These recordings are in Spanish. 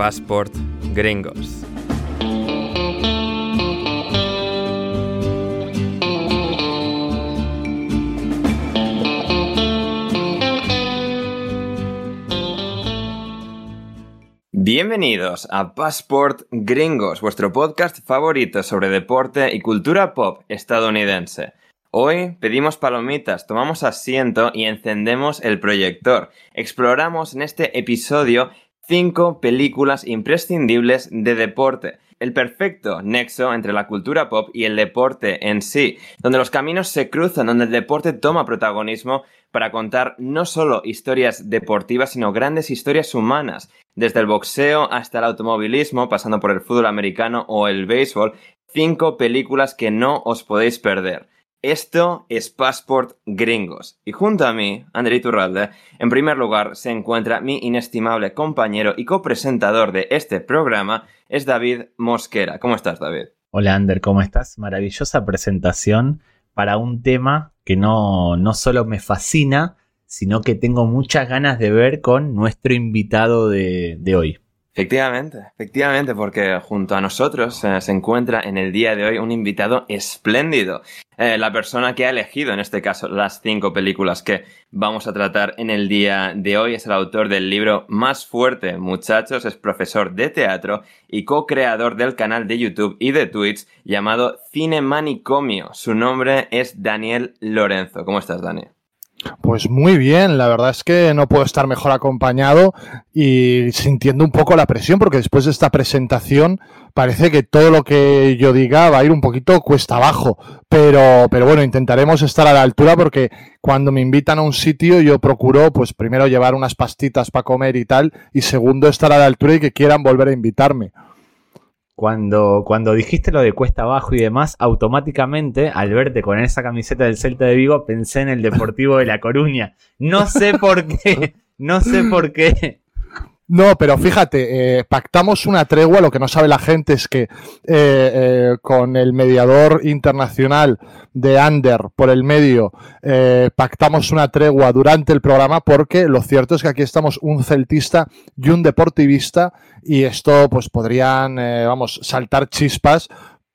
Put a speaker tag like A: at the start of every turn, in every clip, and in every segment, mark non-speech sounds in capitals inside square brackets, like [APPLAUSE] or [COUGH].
A: Passport Gringos. Bienvenidos a Passport Gringos, vuestro podcast favorito sobre deporte y cultura pop estadounidense. Hoy pedimos palomitas, tomamos asiento y encendemos el proyector. Exploramos en este episodio cinco películas imprescindibles de deporte. El perfecto nexo entre la cultura pop y el deporte en sí, donde los caminos se cruzan, donde el deporte toma protagonismo para contar no solo historias deportivas, sino grandes historias humanas, desde el boxeo hasta el automovilismo, pasando por el fútbol americano o el béisbol, cinco películas que no os podéis perder. Esto es Passport Gringos. Y junto a mí, André Iturralde, en primer lugar se encuentra mi inestimable compañero y copresentador de este programa, es David Mosquera. ¿Cómo estás, David?
B: Hola, Ander, ¿cómo estás? Maravillosa presentación para un tema que no, no solo me fascina, sino que tengo muchas ganas de ver con nuestro invitado de, de hoy.
A: Efectivamente, efectivamente, porque junto a nosotros eh, se encuentra en el día de hoy un invitado espléndido. Eh, la persona que ha elegido, en este caso, las cinco películas que vamos a tratar en el día de hoy es el autor del libro Más Fuerte, muchachos, es profesor de teatro y co-creador del canal de YouTube y de Twitch llamado Cine Manicomio. Su nombre es Daniel Lorenzo. ¿Cómo estás, Daniel?
C: Pues muy bien, la verdad es que no puedo estar mejor acompañado y sintiendo un poco la presión, porque después de esta presentación parece que todo lo que yo diga va a ir un poquito cuesta abajo, pero, pero bueno, intentaremos estar a la altura porque cuando me invitan a un sitio yo procuro, pues primero llevar unas pastitas para comer y tal, y segundo estar a la altura y que quieran volver a invitarme.
B: Cuando, cuando dijiste lo de cuesta abajo y demás, automáticamente, al verte con esa camiseta del Celta de Vigo, pensé en el Deportivo de La Coruña. No sé por qué, no sé por qué.
C: No, pero fíjate, eh, pactamos una tregua. Lo que no sabe la gente es que eh, eh, con el mediador internacional de Ander por el medio, pactamos una tregua durante el programa porque lo cierto es que aquí estamos un celtista y un deportivista y esto pues podrían, vamos, saltar chispas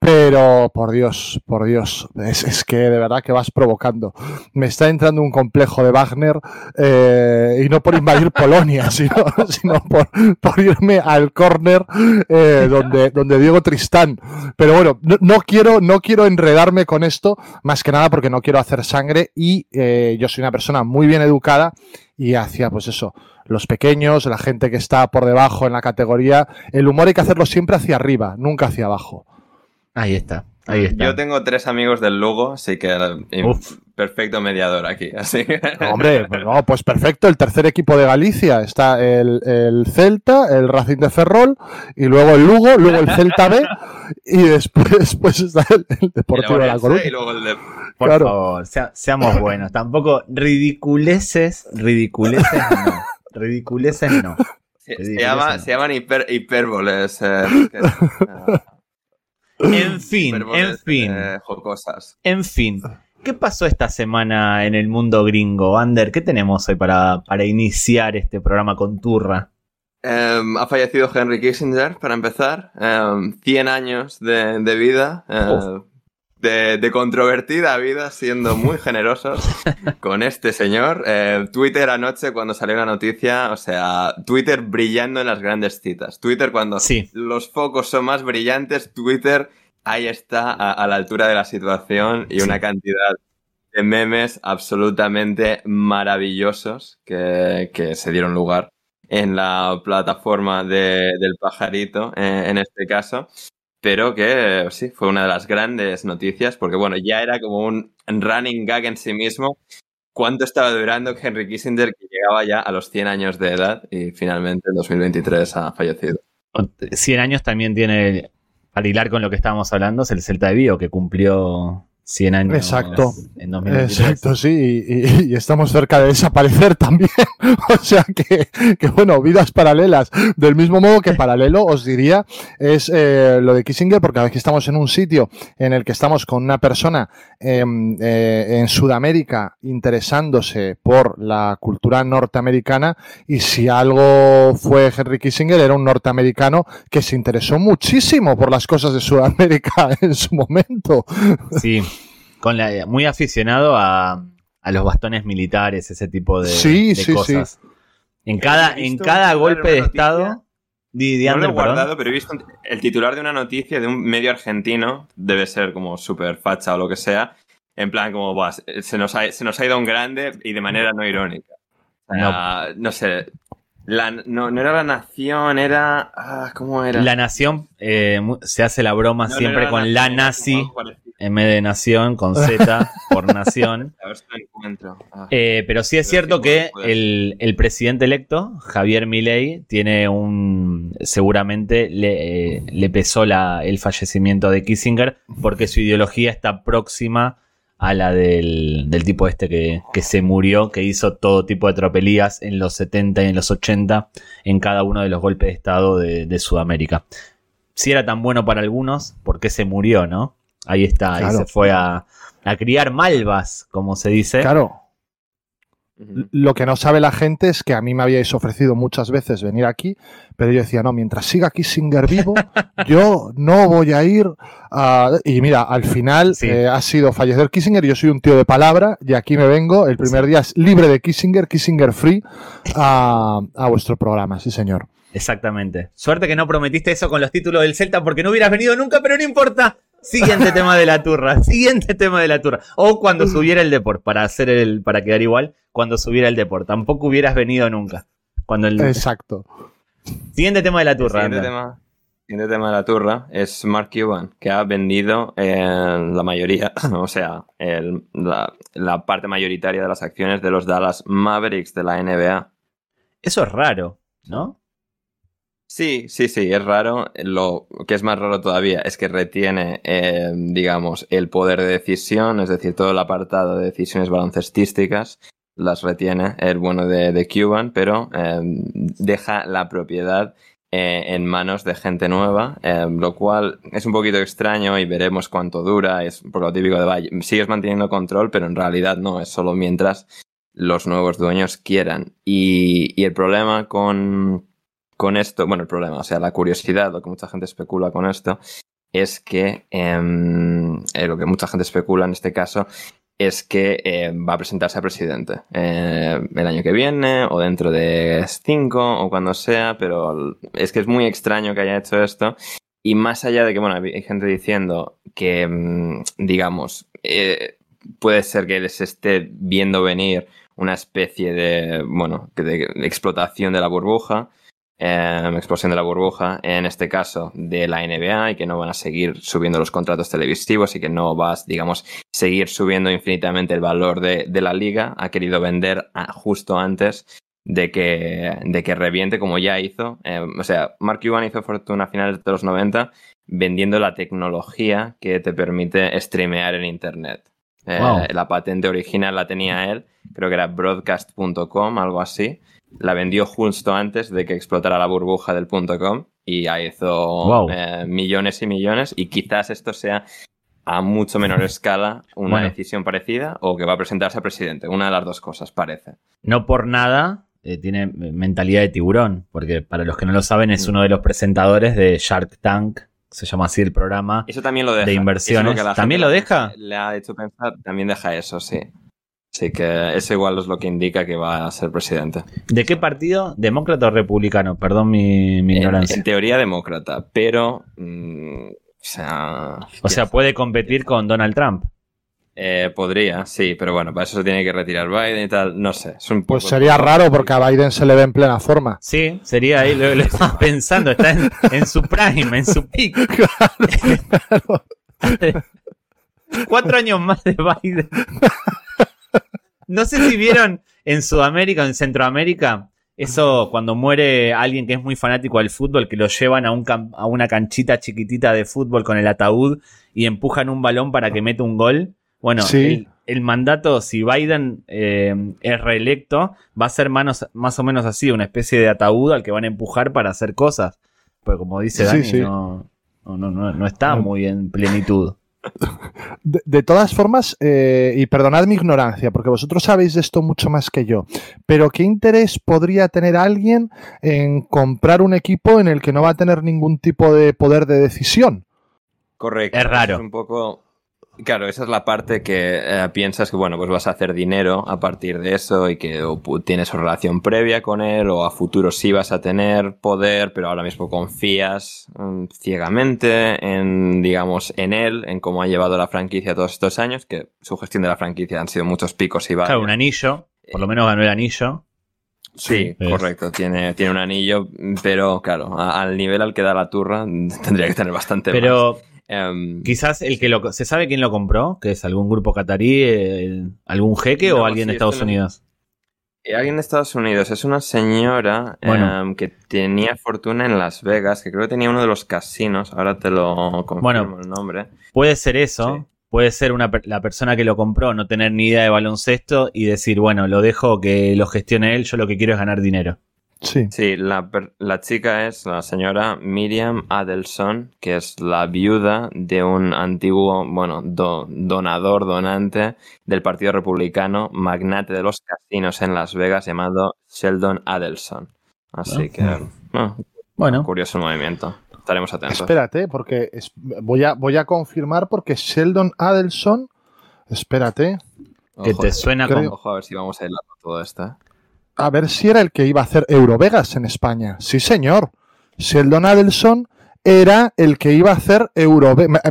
C: pero, por Dios, por Dios, es, que de verdad que vas provocando. Me está entrando un complejo de Wagner eh, y no por invadir [LAUGHS] Polonia, sino, sino por, por, irme al córner eh, donde, donde Diego Tristán. Pero bueno, no, quiero, no quiero enredarme con esto, más que nada porque no quiero hacer sangre y eh, yo soy una persona muy bien educada y hacia, pues eso, los pequeños, la gente que está por debajo en la categoría. El humor hay que hacerlo siempre hacia arriba, nunca hacia abajo.
B: Ahí está. Ahí está.
A: Yo tengo tres amigos del Lugo, así que eh, perfecto mediador aquí. Así. [LAUGHS]
C: hombre, pues, pues, perfecto. El tercer equipo de Galicia está el, Celta, el Racing de Ferrol, y luego el Lugo, luego el Celta B, y después, [LAUGHS] pues está el, Deportivo de la Coruña. [LAUGHS]
B: Por favor, seamos buenos. Tampoco ridiculeces, ridiculeces no. Ridiculeces no.
A: Se, llaman hipérboles. Eh,
B: en [CLEARS THROAT] fin, en fin.
A: Eh, jocosas.
B: En fin. ¿Qué pasó esta semana en el mundo gringo? Ander, ¿qué tenemos hoy para, para iniciar este programa con turra?
A: Em, ha fallecido Henry Kissinger, para empezar. 100 em, años de, vida. Eh, de, controvertida vida, siendo muy generosos con este señor. Eh, Twitter anoche, cuando salió la noticia, o sea, Twitter brillando en las grandes citas. Twitter cuando los focos son más brillantes, Twitter ahí está a, la altura de la situación y una cantidad de memes absolutamente maravillosos que, se dieron lugar en la plataforma del pajarito, eh, en este caso pero que sí, fue una de las grandes noticias, porque bueno, ya era como un running gag en sí mismo. ¿Cuánto estaba durando Henry Kissinger que llegaba ya a los 100 años de edad y finalmente en 2023 ha fallecido?
B: 100 años también tiene, al hilar con lo que estábamos hablando, es el Celta de Vigo, que cumplió 100 años
C: Exacto.
B: en 2023.
C: Exacto, sí, y, y- y estamos cerca de desaparecer [LAUGHS] también. o sea que, que, bueno, vidas paralelas. Del mismo modo que paralelo, os diría, es eh, lo de Kissinger, porque aquí estamos en un sitio en el que estamos con una persona em, eh, en Sudamérica interesándose por la cultura norteamericana, y si algo fue Henry Kissinger, era un norteamericano que se interesó muchísimo por las cosas de Sudamérica [LAUGHS] en su momento.
B: Sí, con la, muy aficionado a, a los bastones militares, ese tipo de,
C: Sí,
B: de
C: sí,
B: cosas. En cada, en cada golpe de estado. Di, di,
A: No lo he
B: perdón.
A: guardado, pero he visto el titular de una noticia de un medio argentino, debe ser como súper facha o lo que sea, en plan como, "Buah, se, nos ha, se nos ha ido un grande y de manera no irónica. O sea, no. sé, la- no, no era la nación, era... ah, ¿Cómo era?
B: La nación eh, se hace la broma
A: No, no
B: siempre con la
A: nación, era
B: nazi
A: como.
B: En vez de nación, con Z [LAUGHS] por nación.
A: A ver si lo encuentro. Ah.
B: Eh, pero sí es
A: Pero
B: cierto que el, el presidente electo, Javier Milei, tiene un. Seguramente le, eh, le pesó la- el fallecimiento de Kissinger porque su ideología está próxima a la del, del tipo este que, que se murió, que hizo todo tipo de tropelías en los 70 y en los 80 en cada uno de los golpes de Estado de, de Sudamérica. Si era tan bueno para algunos, ¿por qué se murió, no? Ahí está, ahí
C: Claro.
B: se fue a, a criar malvas, como se dice.
C: Claro. Lo que no sabe la gente es que a mí me habíais ofrecido muchas veces venir aquí, pero yo decía, no, mientras siga Kissinger vivo, [LAUGHS] yo no voy a ir a... Y mira, al final
B: Sí.
C: eh, ha sido fallecer Kissinger, yo soy un tío de palabra y aquí me vengo, el primer día es libre de Kissinger, Kissinger free, a, a vuestro programa, sí señor.
B: Exactamente. Suerte que no prometiste eso con los títulos del Celta porque no hubieras venido nunca, pero no importa. Siguiente tema de la turra. [LAUGHS] Siguiente tema de la turra. O cuando subiera el Deport, para hacer el, para quedar igual, cuando subiera el Deport. Tampoco hubieras venido nunca. Cuando el
C: Exacto.
B: siguiente tema de la turra.
A: siguiente tema, siguiente tema de la turra es Mark Cuban, que ha vendido eh, la mayoría, [LAUGHS] o sea, el- la, la parte mayoritaria de las acciones de los Dallas Mavericks de la NBA.
B: Eso es raro, ¿no?
A: Sí, sí, sí, es raro. Lo que es más raro todavía es que retiene, eh, digamos, el poder de decisión, es decir, todo el apartado de decisiones baloncestísticas las retiene el bueno de, de Cuban, pero eh, deja la propiedad eh, en manos de gente nueva, eh, lo cual es un poquito extraño y veremos cuánto dura. Es por lo típico de, vaya, sigues manteniendo control, pero en realidad no, es solo mientras los nuevos dueños quieran. Y, y el problema con, con esto, bueno, el problema, o sea, la curiosidad, lo que mucha gente especula con esto, es que em, eh, lo que mucha gente especula en este caso es que eh, va a presentarse a presidente eh, el año que viene o dentro de cinco o cuando sea, pero es que es muy extraño que haya hecho esto. Y más allá de que, bueno, hay gente diciendo que, mm, digamos, eh, puede ser que les esté viendo venir una especie de, bueno, de explotación de la burbuja, eh, explosión de la burbuja, en este caso de la NBA, y que no van a seguir subiendo los contratos televisivos y que no vas, digamos, seguir subiendo infinitamente el valor de, de la liga. Ha querido vender a- justo antes de que, de que reviente como ya hizo. Eh, o sea, Mark Cuban hizo fortuna a finales de los 90 vendiendo la tecnología que te permite streamear en Internet. Eh,
B: Wow.
A: La patente original la tenía él, creo que era broadcast.com, algo así. La vendió justo antes de que explotara la burbuja del .com y hizo
B: Wow.
A: eh, millones y millones y quizás esto sea a mucho menor [LAUGHS] escala una
B: Bueno.
A: decisión parecida o que va a presentarse a presidente. Una de las dos cosas, parece.
B: No por nada eh, tiene mentalidad de tiburón, porque para los que no lo saben es
A: Mm.
B: uno de los presentadores de Shark Tank, se llama así el programa.
A: Eso también lo deja.
B: De inversiones. ¿También lo deja?
A: Le ha hecho pensar, también deja eso, sí. Así que eso igual es lo que indica que va a ser presidente.
B: ¿De qué partido? ¿Demócrata o republicano? Perdón mi, mi
A: En,
B: ignorancia.
A: en teoría demócrata, pero... mm, o sea...
B: o sea, puede competir con Donald Trump.
A: eh, podría, sí, pero bueno, para eso se tiene que retirar Biden y tal, no sé. Es un
C: Pues sería raro porque a Biden se le ve en plena forma.
B: Sí, sería ahí, lo, lo estaba [LAUGHS] pensando, está en, en su prime, en su peak. [LAUGHS] [LAUGHS] Cuatro años más de Biden. No sé si vieron en Sudamérica o en Centroamérica Eso cuando muere alguien que es muy fanático del fútbol, que lo llevan a, un a una canchita chiquitita de fútbol con el ataúd y empujan un balón para que meta un gol. Bueno,
C: Sí.
B: el, el mandato, si Biden eh, es reelecto, va a ser manos- más o menos así, una especie de ataúd al que van a empujar para hacer cosas. Pero como dice Dani,
C: sí.
B: No, no, no, no- no está muy en plenitud.
C: De, de todas formas, eh, y perdonad mi ignorancia, porque vosotros sabéis de esto mucho más que yo, pero ¿qué interés podría tener alguien en comprar un equipo en el que no va a tener ningún tipo de poder de decisión?
A: Correcto.
B: Es raro.
A: Es un poco. Claro, esa es la parte que eh, piensas que, bueno, pues vas a hacer dinero a partir de eso y que o tienes una relación previa con él o a futuro sí vas a tener poder, pero ahora mismo confías mm, ciegamente en, digamos, en él, en cómo ha llevado la franquicia todos estos años, que su gestión de la franquicia han sido muchos picos y bajos.
B: Claro, un anillo, por lo menos ganó el anillo.
A: Sí, correcto. Tiene, tiene un anillo, pero claro, a- al nivel al que da la turra [LAUGHS] tendría que tener bastante más. Em,
B: quizás el que lo... ¿Se sabe quién lo compró? ¿Que es algún grupo catarí, eh, algún jeque o alguien de Estados
A: no-
B: Unidos?
A: Eh, Alguien de Estados Unidos, es una señora
B: Bueno.
A: em, que tenía fortuna en Las Vegas, que creo que tenía uno de los casinos, ahora te lo confirmo
B: Bueno.
A: el nombre.
B: Puede ser eso.
A: Sí.
B: Puede ser una, la persona que lo compró no tener ni idea de baloncesto y decir, bueno, lo dejo que lo gestione él, yo lo que quiero es ganar dinero.
C: Sí.
A: Sí, la, la chica es la señora Miriam Adelson, que es la viuda de un antiguo, bueno, do- donador, donante del Partido Republicano, magnate de los casinos en Las Vegas, llamado Sheldon Adelson. Así
B: Ah.
A: que, no,
B: Bueno,
A: curioso el movimiento. Estaremos atentos.
C: Espérate, porque es- voy, a, voy a confirmar porque Sheldon Adelson, espérate,
B: que te suena
C: creo-
B: como...
A: Ojo, a ver si vamos a hilar todo esto.
C: A ver si era el que iba a hacer Eurovegas en España. Sí, señor. Sheldon Adelson era el que iba a hacer Eurovegas.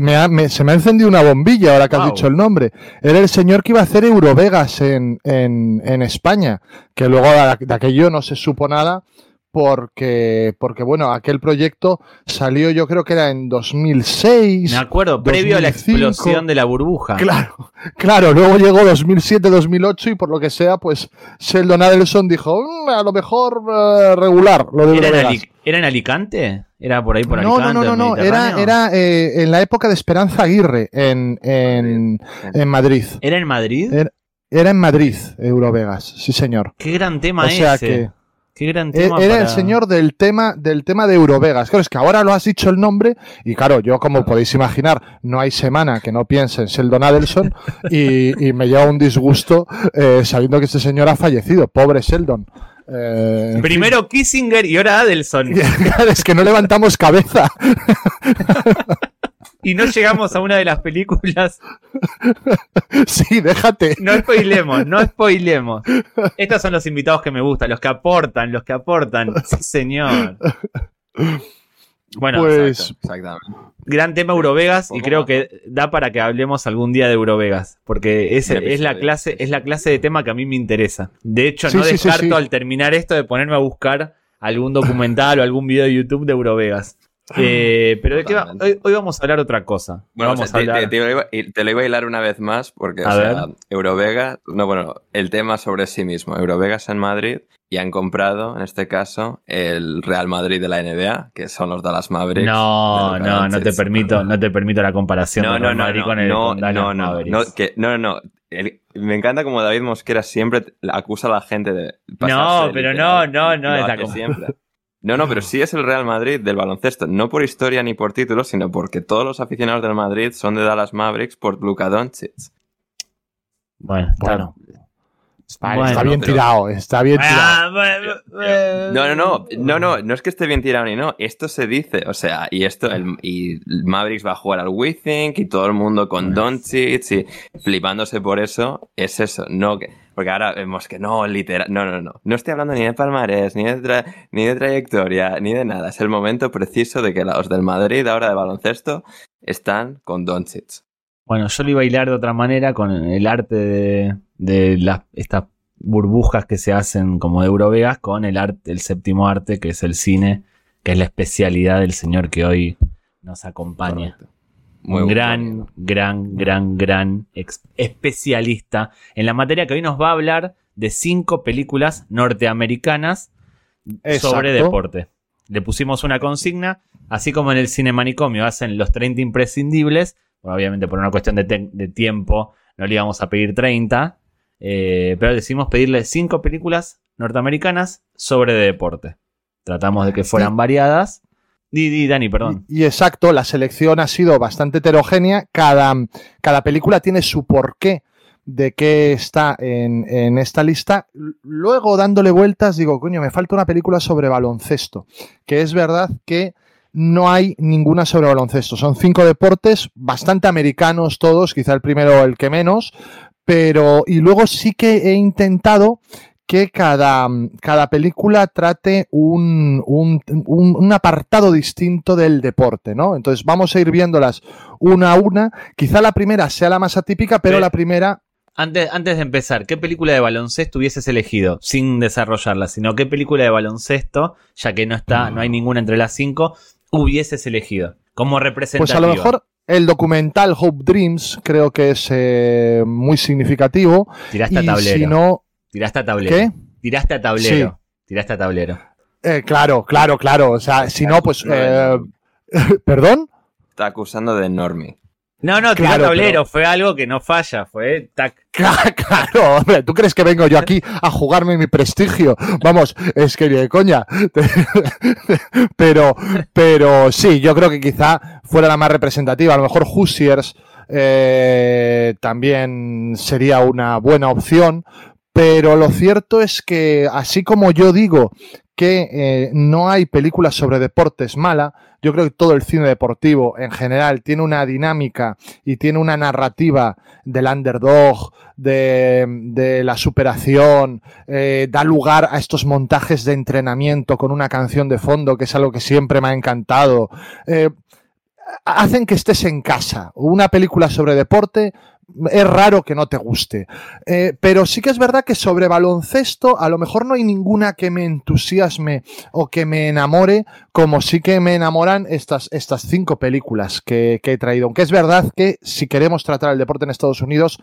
C: se me ha encendido una bombilla ahora que has dicho el nombre. Era el señor que iba a hacer Eurovegas en, en, en España. Que luego de, de aquello no se supo nada porque, porque, bueno, aquel proyecto salió yo creo que era en 2006.
B: Me acuerdo, previo a la
C: 2005.
B: explosión de la burbuja.
C: Claro, [LAUGHS] claro, luego llegó 2007-2008 y por lo que sea, pues Sheldon Adelson dijo, "Mm, a lo mejor eh, regular lo de
B: ¿Era en,
C: Eurovegas".
B: Ali- ¿Era en Alicante? ¿Era por ahí por
C: No, no,
B: Alicante?
C: no, no,
B: el
C: no, era, era eh, en la época de Esperanza Aguirre en, en, en Madrid.
B: ¿Era en Madrid?
C: Era, era en Madrid, Eurovegas, sí señor.
B: Qué gran tema
C: O sea
B: ese.
C: que
B: Qué gran
C: e-
B: tema
C: era
B: para-
C: el señor del tema, del tema de Eurovegas. Claro, es que ahora lo has dicho el nombre y claro, yo como podéis imaginar, no hay semana que no piense en Sheldon Adelson y, y me lleva un disgusto eh, sabiendo que este señor ha fallecido. Pobre Sheldon. Eh, fin.
B: Primero Kissinger y ahora Adelson. [LAUGHS]
C: es que no levantamos cabeza. [LAUGHS]
B: y no llegamos a una de las películas. [LAUGHS]
C: sí, déjate.
B: No spoilemos, no spoilemos. Estos son los invitados que me gustan, los que aportan, los que aportan. Sí, señor. Bueno,
C: Pues-
A: Exacto, exactamente.
B: gran tema Eurovegas y creo
A: más.
B: que da para que hablemos algún día de Eurovegas, porque es, es la
A: episodio,
B: clase es la clase de tema que a mí me interesa. De hecho,
C: Sí,
B: no
C: sí, sí,
B: descarto
C: sí.
B: al terminar esto de ponerme a buscar algún documental o algún video de YouTube de Eurovegas. [LAUGHS] Eh, pero de qué va- hoy, hoy vamos a hablar otra cosa.
A: Bueno,
B: vamos
A: o sea,
B: a
A: te,
B: hablar.
A: te- te lo iba, y te lo iba a hilar una vez más porque, o sea. Eurovega, no, bueno, el tema sobre sí mismo. Eurovegas en Madrid y han comprado, en este caso, el Real Madrid de la NBA, que son los Dallas Mavericks.
B: No, no, no te permito, no te permito la comparación
A: No,
B: de
A: no, no,
B: Madrid
A: no,
B: con el
A: no,
B: con Dallas
A: no, no,
B: Mavericks.
A: no, que- no, no, no. El- me encanta como David Mosquera siempre acusa a la gente de
B: No, pero no, no, no, es la
A: siempre. [LAUGHS] No, no, pero sí es el Real Madrid del baloncesto, no por historia ni por títulos, sino porque todos los aficionados del Madrid son de Dallas Mavericks por Luka Doncic.
B: Bueno,
C: Bueno.
B: claro.
C: Vale,
B: Bueno,
C: está bien
A: pero-
C: tirado, está bien tirado.
B: Ah, eh,
A: No, no, no, no, no, no es que esté bien tirado ni no, esto se dice, o sea, y esto, el, y Mavericks va a jugar al We Think y todo el mundo con Doncic y flipándose por eso, es eso, no que, porque ahora vemos que no, literal, no, no, no, no estoy hablando ni de palmarés, ni de, tra- ni de trayectoria, ni de nada, es el momento preciso de que los del Madrid ahora de baloncesto están con Doncic.
B: Bueno, yo lo iba a hilar de otra manera con el arte de, de las, estas burbujas que se hacen como de Eurovegas con el arte, el séptimo arte, que es el cine, que es la especialidad del señor que hoy nos acompaña.
A: Correcto. Muy
B: un gran, gran, gran, gran especialista en la materia que hoy nos va a hablar de cinco películas norteamericanas sobre deporte. Le pusimos una consigna, así como en el cine manicomio hacen los 30 imprescindibles, bueno, obviamente por una cuestión de, de tiempo no le íbamos a pedir 30, eh, pero decidimos pedirle 5 películas norteamericanas sobre deporte. Tratamos de que fueran variadas. Di, di, Dani, perdón.
C: Y, y exacto, la selección ha sido bastante heterogénea. Cada, cada película tiene su porqué de qué está en, en esta lista. Luego, dándole vueltas, digo, coño, me falta una película sobre baloncesto. Que es verdad que no hay ninguna sobre baloncesto. Son cinco deportes, bastante americanos todos, quizá el primero el que menos. Pero, y luego sí que he intentado que cada, cada película trate un, un- un- un apartado distinto del deporte, ¿no? Entonces vamos a ir viéndolas una a una. Quizá la primera sea la más atípica, pero
B: Pe-
C: la primera
B: Antes, antes de empezar, ¿qué película de baloncesto hubieses elegido? Sin desarrollarla, sino qué película de baloncesto, ya que no está, no hay ninguna entre las cinco, hubieses elegido. Como
C: Pues
B: representativa.
C: a lo mejor el documental Hope Dreams creo que es eh, muy significativo.
B: Tiraste a
C: Y
B: tablero.
C: si no,
B: Tiraste a tablero.
C: ¿qué?
B: Tiraste a tablero. Tiraste a tablero.
C: Eh, claro, claro, claro. O sea, si no, pues... Eh, [LAUGHS] ¿Perdón?
A: Está acusando de normie.
B: No, no, tiró
C: Claro,
B: tablero.
C: pero-
B: Fue algo que no falla. Fue tac. [LAUGHS]
C: Claro, hombre, ¿tú crees que vengo yo aquí a jugarme mi prestigio? Vamos, es que ni de coña. [LAUGHS] Pero, pero sí, yo creo que quizá fuera la más representativa. A lo mejor Hoosiers eh, también sería una buena opción. Pero lo cierto es que, así como yo digo que eh, no hay películas sobre deportes mala, yo creo que todo el cine deportivo en general tiene una dinámica y tiene una narrativa del underdog, de, la superación, eh, da lugar a estos montajes de entrenamiento con una canción de fondo, que es algo que siempre me ha encantado. Eh, hacen que estés en casa. Una película sobre deporte es raro que no te guste. Eh, pero sí que es verdad que sobre baloncesto a lo mejor no hay ninguna que me entusiasme o que me enamore como sí que me enamoran estas, estas cinco películas que, que he traído. Aunque es verdad que si queremos tratar el deporte en Estados Unidos,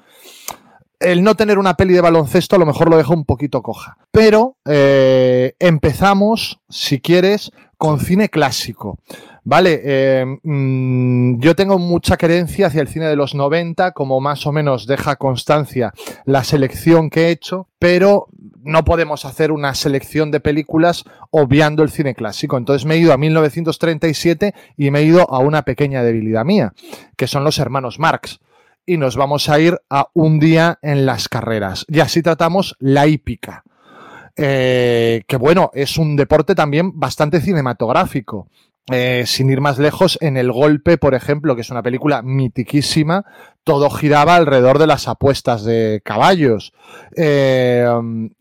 C: el no tener una peli de baloncesto a lo mejor lo deja un poquito coja. Pero eh, empezamos, si quieres, con cine clásico. Vale, eh, mm, yo tengo mucha querencia hacia el cine de los 90, como más o menos deja constancia la selección que he hecho, pero no podemos hacer una selección de películas obviando el cine clásico. Entonces me he ido a 1937 y me he ido a una pequeña debilidad mía, que son los hermanos Marx y nos vamos a ir a un día en las carreras. Y así tratamos la hípica. Eh, que bueno, es un deporte también bastante cinematográfico. Eh, sin ir más lejos, en El Golpe, por ejemplo, que es una película mitiquísima, todo giraba alrededor de las apuestas de caballos. Eh,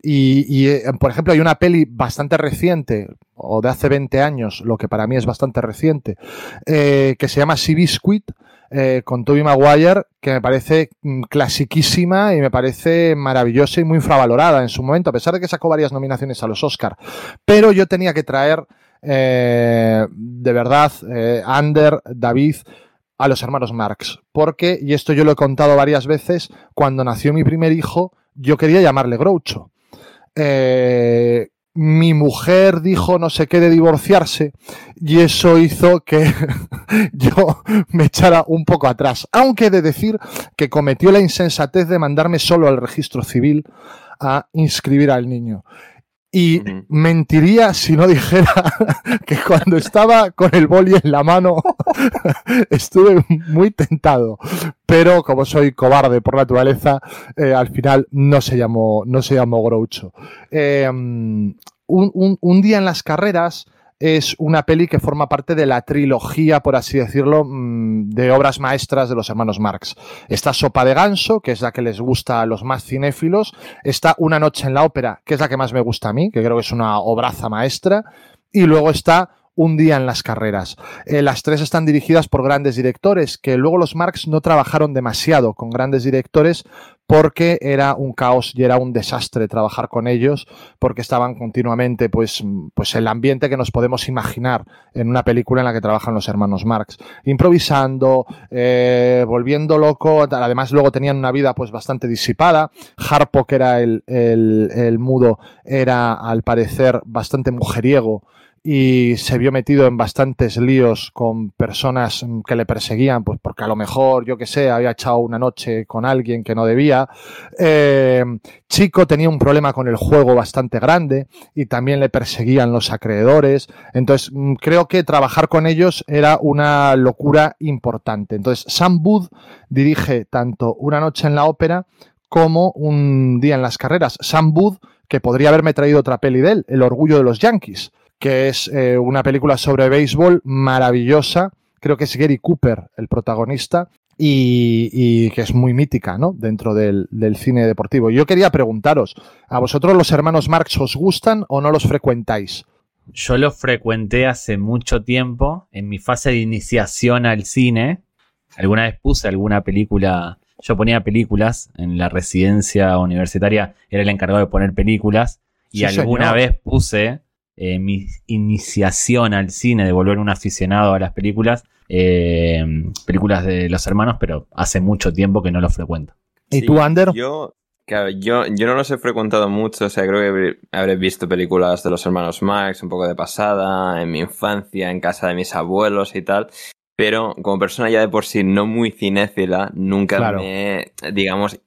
C: y, por ejemplo, hay una peli bastante reciente, o de hace 20 años, lo que para mí es bastante reciente, que se llama Sea Biscuit, eh, con Toby Maguire, que me parece mm, clasiquísima y me parece maravillosa y muy infravalorada en su momento, a pesar de que sacó varias nominaciones a los Oscar. Pero yo tenía que traer, eh, de verdad, eh, Ander, David, a los hermanos Marx. Porque, y esto yo lo he contado varias veces, cuando nació mi primer hijo, yo quería llamarle Groucho. Eh, mi mujer dijo no sé qué de divorciarse y eso hizo que [LAUGHS] yo me echara un poco atrás. Aunque he de decir que cometió la insensatez de mandarme solo al registro civil a inscribir al niño. Y mentiría si no dijera [LAUGHS] que cuando estaba con el boli en la mano [LAUGHS] estuve muy tentado. Pero como soy cobarde por naturaleza, eh, al final no se llamó, no se llamó Groucho. Eh, un, un- un día en las carreras es una peli que forma parte de la trilogía, por así decirlo, mm, de obras maestras de los hermanos Marx. Está Sopa de Ganso, que es la que les gusta a los más cinéfilos. Está Una noche en la ópera, que es la que más me gusta a mí, que creo que es una obraza maestra. Y luego está un día en las carreras. Eh, las tres están dirigidas por grandes directores, que luego los Marx no trabajaron demasiado con grandes directores porque era un caos y era un desastre trabajar con ellos, porque estaban continuamente, pues, pues el ambiente que nos podemos imaginar en una película en la que trabajan los hermanos Marx, improvisando, eh, volviendo loco, además luego tenían una vida pues bastante disipada, Harpo, que era el, el mudo, era al parecer bastante mujeriego, y se vio metido en bastantes líos con personas que le perseguían, pues porque a lo mejor, yo que sé, había echado una noche con alguien que no debía. Eh, Chico tenía un problema con el juego bastante grande y también le perseguían los acreedores. Entonces, mm, creo que trabajar con ellos era una locura importante. Entonces, Sam Booth dirige tanto Una noche en la ópera como Un día en las carreras. Sam Booth, que podría haberme traído otra peli de él, El orgullo de los Yankees que es eh, una película sobre béisbol maravillosa. Creo que es Gary Cooper el protagonista y, que es muy mítica ¿no? dentro del, cine deportivo. Yo quería preguntaros, ¿a vosotros los hermanos Marx os gustan o no los frecuentáis?
B: Yo los frecuenté hace mucho tiempo, en mi fase de iniciación al cine. Alguna vez puse alguna película, yo ponía películas en la residencia universitaria, era el encargado de poner películas, y alguna vez puse eh, mi iniciación al cine, de volver un aficionado a las películas, eh, películas de los hermanos, pero hace mucho tiempo que no los frecuento.
C: ¿Y tú, Ander?
A: Yo, yo, yo no los he frecuentado mucho, o sea, creo que habré visto películas de los hermanos Marx un poco de pasada, en mi infancia, en casa de mis abuelos y tal. Pero como persona ya de por sí no muy cinéfila, nunca me he, digamos,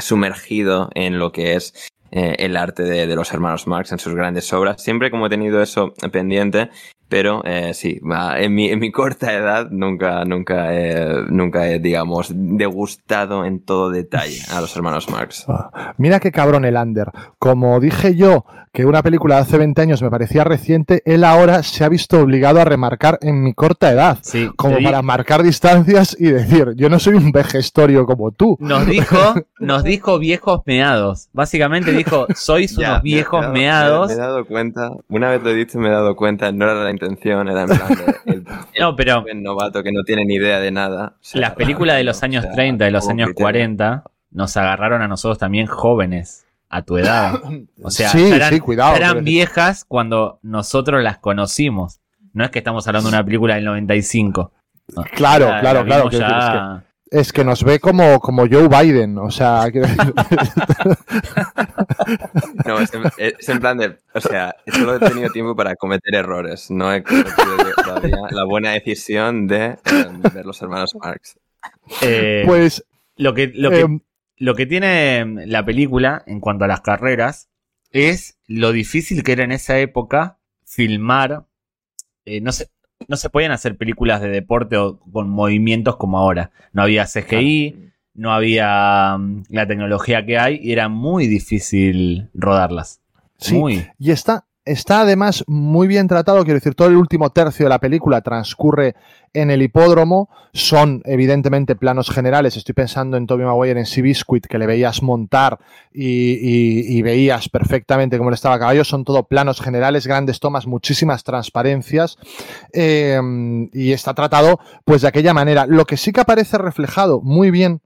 A: sumergido en lo que es eh, el arte de, de, los hermanos Marx en sus grandes obras. Siempre como he tenido eso pendiente, pero eh, sí, en mi, en mi, corta edad nunca, nunca, he, nunca he, digamos, degustado en todo detalle a los hermanos Marx. [LAUGHS]
C: Ah, mira qué cabrón el Ander. Como dije yo que una película de hace 20 años me parecía reciente, él ahora se ha visto obligado a remarcar en mi corta edad.
B: Sí,
C: como para marcar distancias y decir, yo no soy un vejestorio como tú.
B: Nos dijo, nos dijo viejos meados. Básicamente dijo, sois [LAUGHS] unos viejos meados.
A: Me, he dado cuenta, una vez lo he dicho me he dado cuenta, no era la intención, era en plan de, el, [LAUGHS]
B: no, pero,
A: novato que no tiene ni idea de nada.
B: las películas de los [LAUGHS] años 30, de los años 40, nos agarraron a nosotros también jóvenes a tu edad. [COUGHS] O sea, eran, viejas cuando nosotros las conocimos. No es que estamos hablando de una película del 95.
C: claro, claro, claro, es, que, nos ve como, como Joe Biden, o sea...
A: no, es en, plan de... O sea, solo he tenido tiempo para cometer errores. No he cometido todavía la buena decisión de, eh, ver los hermanos Marx.
B: Eh, pues... Lo que, lo que, em, lo que tiene la película en cuanto a las carreras es lo difícil que era en esa época filmar. Eh, no, se, no se podían hacer películas de deporte o con movimientos como ahora. No había CGI, no había mm, la tecnología que hay y era muy difícil rodarlas.
C: Sí,
B: muy.
C: y está, Está además muy bien tratado, quiero decir, todo el último tercio de la película transcurre en el hipódromo, son evidentemente planos generales, estoy pensando en Toby Maguire en Seabiscuit, que le veías montar y, veías perfectamente cómo le estaba a caballo, son todo planos generales, grandes tomas, muchísimas transparencias, eh, y está tratado pues de aquella manera. Lo que sí que aparece reflejado muy bien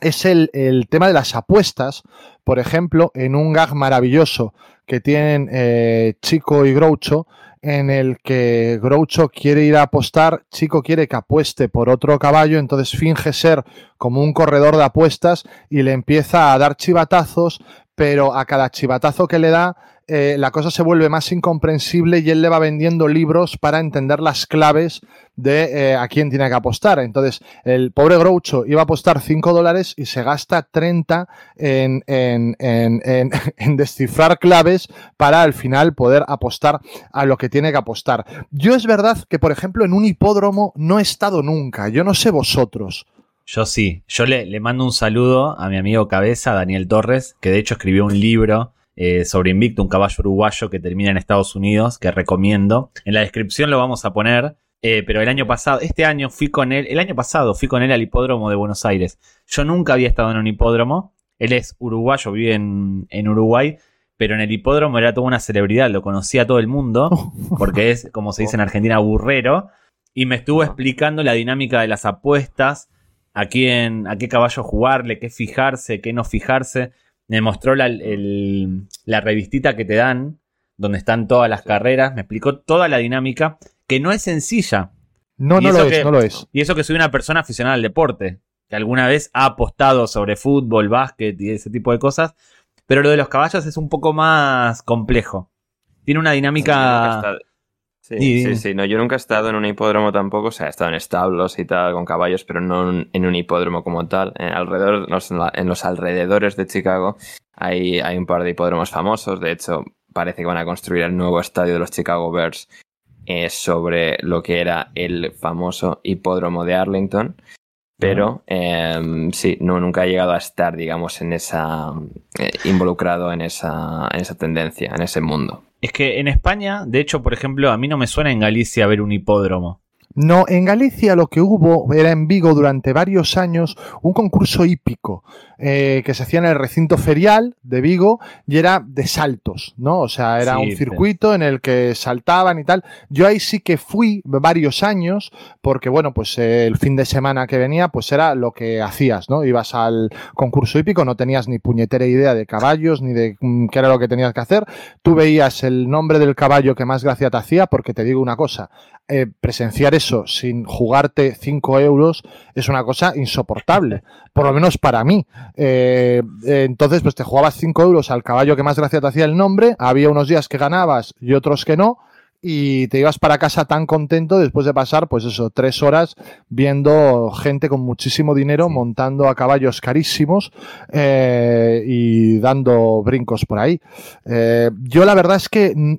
C: es el, el, tema de las apuestas, por ejemplo, en un gag maravilloso que tienen eh, Chico y Groucho, en el que Groucho quiere ir a apostar, Chico quiere que apueste por otro caballo, entonces finge ser como un corredor de apuestas y le empieza a dar chivatazos, pero a cada chivatazo que le da eh, la cosa se vuelve más incomprensible y él le va vendiendo libros para entender las claves de eh, a quién tiene que apostar. Entonces, el pobre Groucho iba a apostar 5 dólares y se gasta 30 en, en, en, [LAUGHS] en, descifrar claves para al final poder apostar a lo que tiene que apostar. Yo es verdad que, por ejemplo, en un hipódromo no he estado nunca. Yo no sé vosotros.
B: Yo sí. Yo le, le mando un saludo a mi amigo Cabeza, Daniel Torres, que de hecho escribió un libro eh, sobre Invicto, un caballo uruguayo que termina en Estados Unidos, que recomiendo. En la descripción lo vamos a poner. Eh, pero el año pasado, este año fui con él, el año pasado fui con él al hipódromo de Buenos Aires. Yo nunca había estado en un hipódromo. Él es uruguayo, vive en, Uruguay, pero en el hipódromo era toda una celebridad, lo conocía todo el mundo, [LAUGHS] porque es, como se dice en Argentina, burrero, y me estuvo explicando la dinámica de las apuestas, a quién, a qué caballo jugarle, qué fijarse, qué no fijarse. Me mostró la, el- la revistita que te dan, donde están todas las carreras, me explicó toda la dinámica, que no es sencilla.
C: No,
B: Y
C: no lo
B: que-
C: es, no lo es.
B: Y eso que soy una persona aficionada al deporte, que alguna vez ha apostado sobre fútbol, básquet y ese tipo de cosas, pero lo de los caballos es un poco más complejo. Tiene una dinámica...
A: Sí,
B: Y-
A: sí, sí, no, yo nunca he estado en un hipódromo tampoco, o sea, he estado en establos y tal, con caballos, pero no en- un hipódromo como tal. Eh, alrededor, en, la- en los alrededores de Chicago hay, hay un par de hipódromos famosos, de hecho, parece que van a construir el nuevo estadio de los Chicago Bears eh, sobre lo que era el famoso hipódromo de Arlington. Pero em, sí, no, nunca he llegado a estar, digamos, en esa. eh, involucrado en esa, en esa tendencia, en ese mundo.
B: Es que en España, de hecho, por ejemplo, a mí no me suena en Galicia ver un hipódromo.
C: No, en Galicia lo que hubo era en Vigo durante varios años un concurso hípico eh, que se hacía en el recinto ferial de Vigo y era de saltos, ¿no? O sea, era
B: Sí,
C: un
B: sí.
C: circuito en el que saltaban y tal. Yo ahí sí que fui varios años porque, bueno, pues eh, el fin de semana que venía, pues era lo que hacías, ¿no? Ibas al concurso hípico, no tenías ni puñetera idea de caballos ni de mm, qué era lo que tenías que hacer. Tú veías el nombre del caballo que más gracia te hacía porque te digo una cosa, eh, presenciar eso sin jugarte 5 euros es una cosa insoportable, [LAUGHS] por lo menos para mí. Eh, entonces, pues te jugabas 5 euros al caballo que más gracia te hacía el nombre, había unos días que ganabas y otros que no, y te ibas para casa tan contento después de pasar, pues eso, tres horas viendo gente con muchísimo dinero montando a caballos carísimos eh, y dando brincos por ahí. Eh, yo la verdad es que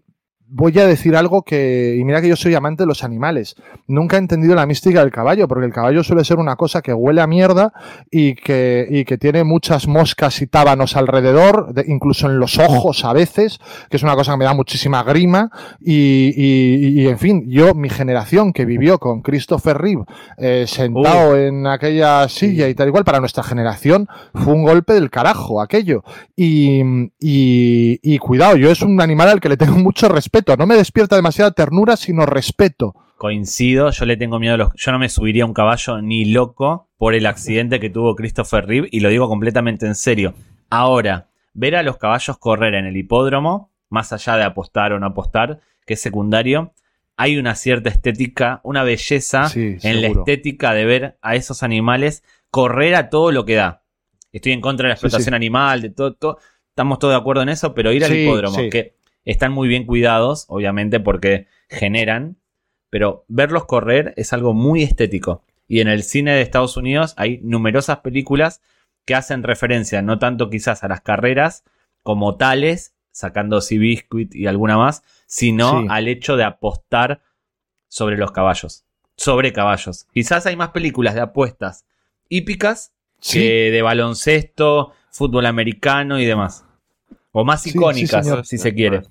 C: voy a decir algo que, y mira que yo soy amante de los animales, nunca he entendido la mística del caballo, porque el caballo suele ser una cosa que huele a mierda y que, y que tiene muchas moscas y tábanos alrededor, de- incluso en los ojos a veces, que es una cosa que me da muchísima grima, y, y- y, en fin, yo, mi generación que vivió con Christopher Reeve eh, sentado en aquella silla y tal igual, para nuestra generación fue un golpe del carajo aquello. Y, y- y cuidado, yo es un animal al que le tengo mucho respeto. No me despierta demasiada ternura, sino respeto.
B: Coincido, yo le tengo miedo a los... Yo no me subiría a un caballo ni loco por el accidente que tuvo Christopher Reeve y lo digo completamente en serio. Ahora, ver a los caballos correr en el hipódromo, más allá de apostar o no apostar, que es secundario, hay una cierta estética, una belleza
C: Sí,
B: en la estética de ver a esos animales correr a todo lo que da. Estoy en contra de la explotación
C: sí.
B: animal, de todo, todo- estamos todos de acuerdo en eso, pero ir al hipódromo, que están muy bien cuidados, obviamente, porque generan, pero verlos correr es algo muy estético. Y en el cine de Estados Unidos hay numerosas películas que hacen referencia, no tanto quizás a las carreras como tales, sacando Biscuit y alguna más, sino
C: Sí.
B: al hecho de apostar sobre los caballos. Sobre caballos. Quizás hay más películas de apuestas hípicas
C: Sí,
B: que de baloncesto, fútbol americano y demás. O más
C: Sí, sí,
B: icónicas, si se quiere.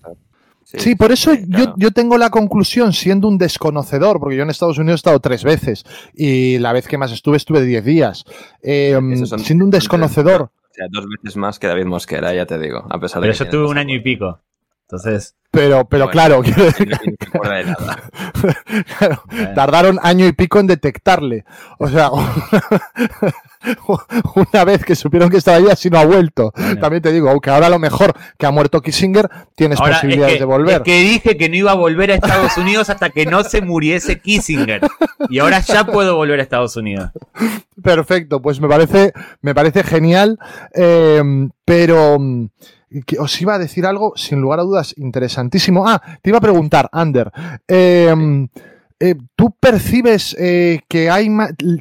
C: Sí, por eso
A: sí,
C: yo,
A: claro.
C: yo tengo la conclusión, siendo un desconocedor, porque yo en Estados Unidos he estado tres veces y la vez que más estuve estuve diez días. Eh,
A: son-
C: siendo un desconocedor,
A: O sea, dos veces más que David Mosquera, ya te digo. A pesar de
B: Pero
A: que tiene
B: tuve un año y pico. Entonces,
C: pero, pero
A: Bueno.
C: claro,
A: no- de nada. [LAUGHS]
C: claro, tardaron año y pico en detectarle. O sea, [LAUGHS] una vez que supieron que estaba allí, así no ha vuelto.
B: Bueno.
C: También te digo, aunque ahora a lo mejor que ha muerto Kissinger, tienes
B: ahora es
C: posibilidades
B: que,
C: de volver.
B: es que dije que no iba a volver a Estados Unidos hasta que no se muriese Kissinger. Y ahora ya puedo volver a Estados Unidos.
C: Perfecto, pues me parece, me parece genial. eh, pero que os iba a decir algo, sin lugar a dudas, interesantísimo. Ah, te iba a preguntar, Ander. eh, eh, ¿Tú percibes eh, que hay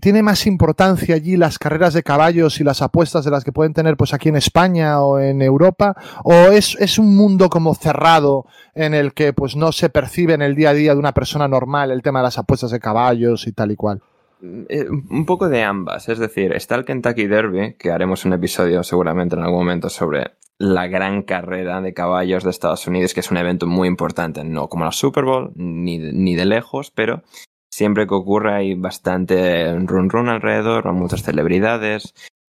C: tiene más importancia allí las carreras de caballos y las apuestas de las que pueden tener pues aquí en España o en Europa? ¿O es, es un mundo como cerrado en el que pues no se percibe en el día a día de una persona normal el tema de las apuestas de caballos y tal y cual?
A: Eh, Un poco de ambas, es decir, está el Kentucky Derby, que haremos un episodio seguramente en algún momento sobre la gran carrera de caballos de Estados Unidos, que es un evento muy importante, no como la Super Bowl, ni, ni de lejos, pero siempre que ocurre hay bastante run run alrededor, hay muchas celebridades.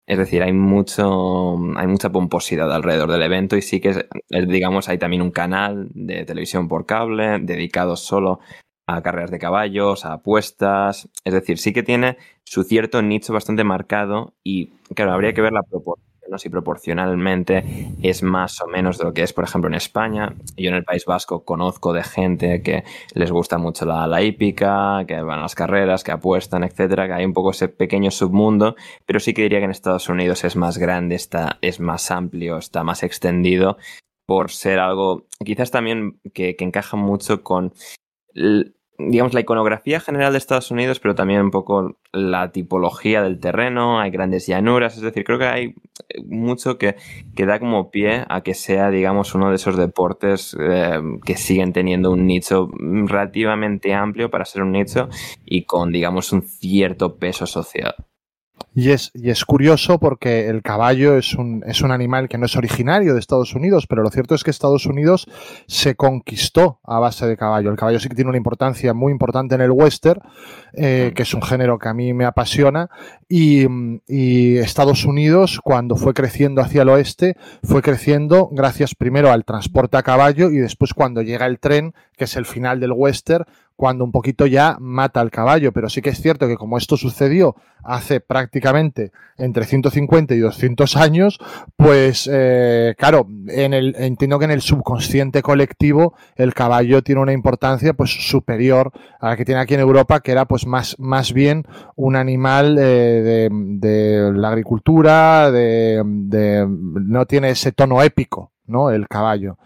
A: Es decir, hay mucho, hay mucha pomposidad alrededor del evento y sí que, digamos, hay también un canal de televisión por cable dedicado solo a carreras de caballos, a apuestas. Es decir, sí que tiene su cierto nicho bastante marcado y, claro, habría que ver la proporción, ¿no? si proporcionalmente es más o menos de lo que es, por ejemplo, en España. Yo en el País Vasco conozco de gente que les gusta mucho la, la hípica, que van a las carreras, que apuestan, etcétera, que hay un poco ese pequeño submundo, pero sí que diría que en Estados Unidos es más grande, está, es más amplio, está más extendido por ser algo quizás también que, que encaja mucho con digamos, la iconografía general de Estados Unidos, pero también un poco la tipología del terreno, hay grandes llanuras, es decir, creo que hay mucho que, que da como pie a que sea, digamos, uno de esos deportes eh, que siguen teniendo un nicho relativamente amplio para ser un nicho y con, digamos, un cierto peso social.
C: Y es, y es curioso porque el caballo es un, es un animal que no es originario de Estados Unidos, pero lo cierto es que Estados Unidos se conquistó a base de caballo. El caballo sí que tiene una importancia muy importante en el western, eh, que es un género que a mí me apasiona, y, y, Estados Unidos, cuando fue creciendo hacia el oeste, fue creciendo gracias primero al transporte a caballo y después cuando llega el tren, que es el final del western, cuando un poquito ya mata al caballo, pero sí que es cierto que como esto sucedió hace prácticamente entre 150 y 200 años, pues eh, claro, en el, entiendo que en el subconsciente colectivo el caballo tiene una importancia pues superior a la que tiene aquí en Europa, que era pues más, más bien un animal eh, de, la agricultura, de, no tiene ese tono épico, ¿no? El caballo.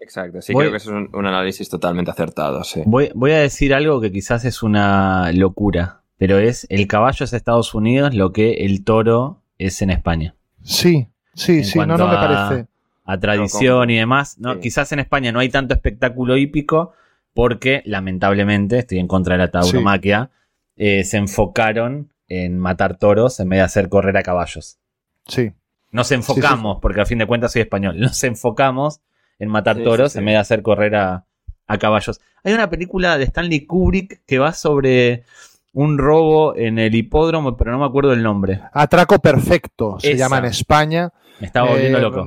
A: Exacto, sí, creo que es un, análisis totalmente acertado, sí.
B: Voy, voy, a decir algo que quizás es una locura, pero es el caballo es Estados Unidos lo que el toro es en España.
C: Sí, sí, sí, no, no me parece.
B: A tradición y demás, ¿no? Quizás en España no hay tanto espectáculo hípico porque, lamentablemente, estoy en contra de la tauromaquia, eh, se enfocaron en matar toros en vez de hacer correr a caballos.
C: Sí.
B: Nos enfocamos, porque a fin de cuentas soy español, [LAUGHS] nos enfocamos en matar toros en vez de hacer correr a, caballos. Hay una película de Stanley Kubrick que va sobre un robo en el hipódromo, pero no me acuerdo el nombre.
C: Atraco Perfecto, se llama en España.
B: Me estaba volviendo eh, loco.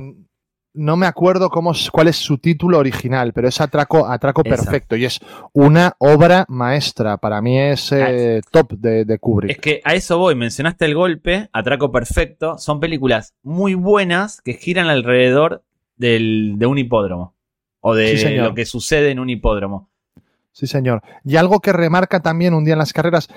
C: No me acuerdo cómo, cuál es su título original, pero es Atraco, Atraco Perfecto y es una obra maestra. Para mí es eh, top de, de, Kubrick.
B: Es que a eso voy. Mencionaste el golpe, Atraco Perfecto. Son películas muy buenas que giran alrededor de un hipódromo. O de lo que sucede en un hipódromo.
C: Sí, señor. Y algo que remarca también un día en las carreras,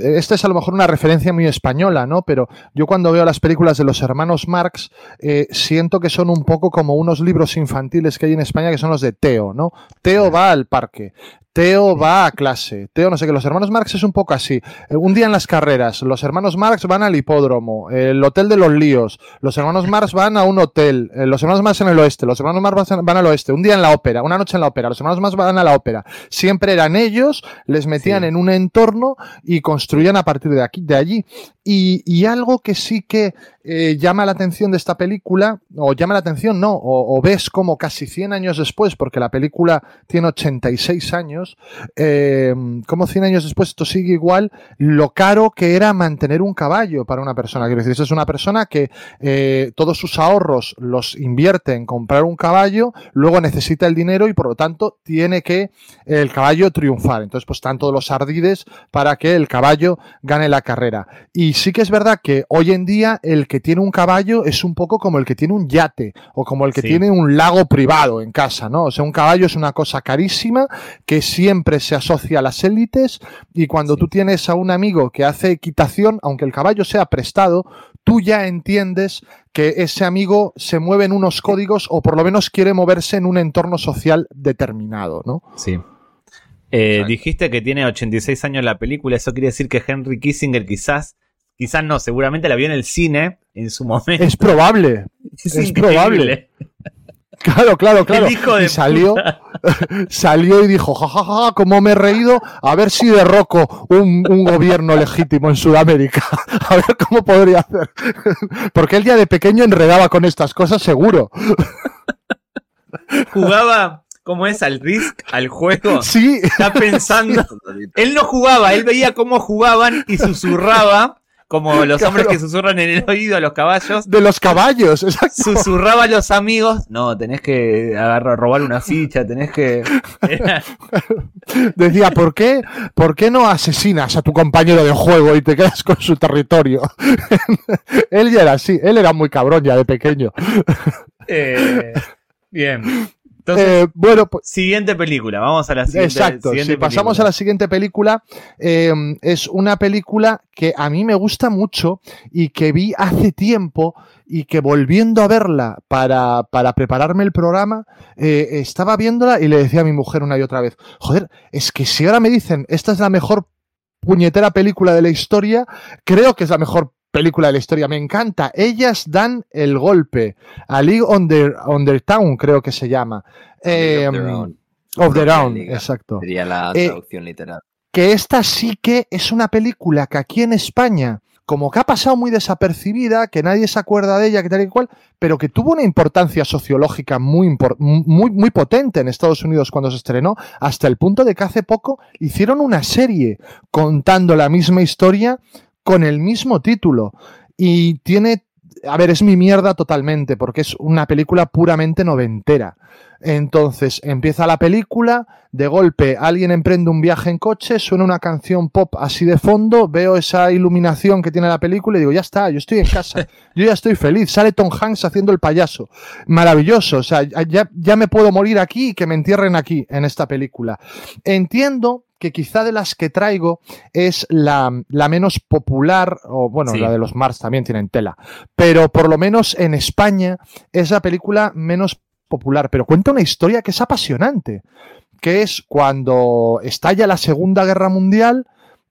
C: esta es a lo mejor una referencia muy española, ¿no? Pero yo cuando veo las películas de los hermanos Marx, eh, siento que son un poco como unos libros infantiles que hay en España que son los de Teo, ¿no? Teo va al parque, Teo va a clase. Teo, no sé qué, los hermanos Marx es un poco así. Eh, un día en las carreras, los hermanos Marx van al hipódromo, el hotel de los líos. Los hermanos Marx van a un hotel. Eh, los hermanos Marx en el oeste. Los hermanos Marx van al oeste. Un día en la ópera, una noche en la ópera. Los hermanos Marx van a la ópera. Siempre eran ellos, les metían en un entorno y construían a partir de aquí, de allí. Y, algo que sí que eh, llama la atención de esta película, o llama la atención, no, o, ves como casi 100 años después, porque la película tiene 86 años, eh, como 100 años después esto sigue igual, lo caro que era mantener un caballo para una persona. Quiero decir, es una persona que eh, todos sus ahorros los invierte en comprar un caballo, luego necesita el dinero y por lo tanto tiene que el caballo triunfar. Entonces, pues están todos los ardides para que el caballo gane la carrera. Y sí que es verdad que hoy en día el que tiene un caballo es un poco como el que tiene un yate o como el que tiene un lago privado en casa, ¿no? O sea, un caballo es una cosa carísima que siempre se asocia a las élites y cuando tú tienes a un amigo que hace equitación, aunque el caballo sea prestado, tú ya entiendes que ese amigo se mueve en unos códigos o por lo menos quiere moverse en un entorno social determinado, ¿no?
B: Sí. Eh, dijiste que tiene 86 años la película, eso quiere decir que Henry Kissinger quizás Quizás no, seguramente la vio en el cine en su momento.
C: Es probable. [LAUGHS] Es, probable. Claro, claro, claro. y salió, [LAUGHS] salió y dijo, jajaja, ja, ja, cómo me he reído, a ver si derroco un, un gobierno legítimo en Sudamérica. [LAUGHS] A ver cómo podría hacer. Porque él ya de pequeño enredaba con estas cosas, seguro.
B: Jugaba, ¿cómo es? Al Risk, al juego.
C: Sí.
B: Está pensando. Él no jugaba, él veía cómo jugaban y susurraba como [LAUGHS] los
C: Claro.
B: hombres que susurran en el oído a los caballos.
C: De los caballos, exacto.
B: Susurraba a los amigos. No, tenés que agarrar, robar una [LAUGHS] ficha, tenés que. [LAUGHS]
C: Decía, ¿por qué, ¿por qué no asesinas a tu compañero de juego y te quedas con su territorio? él ya era así, él era muy cabrón ya de pequeño.
B: Eh, bien. Entonces,
C: Eh, bueno, pues,
B: siguiente película. Vamos a la siguiente.
C: Exacto,
B: siguiente
C: si pasamos a la siguiente película, eh, es una película que a mí me gusta mucho y que vi hace tiempo y que volviendo a verla para, para prepararme el programa, eh, estaba viéndola y le decía a mi mujer una y otra vez, joder, es que si ahora me dicen, esta es la mejor puñetera película de la historia, creo que es la mejor película de la historia, me encanta. Ellas dan el golpe. A League on the, on the Town, creo que se llama.
A: Of Their Own.
C: Of their own,
A: liga.
C: exacto.
A: Sería la
C: Eh,
A: traducción literal.
C: Que esta sí que es una película que aquí en España, como que ha pasado muy desapercibida, que nadie se acuerda de ella, que tal y cual, pero que tuvo una importancia sociológica muy, muy, muy potente en Estados Unidos cuando se estrenó, hasta el punto de que hace poco hicieron una serie contando la misma historia con el mismo título. Y tiene, a ver, es mi mierda totalmente, porque es una película puramente noventera. Entonces empieza la película, de golpe alguien emprende un viaje en coche, suena una canción pop así de fondo, veo esa iluminación que tiene la película y digo, ya está, yo estoy en casa, [LAUGHS] yo ya estoy feliz, sale Tom Hanks haciendo el payaso. Maravilloso, o sea, ya, ya me puedo morir aquí y que me entierren aquí en esta película. Entiendo que quizá de las que traigo es la, la menos popular, o bueno,
B: Sí.
C: la de los Mars también tienen tela, pero por lo menos en España es la película menos popular, pero cuenta una historia que es apasionante, que es cuando estalla la Segunda Guerra Mundial,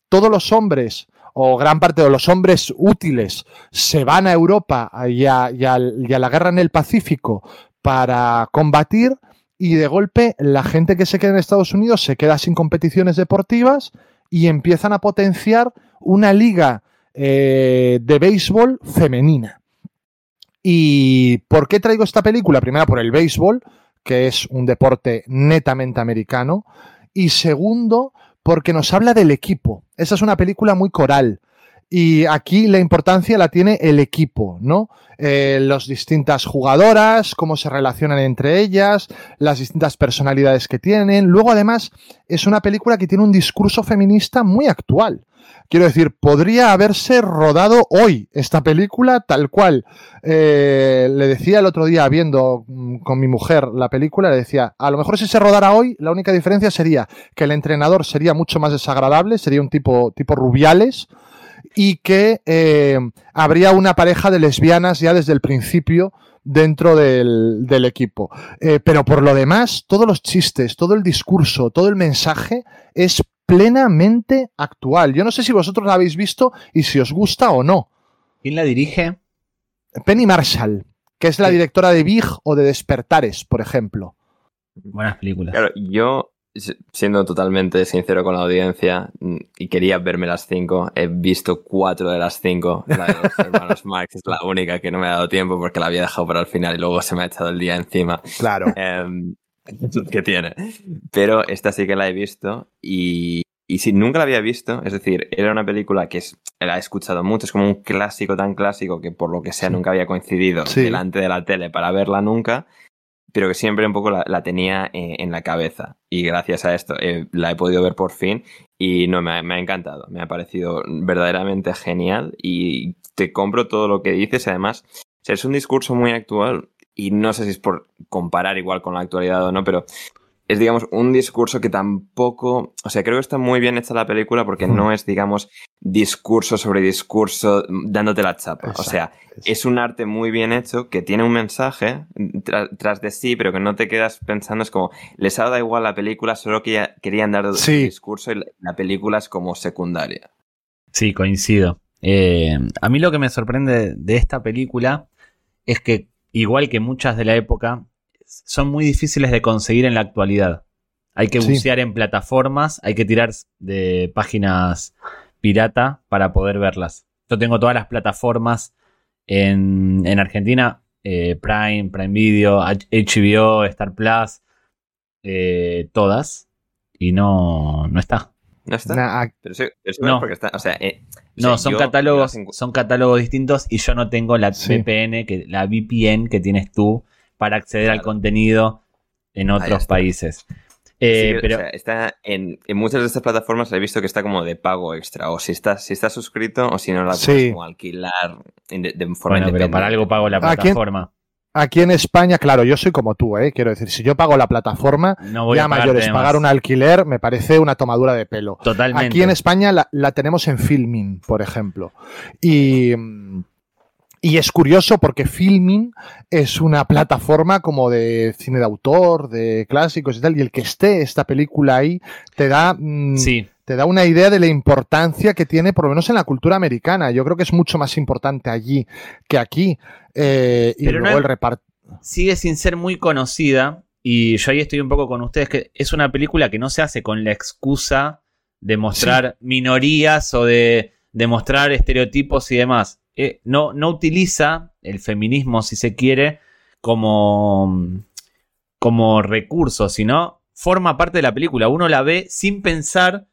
C: todos los hombres o gran parte de los hombres útiles se van a Europa y a, y al- y a la guerra en el Pacífico para combatir y de golpe la gente que se queda en Estados Unidos se queda sin competiciones deportivas y empiezan a potenciar una liga eh, de béisbol femenina. ¿Y por qué traigo esta película? Primero por el béisbol, que es un deporte netamente americano. Y segundo, porque nos habla del equipo. Esa es una película muy coral. Y aquí la importancia la tiene el equipo, ¿no? Eh, las distintas jugadoras, cómo se relacionan entre ellas, las distintas personalidades que tienen. Luego, además, es una película que tiene un discurso feminista muy actual. Quiero decir, podría haberse rodado hoy esta película tal cual. Eh, le decía el otro día, viendo mm, con mi mujer la película, le decía, a lo mejor si se rodara hoy, la única diferencia sería que el entrenador sería mucho más desagradable, sería un tipo, tipo rubiales, y que eh, habría una pareja de lesbianas ya desde el principio dentro del, del equipo. Eh, pero por lo demás, todos los chistes, todo el discurso, todo el mensaje es plenamente actual. Yo no sé si vosotros la habéis visto y si os gusta o no.
B: ¿Quién la dirige?
C: Penny Marshall, que es la directora de Big o de Despertares, por ejemplo.
B: Buenas películas.
A: Claro, yo, siendo totalmente sincero con la audiencia, mm, y quería verme las cinco, he visto cuatro de las cinco. La de los [LAUGHS] hermanos Marx es la única que no me ha dado tiempo porque la había dejado para el final y luego se me ha echado el día encima.
C: Claro.
A: Em, que tiene. Pero esta sí que la he visto y, y si nunca la había visto, es decir, era una película que es, la he escuchado mucho, es como un clásico tan clásico que por lo que sea nunca había coincidido
C: Sí.
A: delante de la tele para verla nunca, pero que siempre un poco la, tenía eh, en la cabeza. Y gracias a esto eh, la he podido ver por fin y no, me ha, encantado, me ha parecido verdaderamente genial y te compro todo lo que dices, además, es un discurso muy actual y no sé si es por comparar igual con la actualidad o no, pero es, digamos, un discurso que tampoco, o sea, creo que está muy bien hecha la película porque no es, digamos, discurso sobre discurso dándote la chapa. O sea, es un arte muy bien hecho que tiene un mensaje tra- tras de sí, pero que no te quedas pensando, es como, les ha dado igual la película, solo que ya querían dar
C: Sí.
A: el discurso y la, la película es como secundaria.
B: Sí, coincido. Eh, a mí lo que me sorprende de esta película es que, igual que muchas de la época, son muy difíciles de conseguir en la actualidad. Hay que
C: Sí.
B: bucear en plataformas, hay que tirar de páginas pirata para poder verlas. Yo tengo todas las plataformas en, en Argentina, eh, Prime, Prime Video, HBO, Star Plus, eh, todas, y no, no está.
A: ¿No está?
C: Nah, a-
A: Pero eso, eso
B: No.
A: es porque está. O sea, eh, o
B: No,
A: sea,
B: son
A: yo-
B: catálogos,
A: yo
B: son catálogos distintos y yo no tengo la
C: Sí.
B: VPN, que, la VPN que tienes tú para acceder al contenido en otros países.
A: Sí,
B: Eh,
A: o
B: pero
A: sea, está en, en muchas de estas plataformas he visto que está como de pago extra. O si estás, si estás suscrito o si no la puedes
C: Sí.
A: como alquilar de, forma
B: bueno, pero
A: independiente.
B: para algo pago la plataforma.
C: Aquí en España, claro, yo soy como tú, ¿eh? quiero decir, si yo pago la plataforma,
B: No voy
C: ya
B: a
C: mayores, pagar un alquiler me parece una tomadura de pelo.
B: Totalmente.
C: Aquí en España la, la tenemos en Filmin, por ejemplo. Y, mm, y es curioso porque Filmin es una plataforma como de cine de autor, de clásicos y tal, y el que esté esta película ahí te da, mm,
B: Sí,
C: te da una idea de la importancia que tiene, por lo menos en la cultura americana. Yo creo que es mucho más importante allí que aquí. Eh, y
B: Pero no
C: luego
B: es-
C: el reparto.
B: sigue sin ser muy conocida y yo ahí estoy un poco con ustedes que es una película que no se hace con la excusa de mostrar minorías o de, de mostrar estereotipos y demás. Eh, no, no utiliza el feminismo, si se quiere, como, como recurso, sino forma parte de la película. Uno la ve sin pensar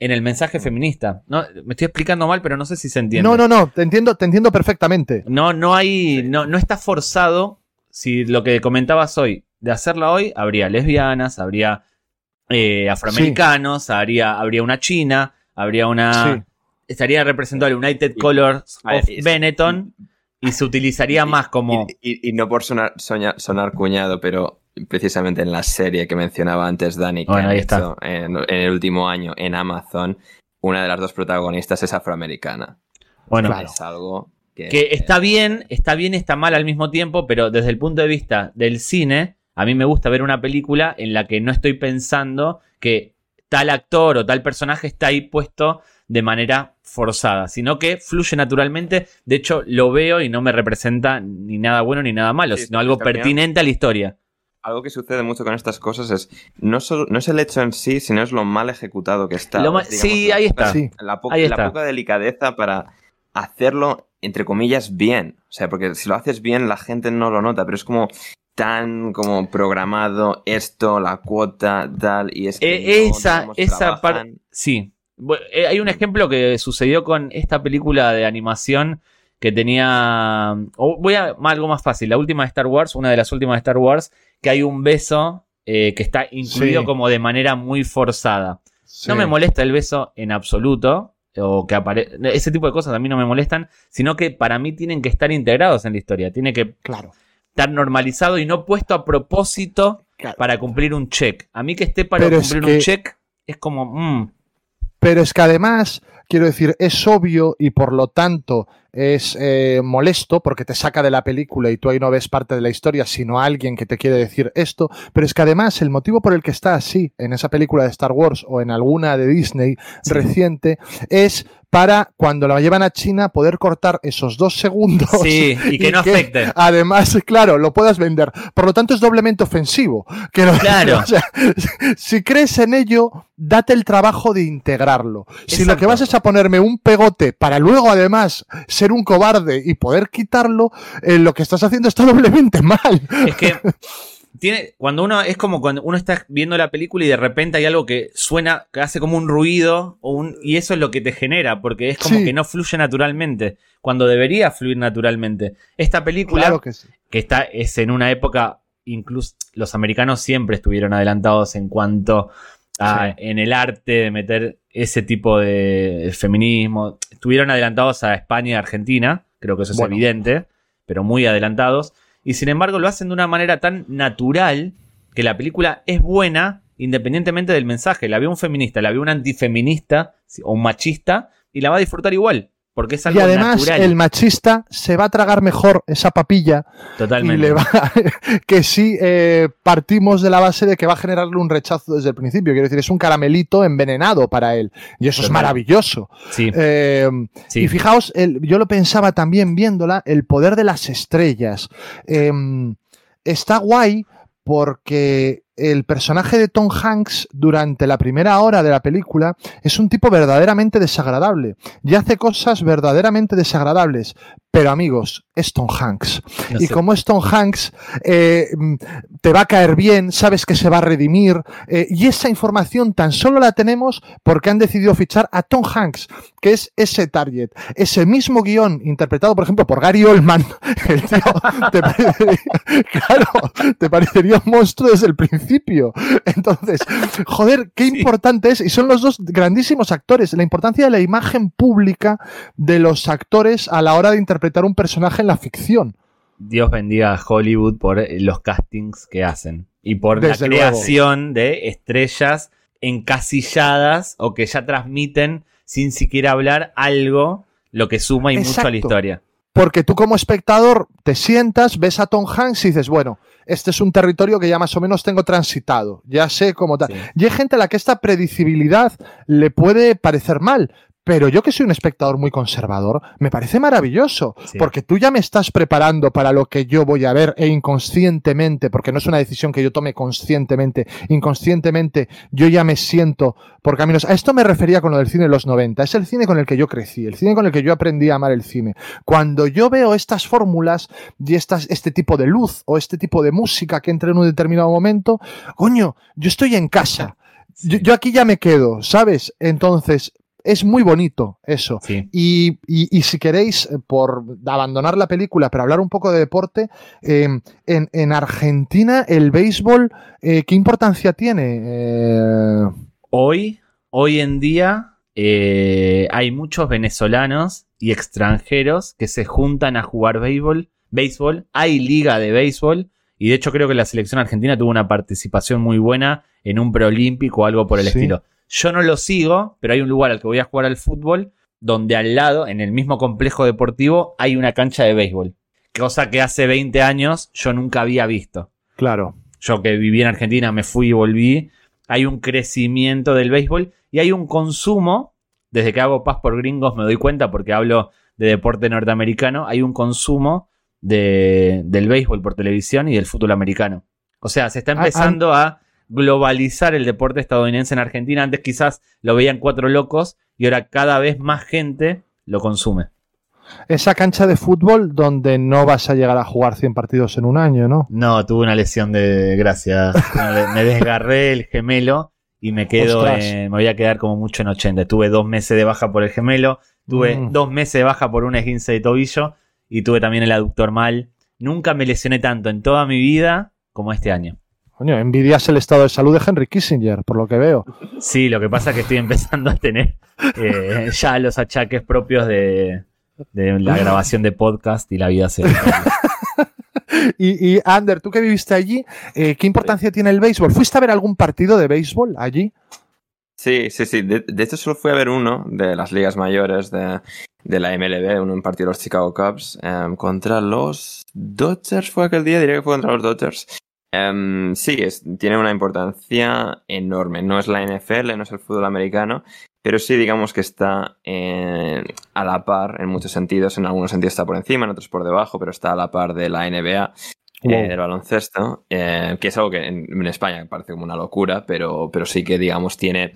B: en el mensaje feminista. No, me estoy explicando mal, pero no sé si se entiende.
C: No, no, no, te entiendo, te entiendo perfectamente.
B: No, no hay. No, no está forzado. Si lo que comentabas hoy, de hacerla hoy, habría lesbianas, habría eh, afroamericanos, habría, habría una china, habría una.
C: Sí.
B: Estaría representado el United Colors
A: a ver,
B: of Benetton y se utilizaría [LAUGHS] más como.
A: Y, y- y no por sonar, soña- sonar cuñado, pero precisamente en la serie que mencionaba antes Dani, que
B: Bueno, ahí está.
A: hecho en, en el último año en Amazon, una de las dos protagonistas es afroamericana.
B: Bueno,
C: Claro.
A: Es algo que...
B: que está bien, está bien, está mal al mismo tiempo, pero desde el punto de vista del cine, a mí me gusta ver una película en la que no estoy pensando que tal actor o tal personaje está ahí puesto de manera forzada, sino que fluye naturalmente. De hecho, lo veo y no me representa ni nada bueno ni nada malo,
A: Sí,
B: sino algo pertinente a la historia.
A: Algo que sucede mucho con estas cosas es no, solo, no es el hecho en sí, sino es lo mal ejecutado que está. Digamos,
B: sí, ahí está.
A: La, poca delicadeza para hacerlo, entre comillas, bien. O sea, porque si lo haces bien, la gente no lo nota, pero es como tan como programado esto, la cuota, tal, y es que
B: Eh,
A: no,
B: esa esa parte. Sí. Eh, hay un ejemplo que sucedió con esta película de animación que tenía. o voy a algo más fácil. La última de Star Wars, una de las últimas de Star Wars, que hay un beso eh, que está incluido
C: Sí.
B: como de manera muy forzada.
C: Sí.
B: No me molesta el beso en absoluto. O que apare ese tipo de cosas a mí no me molestan, sino que para mí tienen que estar integrados en la historia. Tiene que
C: Claro.
B: estar normalizado y no puesto a propósito
C: Claro.
B: para cumplir un check. A mí que esté para
C: Pero es
B: cumplir
C: que-
B: un check es como, mm,
C: Pero es que además, quiero decir, es obvio y por lo tanto es eh, molesto porque te saca de la película y tú ahí no ves parte de la historia, sino alguien que te quiere decir esto. Pero es que además el motivo por el que está así en esa película de Star Wars o en alguna de Disney
B: Sí.
C: reciente es para cuando la llevan a China poder cortar esos dos segundos.
B: sí, y [LAUGHS] que no afecte.
C: Además, claro, lo puedas vender. Por lo tanto, es doblemente ofensivo. Que no-
B: Claro. [LAUGHS]
C: o sea, si crees en ello, date el trabajo de integrarlo. Si lo que vas es a ponerme un pegote para luego, además, ser un cobarde y poder quitarlo, eh, lo que estás haciendo está doblemente mal.
B: Es que [LAUGHS] tiene, cuando uno, es como cuando uno está viendo la película y de repente hay algo que suena, que hace como un ruido, o un, y eso es lo que te genera, porque es como
C: Sí.
B: que no fluye naturalmente, cuando debería fluir naturalmente. Esta película,
C: Claro que sí.
B: que está, es en una época, incluso los americanos siempre estuvieron adelantados en cuanto a
C: Sí.
B: en el arte de meter ese tipo de feminismo. Estuvieron adelantados a España y Argentina, creo que eso es
C: Bueno.
B: evidente, pero muy adelantados. Y sin embargo lo hacen de una manera tan natural que la película es buena independientemente del mensaje. La ve un feminista, la ve un antifeminista o un machista y la va a disfrutar igual, porque es
C: Y además,
B: natural.
C: el machista se va a tragar mejor esa papilla
B: Totalmente.
C: y le va [LAUGHS] que si eh, partimos de la base de que va a generarle un rechazo desde el principio. Quiero decir, es un caramelito envenenado para él. Y eso es maravilloso.
B: Sí,
C: Eh,
B: sí.
C: Y fijaos, el- yo lo pensaba también viéndola, el poder de las estrellas. Eh, está guay porque el personaje de Tom Hanks durante la primera hora de la película es un tipo verdaderamente desagradable y hace cosas verdaderamente desagradables, Pero amigos, es Tom Hanks.
B: No
C: y como es Tom Hanks, eh, mm, te va a caer bien, sabes que se va a redimir. eh, y esa información tan solo la tenemos porque han decidido fichar a Tom Hanks, que es ese target. Ese mismo guion interpretado, por ejemplo, por Gary Oldman. [LAUGHS] El tío, te parecería, [LAUGHS] claro, te parecería un monstruo desde el principio. Entonces, joder, qué
B: Sí.
C: importante es. Y son los dos grandísimos actores. La importancia de la imagen pública de los actores a la hora de interpretar un personaje en la ficción.
B: Dios bendiga a Hollywood por eh, los castings que hacen y por
C: Desde
B: la
C: luego.
B: creación de estrellas encasilladas o que ya transmiten sin siquiera hablar algo, lo que suma y mucho a la historia.
C: Porque tú como espectador te sientas, ves a Tom Hanks y dices, bueno, este es un territorio que ya más o menos tengo transitado, ya sé cómo tal.
B: Sí.
C: Y hay gente a la que esta predecibilidad le puede parecer mal. Pero yo que soy un espectador muy conservador, me parece maravilloso,
B: Sí.
C: porque tú ya me estás preparando para lo que yo voy a ver e inconscientemente, porque no es una decisión que yo tome conscientemente, inconscientemente yo ya me siento por caminos. A esto me refería con lo del cine de los 90, es el cine con el que yo crecí, el cine con el que yo aprendí a amar el cine. Cuando yo veo estas fórmulas y estas, este tipo de luz o este tipo de música que entra en un determinado momento, coño, yo estoy en casa. Yo, yo aquí ya me quedo, ¿sabes? Entonces, es muy bonito eso.
B: Sí.
C: Y, y- y si queréis, eh, por abandonar la película, pero hablar un poco de deporte, eh, en, en Argentina el béisbol, eh, ¿qué importancia tiene? Eh,
B: Hoy, hoy en día, eh, hay muchos venezolanos y extranjeros que se juntan a jugar béisbol. béisbol. Hay liga de béisbol. Y de hecho creo que la selección argentina tuvo una participación muy buena en un preolímpico o algo por el
C: Sí.
B: estilo. Yo no lo sigo, pero hay un lugar al que voy a jugar al fútbol donde al lado, en el mismo complejo deportivo, hay una cancha de béisbol. Cosa que hace 20 años yo nunca había visto
C: claro.
B: yo que viví en Argentina, me fui y volví, hay un crecimiento del béisbol y hay un consumo, desde que hago paz por gringos me doy cuenta porque hablo de deporte norteamericano, hay un consumo de- del béisbol por televisión y del fútbol americano. O sea, se está
C: Ah,
B: empezando a globalizar el deporte estadounidense en Argentina. Antes quizás lo veían cuatro locos y ahora cada vez más gente lo consume.
C: Esa cancha de fútbol donde no vas a llegar a jugar 100 partidos en un año, ¿no?
B: No, tuve una lesión de gracias. me desgarré el gemelo y me quedo, en- me voy a quedar como mucho en 80. Tuve dos meses de baja por el gemelo, tuve
C: Mm.
B: dos meses de baja por un esguince de tobillo y tuve también el aductor mal. Nunca me lesioné tanto en toda mi vida como este año.
C: Coño, envidias el estado de salud de Henry Kissinger, por lo que veo.
B: Sí, lo que pasa es que estoy [LAUGHS] empezando a tener eh, ya los achaques propios de, de la grabación de podcast y la vida se [LAUGHS]
C: Y, y Ander, tú que viviste allí, eh, ¿qué importancia tiene el béisbol? ¿Fuiste a ver algún partido de béisbol allí?
A: Sí, sí, sí. De, de hecho, solo fui a ver uno de las ligas mayores de, de la MLB, uno en partido de los Chicago Cubs, em, contra los Dodgers fue aquel día, diría que fue contra los Dodgers. Em, sí, es- tiene una importancia enorme. No es la NFL, no es el fútbol americano, pero sí digamos que está eh, a la par en muchos sentidos. En algunos sentidos está por encima, en otros por debajo, pero está a la par de la NBA. eh,
C: Wow.
A: del baloncesto, eh, que es algo que en, en España parece como una locura, pero, pero sí que, digamos, tiene...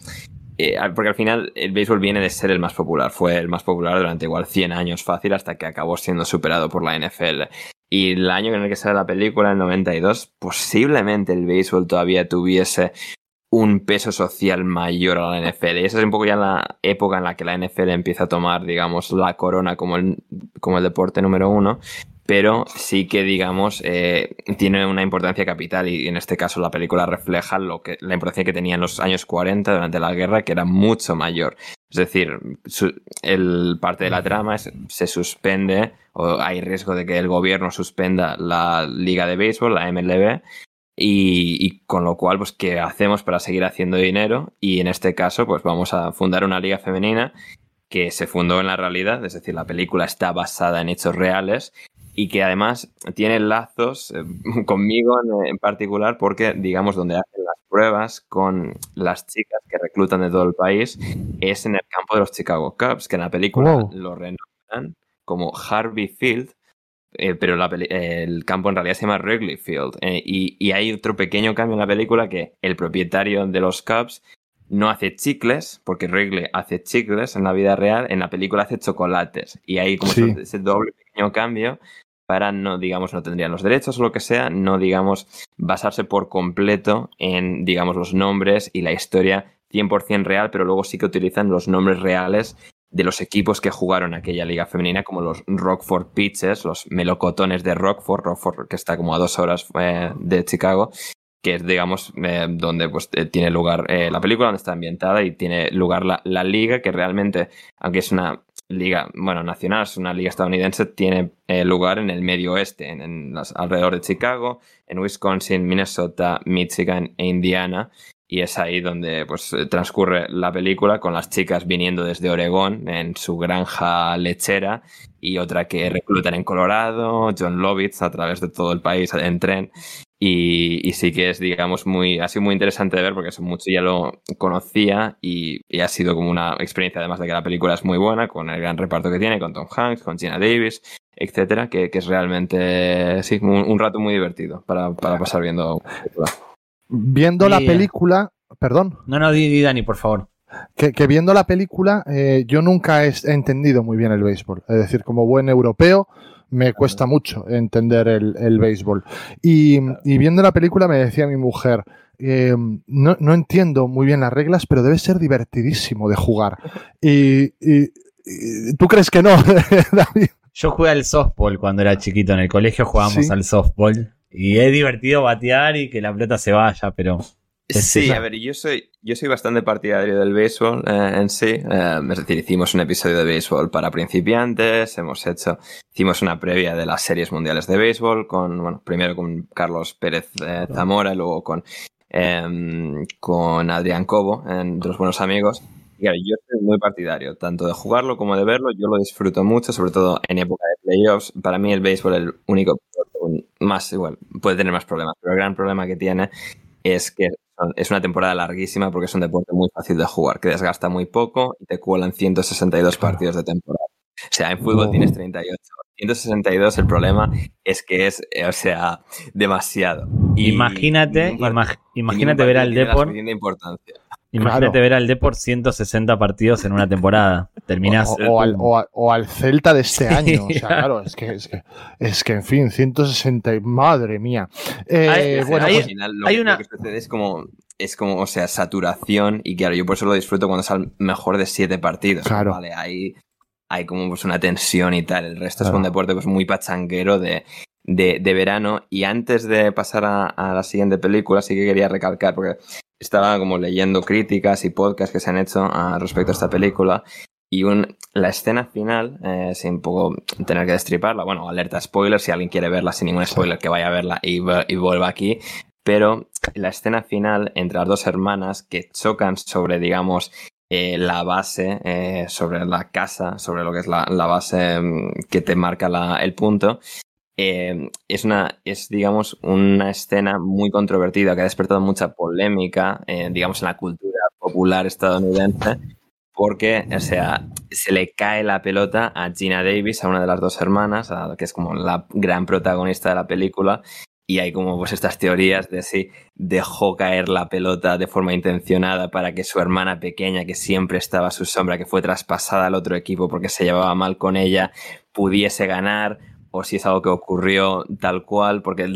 A: eh, porque al final el béisbol viene de ser el más popular, fue el más popular durante igual 100 años fácil hasta que acabó siendo superado por la NFL. Y el año en el que sale la película, el 92, posiblemente el béisbol todavía tuviese un peso social mayor a la NFL. Y esa es un poco ya la época en la que la NFL empieza a tomar, digamos, la corona como el, como el deporte número uno pero sí que, digamos, eh, tiene una importancia capital y en este caso la película refleja lo que, la importancia que tenía en los años 40 durante la guerra, que era mucho mayor. Es decir, su- el parte de la trama es, se suspende o hay riesgo de que el gobierno suspenda la liga de béisbol, la MLB, y, y con lo cual, pues, ¿qué hacemos para seguir haciendo dinero? Y en este caso, pues vamos a fundar una liga femenina que se fundó en la realidad, es decir, la película está basada en hechos reales y que además tiene lazos eh, [LAUGHS] conmigo en, en particular porque, digamos, donde hacen las pruebas con las chicas que reclutan de todo el país es en el campo de los Chicago Cubs, que en la película
C: Wow.
A: lo renombran como Harvey Field, eh, pero la eh, el campo en realidad se llama Wrigley Field. Eh, y, y hay otro pequeño cambio en la película que el propietario de los Cubs no hace chicles, porque Wrigley hace chicles en la vida real, en la película hace chocolates. Y ahí como
C: Sí.
A: ese doble pequeño cambio para no, digamos, no tendrían los derechos o lo que sea, no, digamos, basarse por completo en, digamos, los nombres y la historia 100% real, pero luego sí que utilizan los nombres reales de los equipos que jugaron aquella liga femenina, como los Rockford Peaches, los melocotones de Rockford, Rockford que está como a dos horas eh, de Chicago, que es, digamos, eh, donde pues, eh, tiene lugar eh, la película, donde está ambientada y tiene lugar la, la liga, que realmente, aunque es una liga, bueno, nacional, es una liga estadounidense, tiene lugar en el medio oeste, en, alrededor de Chicago, en Wisconsin, Minnesota, Michigan e Indiana. Y es ahí donde pues, transcurre la película con las chicas viniendo desde Oregón en su granja lechera y otra que reclutan en Colorado, John Lovitz a través de todo el país en tren. Y, y sí que es, digamos, muy, ha sido muy interesante de ver porque eso mucho ya lo conocía y, y ha sido como una experiencia, además de que la película es muy buena, con el gran reparto que tiene, con Tom Hanks, con Gina Davis, etcétera, que, que es realmente, sí, un, un rato muy divertido para, para pasar viendo.
C: Viendo la película, perdón,
B: No, no, di, di, Dani, por favor.
C: que, que viendo la película eh, yo nunca he entendido muy bien el béisbol. Es decir, como buen europeo me cuesta mucho entender el, el béisbol. Y, y viendo la película me decía mi mujer, eh, no, no entiendo muy bien las reglas, pero debe ser divertidísimo de jugar. Y, y- y- ¿tú crees que no, [LAUGHS] David?
B: Yo jugué al softball cuando era chiquito. En el colegio jugábamos
C: Sí.
B: al softball. Y es divertido batear y que la pelota se vaya, pero. Es
A: Sí,
B: esa-
A: a ver, yo soy, yo soy bastante partidario del béisbol eh, en sí. Eh, es decir, hicimos un episodio de béisbol para principiantes, hemos hecho, hicimos una previa de las series mundiales de béisbol con, bueno, primero con Carlos Pérez eh, Zamora, luego con, em, con Adrián Cobo, en los buenos amigos. Y claro, yo soy muy partidario, tanto de jugarlo como de verlo. Yo lo disfruto mucho, sobre todo en época de playoffs. Para mí el béisbol es el único, más igual, puede tener más problemas, pero el gran problema que tiene es que es una temporada larguísima porque es un deporte muy fácil de jugar, que desgasta muy poco y te cuelan 162
C: Claro.
A: partidos de temporada. O sea, en fútbol
C: Oh.
A: tienes 38. 162 el problema es que es, eh, o sea, demasiado. Y
B: imagínate, imagínate ver al Depor.
A: importancia.
B: Imagínate
C: Claro.
B: ver al Depor 160 partidos en una temporada. Terminás.
C: O, o al, o al Celta de este año. O sea, claro, es que, es que, es que en fin, 160, y- madre mía. Eh,
B: Hay-
C: bueno,
B: hay-
A: al
C: pues,
A: final lo,
B: hay
A: que-
B: una-
A: lo que sucede es como, es como, o sea, saturación y claro, yo por eso lo disfruto cuando es al mejor de siete partidos.
C: Claro.
A: Vale, hay, hay como pues una tensión y tal. El resto es un deporte pues muy pachanguero de, de, de verano. Y antes de pasar a, a la siguiente película, sí que quería recalcar, porque estaba como leyendo críticas y podcasts que se han hecho ah, respecto a esta película. Y un, la escena final, eh, sin poco tener que destriparla, bueno, alerta spoiler, si alguien quiere verla sin ningún spoiler, que vaya a verla y, vu- y vuelva aquí. Pero la escena final entre las dos hermanas que chocan sobre, digamos, eh, la base, eh, sobre la casa, sobre lo que es la, la base mm, que te marca la- el punto, eh, es una, es, digamos, una escena muy controvertida que ha despertado mucha polémica, eh, digamos, en la cultura popular estadounidense, porque, sea, se le cae la pelota a Gina Davis, a una de las dos hermanas, a que es como la gran protagonista de la película, y hay como pues estas teorías de si dejó caer la pelota de forma intencionada para que su hermana pequeña, que siempre estaba a su sombra, que fue traspasada al otro equipo porque se llevaba mal con ella, pudiese ganar, o si es algo que ocurrió tal cual, porque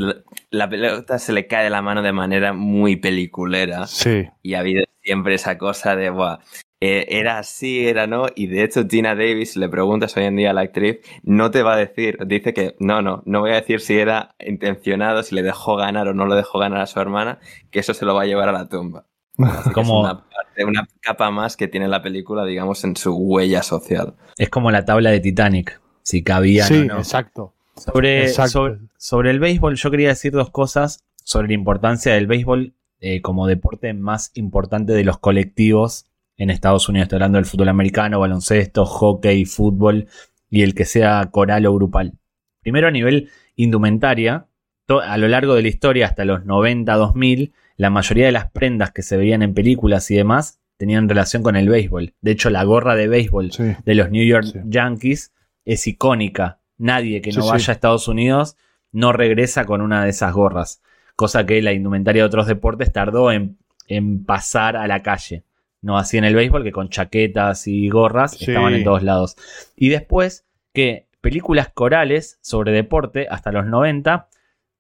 A: la pelota se le cae de la mano de manera muy peliculera
C: sí.
A: y ha habido siempre esa cosa de, Buah, eh, era así, era no, y de hecho Gina Davis, le preguntas hoy en día a la actriz, no te va a decir, dice que no, no, no voy a decir si era intencionado, si le dejó ganar o no le dejó ganar a su hermana, que eso se lo va a llevar a la tumba. [LAUGHS] Es
B: como,
A: una, parte- una capa más que tiene la película, digamos, en su huella social.
B: es como la tabla de Titanic. Si cabía
C: Sí,
B: no.
C: exacto.
B: Sobre,
C: Exacto.
B: sobre, sobre el béisbol, yo quería decir dos cosas sobre la importancia del béisbol eh, como deporte más importante de los colectivos en Estados Unidos. Estoy hablando del fútbol americano, baloncesto, hockey, fútbol y el que sea coral o grupal. Primero a nivel indumentaria, a lo largo de la historia, hasta los 90, 2000, la mayoría de las prendas que se veían en películas y demás tenían relación con el béisbol. De hecho, la gorra de béisbol
C: Sí.
B: de los New York
C: Sí.
B: Yankees es icónica. Nadie que no
C: Sí, sí.
B: vaya a Estados Unidos no regresa con una de esas gorras. Cosa que la indumentaria de otros deportes tardó en, en pasar a la calle. No así en el béisbol, que con chaquetas y gorras
C: Sí.
B: estaban en todos lados. Y después que películas corales sobre deporte hasta los 90,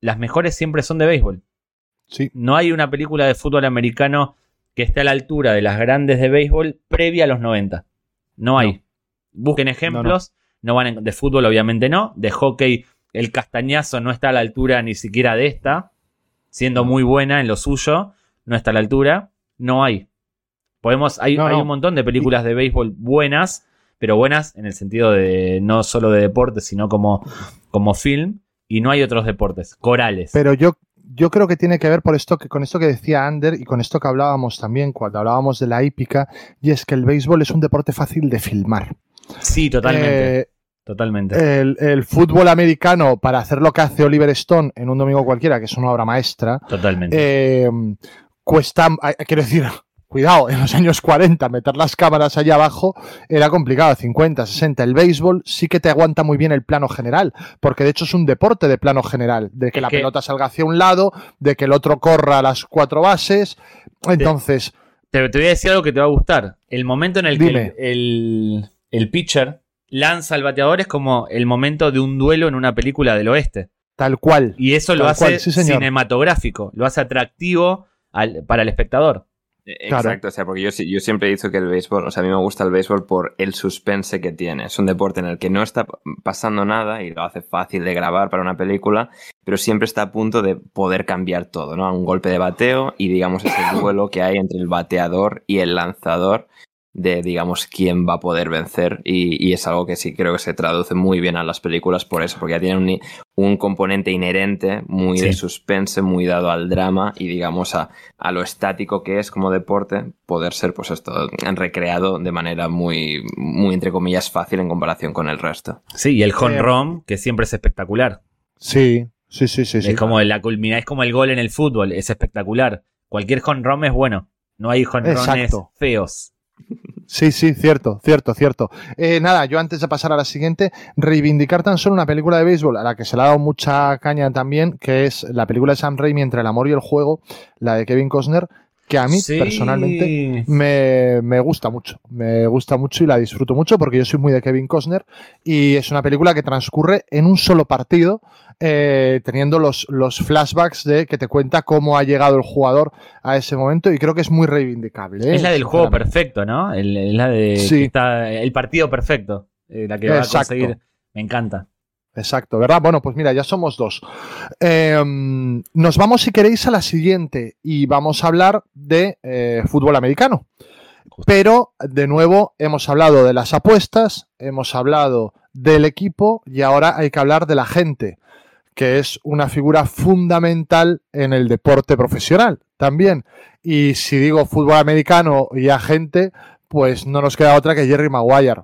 B: las mejores siempre son de béisbol.
C: Sí.
B: No hay una película de fútbol americano que esté a la altura de las grandes de béisbol previa a los 90. No hay. Busquen ejemplos. No, van en- de fútbol, obviamente no. De hockey, el castañazo no está a la altura ni siquiera de esta. Siendo muy buena en lo suyo, no está a la altura. No hay. Podemos, hay,
C: No,
B: hay
C: no.
B: un montón de películas de béisbol buenas, pero buenas en el sentido de no solo de deporte, sino como, como film. Y no hay otros deportes. Corales.
C: Pero yo, yo creo que tiene que ver por esto que, con esto que decía Ander y con esto que hablábamos también cuando hablábamos de la hípica, y es que el béisbol es un deporte fácil de filmar.
B: Sí, totalmente.
C: Eh,
B: totalmente.
C: el, el fútbol americano, para hacer lo que hace Oliver Stone en un domingo cualquiera, que es una obra maestra,
B: totalmente.
C: eh, cuesta, eh, quiero decir, [LAUGHS] cuidado, en los años 40 meter las cámaras allá abajo era complicado, 50, 60. El béisbol sí que te aguanta muy bien el plano general, porque de hecho es un deporte de plano general, de que
B: Es
C: la
B: que-
C: pelota salga hacia un lado, de que el otro corra a las cuatro bases. Entonces,
B: Te, te voy a decir algo que te va a gustar. El momento en el
C: Dime.
B: que el, el- el pitcher lanza al bateador es como el momento de un duelo en una película del oeste.
C: tal cual.
B: Y eso lo hace
C: cual, sí, señor.
B: cinematográfico, lo hace atractivo al- para el espectador.
A: Eh,
C: Claro.
A: Exacto, o sea, porque yo, sí- yo siempre he dicho que el béisbol, o sea, a mí me gusta el béisbol por el suspense que tiene. Es un deporte en el que no está pasando nada y lo hace fácil de grabar para una película, pero siempre está a punto de poder cambiar todo, ¿no? Un golpe de bateo y, digamos, ese [COUGHS] duelo que hay entre el bateador y el lanzador de, digamos, quién va a poder vencer. Y, y es algo que sí creo que se traduce muy bien a las películas por eso, porque ya tienen un, un componente inherente muy de suspense, muy dado al drama y, digamos, a, a lo estático que es como deporte, poder ser, pues esto, recreado de manera muy, muy, entre comillas, fácil en comparación con el resto.
B: Sí, y el home
C: Eh,
B: run, que siempre es espectacular.
C: Sí, sí, sí, sí. sí.
B: es como la culmina, es como el gol en el fútbol, es espectacular. Cualquier home run es bueno. No hay home runs
C: Exacto.
B: feos.
C: Sí, sí, cierto, cierto, cierto. Eh, nada, yo antes de pasar a la siguiente, reivindicar tan solo una película de béisbol a la que se le ha dado mucha caña también, que es la película de Sam Raimi entre el amor y el juego, la de Kevin Costner, que a mí
B: Sí.
C: personalmente me, me gusta mucho. Me gusta mucho y la disfruto mucho porque yo soy muy de Kevin Costner y es una película que transcurre en un solo partido, eh, teniendo los, los flashbacks de que te cuenta cómo ha llegado el jugador a ese momento y creo que es muy reivindicable. ¿eh?
B: Es la del juego perfecto, ¿no? El, es la de
C: Sí.
B: que está el partido perfecto. eh, la que va a conseguir. Me encanta.
C: Exacto, ¿verdad? Bueno, pues mira, ya somos dos. Eh, nos vamos, si queréis, a la siguiente y vamos a hablar de eh, fútbol americano. Pero, de nuevo, hemos hablado de las apuestas, hemos hablado del equipo y ahora hay que hablar de la gente, que es una figura fundamental en el deporte profesional también. Y si digo fútbol americano y agente, pues no nos queda otra que Jerry Maguire.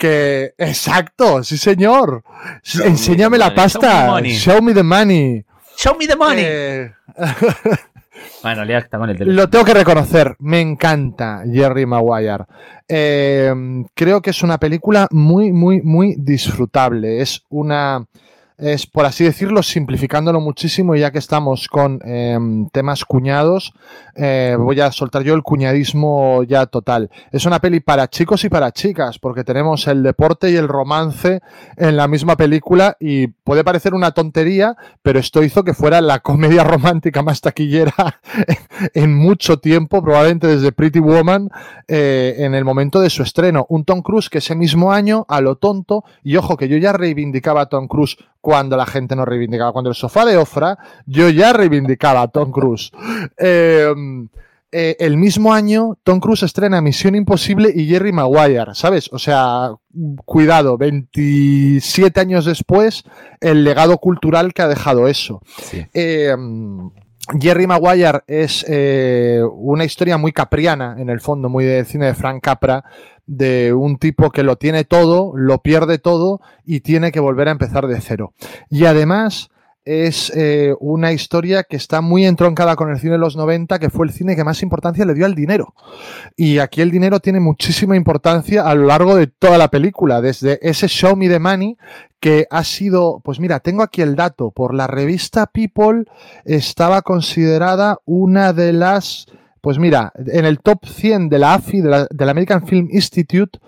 C: Que, exacto, sí señor.
A: Show
C: Enséñame la
A: money.
C: pasta.
B: Show me money.
C: Show me the money.
B: Show me the money.
C: Eh, [LAUGHS]
B: bueno, Lea está con el teléfono.
C: lo tengo que reconocer, me encanta Jerry Maguire. Eh, creo que es una película muy, muy, muy disfrutable. Es una, es por así decirlo, simplificándolo muchísimo, y ya que estamos con eh, temas cuñados, eh, voy a soltar yo el cuñadismo ya total. Es una peli para chicos y para chicas, porque tenemos el deporte y el romance en la misma película y puede parecer una tontería, pero esto hizo que fuera la comedia [LAUGHS] romántica más taquillera [LAUGHS] en mucho tiempo, probablemente desde Pretty Woman, eh, en el momento de su estreno. Un Tom Cruise que ese mismo año, a lo tonto, y ojo que yo ya reivindicaba a Tom Cruise cuando la gente no reivindicaba, cuando el sofá de Ofra, yo ya reivindicaba a Tom Cruise. Eh, eh, el mismo año, Tom Cruise estrena Misión Imposible y Jerry Maguire, ¿sabes? O sea, cuidado, 27 años después, el legado cultural que ha dejado eso.
B: Sí.
C: Eh, Jerry Maguire es eh, una historia muy capriana, en el fondo, muy de cine de Frank Capra, de un tipo que lo tiene todo, lo pierde todo y tiene que volver a empezar de cero. Y además es eh, una historia que está muy entroncada con el cine de los 90, que fue el cine que más importancia le dio al dinero. Y aquí el dinero tiene muchísima importancia a lo largo de toda la película, desde ese Show Me the Money, que ha sido, pues mira, tengo aquí el dato, por la revista People estaba considerada una de las Pues mira, en el top 100 de la AFI, de la, del American Film Institute,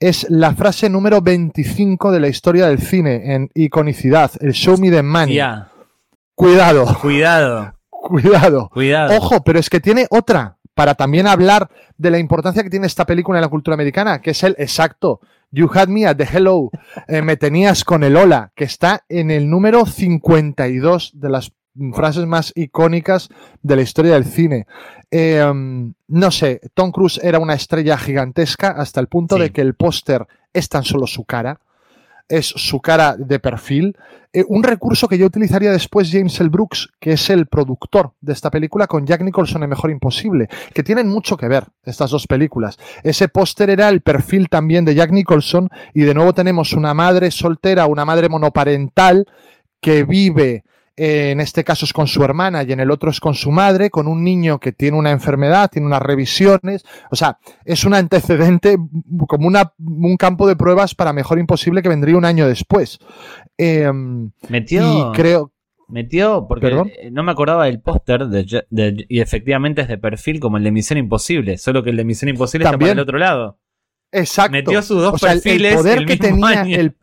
C: es la frase número 25 de la historia del cine en iconicidad, el Show Me the Money. Cuidado,
B: Cuidado, [LAUGHS]
C: cuidado.
B: cuidado.
C: Ojo, pero es que tiene otra para también hablar de la importancia que tiene esta película en la cultura americana, que es el exacto. You had me at the hello. eh, me tenías con el hola, que está en el número 52 de las frases más icónicas de la historia del cine. Eh, um, no sé, Tom Cruise era una estrella gigantesca hasta el punto
B: Sí.
C: de que el póster es tan solo su cara. Es su cara de perfil. Eh, un recurso que yo utilizaría después James L. Brooks, que es el productor de esta película, con Jack Nicholson en Mejor Imposible, que tienen mucho que ver estas dos películas. Ese póster era el perfil también de Jack Nicholson y de nuevo tenemos una madre soltera, una madre monoparental que vive, en este caso es con su hermana y en el otro es con su madre, con un niño que tiene una enfermedad, tiene unas revisiones, o sea, es un antecedente como una, un campo de pruebas para Mejor Imposible que vendría un año después. Eh,
B: Metió,
C: y creo,
B: metió, porque
C: ¿Perdón?
B: eh, no me acordaba del póster de, Je- de- y efectivamente es de perfil como el de Misión Imposible, solo que el de Misión Imposible está para el otro lado.
C: Exacto.
B: Metió sus dos
C: O sea,
B: perfiles
C: el poder
B: el
C: que
B: mismo
C: tenía
B: año.
C: el,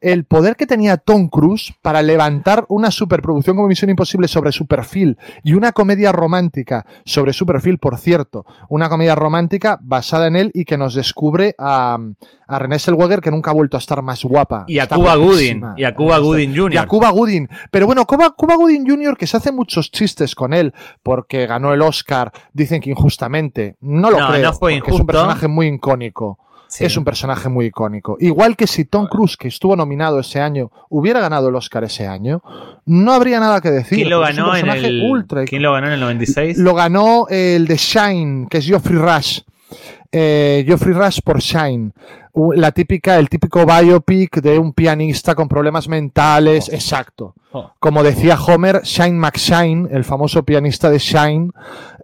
C: el poder que tenía Tom Cruise para levantar una superproducción como Misión Imposible sobre su perfil y una comedia romántica sobre su perfil, por cierto, una comedia romántica basada en él y que nos descubre a, a Renée Zellweger que nunca ha vuelto a estar más guapa.
B: Y a
C: Está
B: Cuba Gooding. Y a Cuba Gooding
C: Y a
B: Jr.
C: Cuba Gooding. Pero bueno, Cuba, Cuba Gooding Jr., que se hace muchos chistes con él porque ganó el Oscar, dicen que injustamente. No lo
B: No,
C: creo.
B: no fue
C: Es un personaje muy icónico.
B: Sí.
C: Es un personaje muy icónico. Igual que si Tom Cruise, que estuvo nominado ese año, hubiera ganado el Oscar ese año, no habría nada que decir.
B: ¿Quién lo ganó en el
C: ultra
B: ¿Quién lo ganó en el 96?
C: Lo ganó el de Shine, que es Geoffrey Rush. Eh, Geoffrey Rush por Shine. La típica, el típico biopic de un pianista con problemas mentales. Exacto.
B: Oh.
C: Como decía Homer, Shine McShine, el famoso pianista de Shine.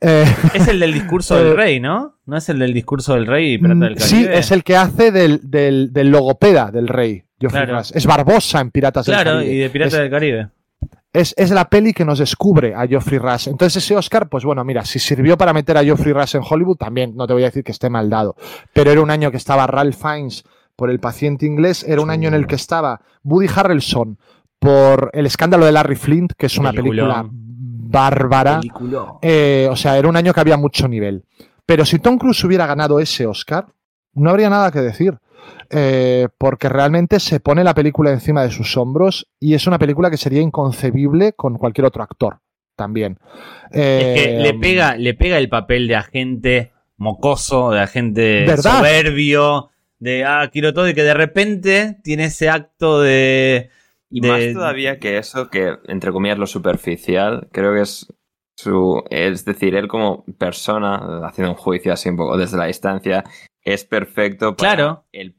C: eh,
B: Es el del discurso [LAUGHS]
C: Eh,
B: del rey, ¿no? ¿No es el del discurso del rey y Pirata del Caribe?
C: sí, es el que hace del, del, del logopeda del rey. Geoffrey
B: Claro.
C: Rush. Es Barbosa en Piratas del
B: Claro,
C: Caribe.
B: y de Pirata
C: es,
B: del Caribe.
C: Es, es la peli que nos descubre a Geoffrey Rush. Entonces ese Oscar, pues bueno, mira, si sirvió para meter a Geoffrey Rush en Hollywood, también no te voy a decir que esté mal dado. Pero era un año que estaba Ralph Fiennes por El paciente inglés, era un año en el que estaba Woody Harrelson por El escándalo de Larry Flint, que es una película bárbara. Eh, o sea, era un año que había mucho nivel. Pero si Tom Cruise hubiera ganado ese Oscar, no habría nada que decir. Eh, porque realmente se pone la película encima de sus hombros y es una película que sería inconcebible con cualquier otro actor también. Eh,
B: Es que le pega, le pega el papel de agente mocoso, de agente
C: ¿Verdad?
B: soberbio, de ah, quiero todo, y que de repente tiene ese acto de.
A: Y
B: de-
A: más todavía que eso, que entre comillas lo superficial, creo que es su. Es decir, él como persona, haciendo un juicio así un poco desde la distancia, es perfecto para,
B: Claro.
A: el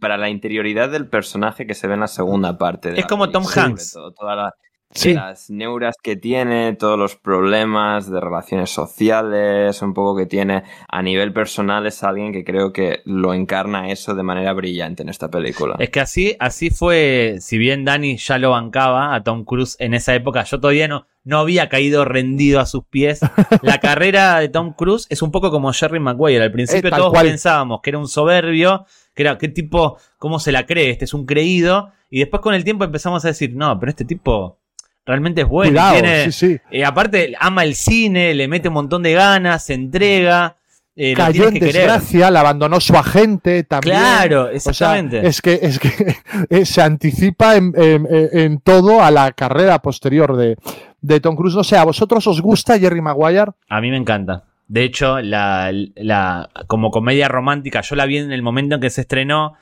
A: para la interioridad del personaje que se ve en la segunda parte. de
B: Es
A: la
B: como Tom Hanks.
A: todo, toda la-
C: Sí.
A: las neuras que tiene, todos los problemas de relaciones sociales, un poco que tiene a nivel personal, es alguien que creo que lo encarna eso de manera brillante en esta película.
B: Es que así, así fue, si bien Dani ya lo bancaba a Tom Cruise en esa época, yo todavía no, no había caído rendido a sus pies. [LAUGHS] La carrera de Tom Cruise es un poco como Jerry Maguire. Al principio todos
C: cual.
B: pensábamos que era un soberbio, que era qué tipo, cómo se la cree, este es un creído. Y después con el tiempo empezamos a decir, no, pero este tipo realmente es bueno.
C: Cuidado,
B: tiene-
C: sí, sí.
B: eh, aparte, ama el cine, le mete un montón de ganas, se entrega. eh,
C: Cayó en
B: que querer.
C: desgracia, la abandonó su agente también.
B: Claro,
C: O sea,
B: exactamente.
C: es que, es que [LAUGHS] eh, se anticipa en, en- en- en todo a la carrera posterior de, de Tom Cruise. No sé, ¿a vosotros os gusta Jerry Maguire?
B: A mí me encanta. De hecho, la, la- como comedia romántica, yo la vi en el momento en que se estrenó.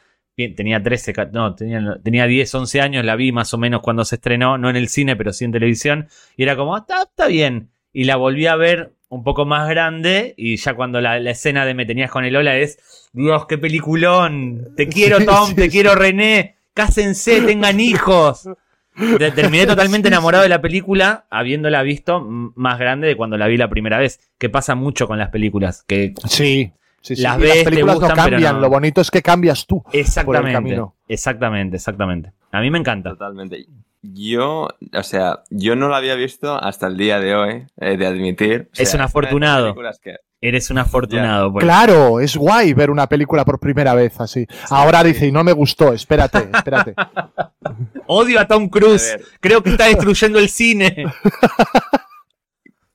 B: Tenía 13, ca- no, tenía, tenía 10, 11 años, la vi más o menos cuando se estrenó, no en el cine, pero sí en televisión. Y era como, "Ah, está, está bien. Y la volví a ver un poco más grande. Y ya cuando la, la escena de Me tenías con el Ola es, Dios, qué peliculón. Te [LAUGHS] quiero, Tom,
C: sí,
B: te
C: sí.
B: quiero, René. Cásense, tengan hijos. Te- Terminé [LAUGHS] totalmente enamorado de la película, habiéndola visto más grande de cuando la vi la primera vez. Que pasa mucho con las películas. Que
C: Sí. Sí, sí.
B: Las ves,
C: las
B: te
C: películas
B: gustan,
C: no
B: pero
C: cambian,
B: no.
C: lo bonito es que cambias tú.
B: exactamente.
C: camino.
B: Exactamente, exactamente. A mí me encanta.
A: Totalmente. Yo, o sea, yo no lo había visto hasta el día de hoy, he de admitir. O
B: Es un afortunado.
A: películas que-
B: Eres un afortunado. pues.
C: Claro, es guay ver una película por primera vez así. Ahora dice, y no me gustó, espérate, espérate. [LAUGHS]
B: Odio a Tom Cruise.
A: A.
B: Creo que está destruyendo el cine. [LAUGHS]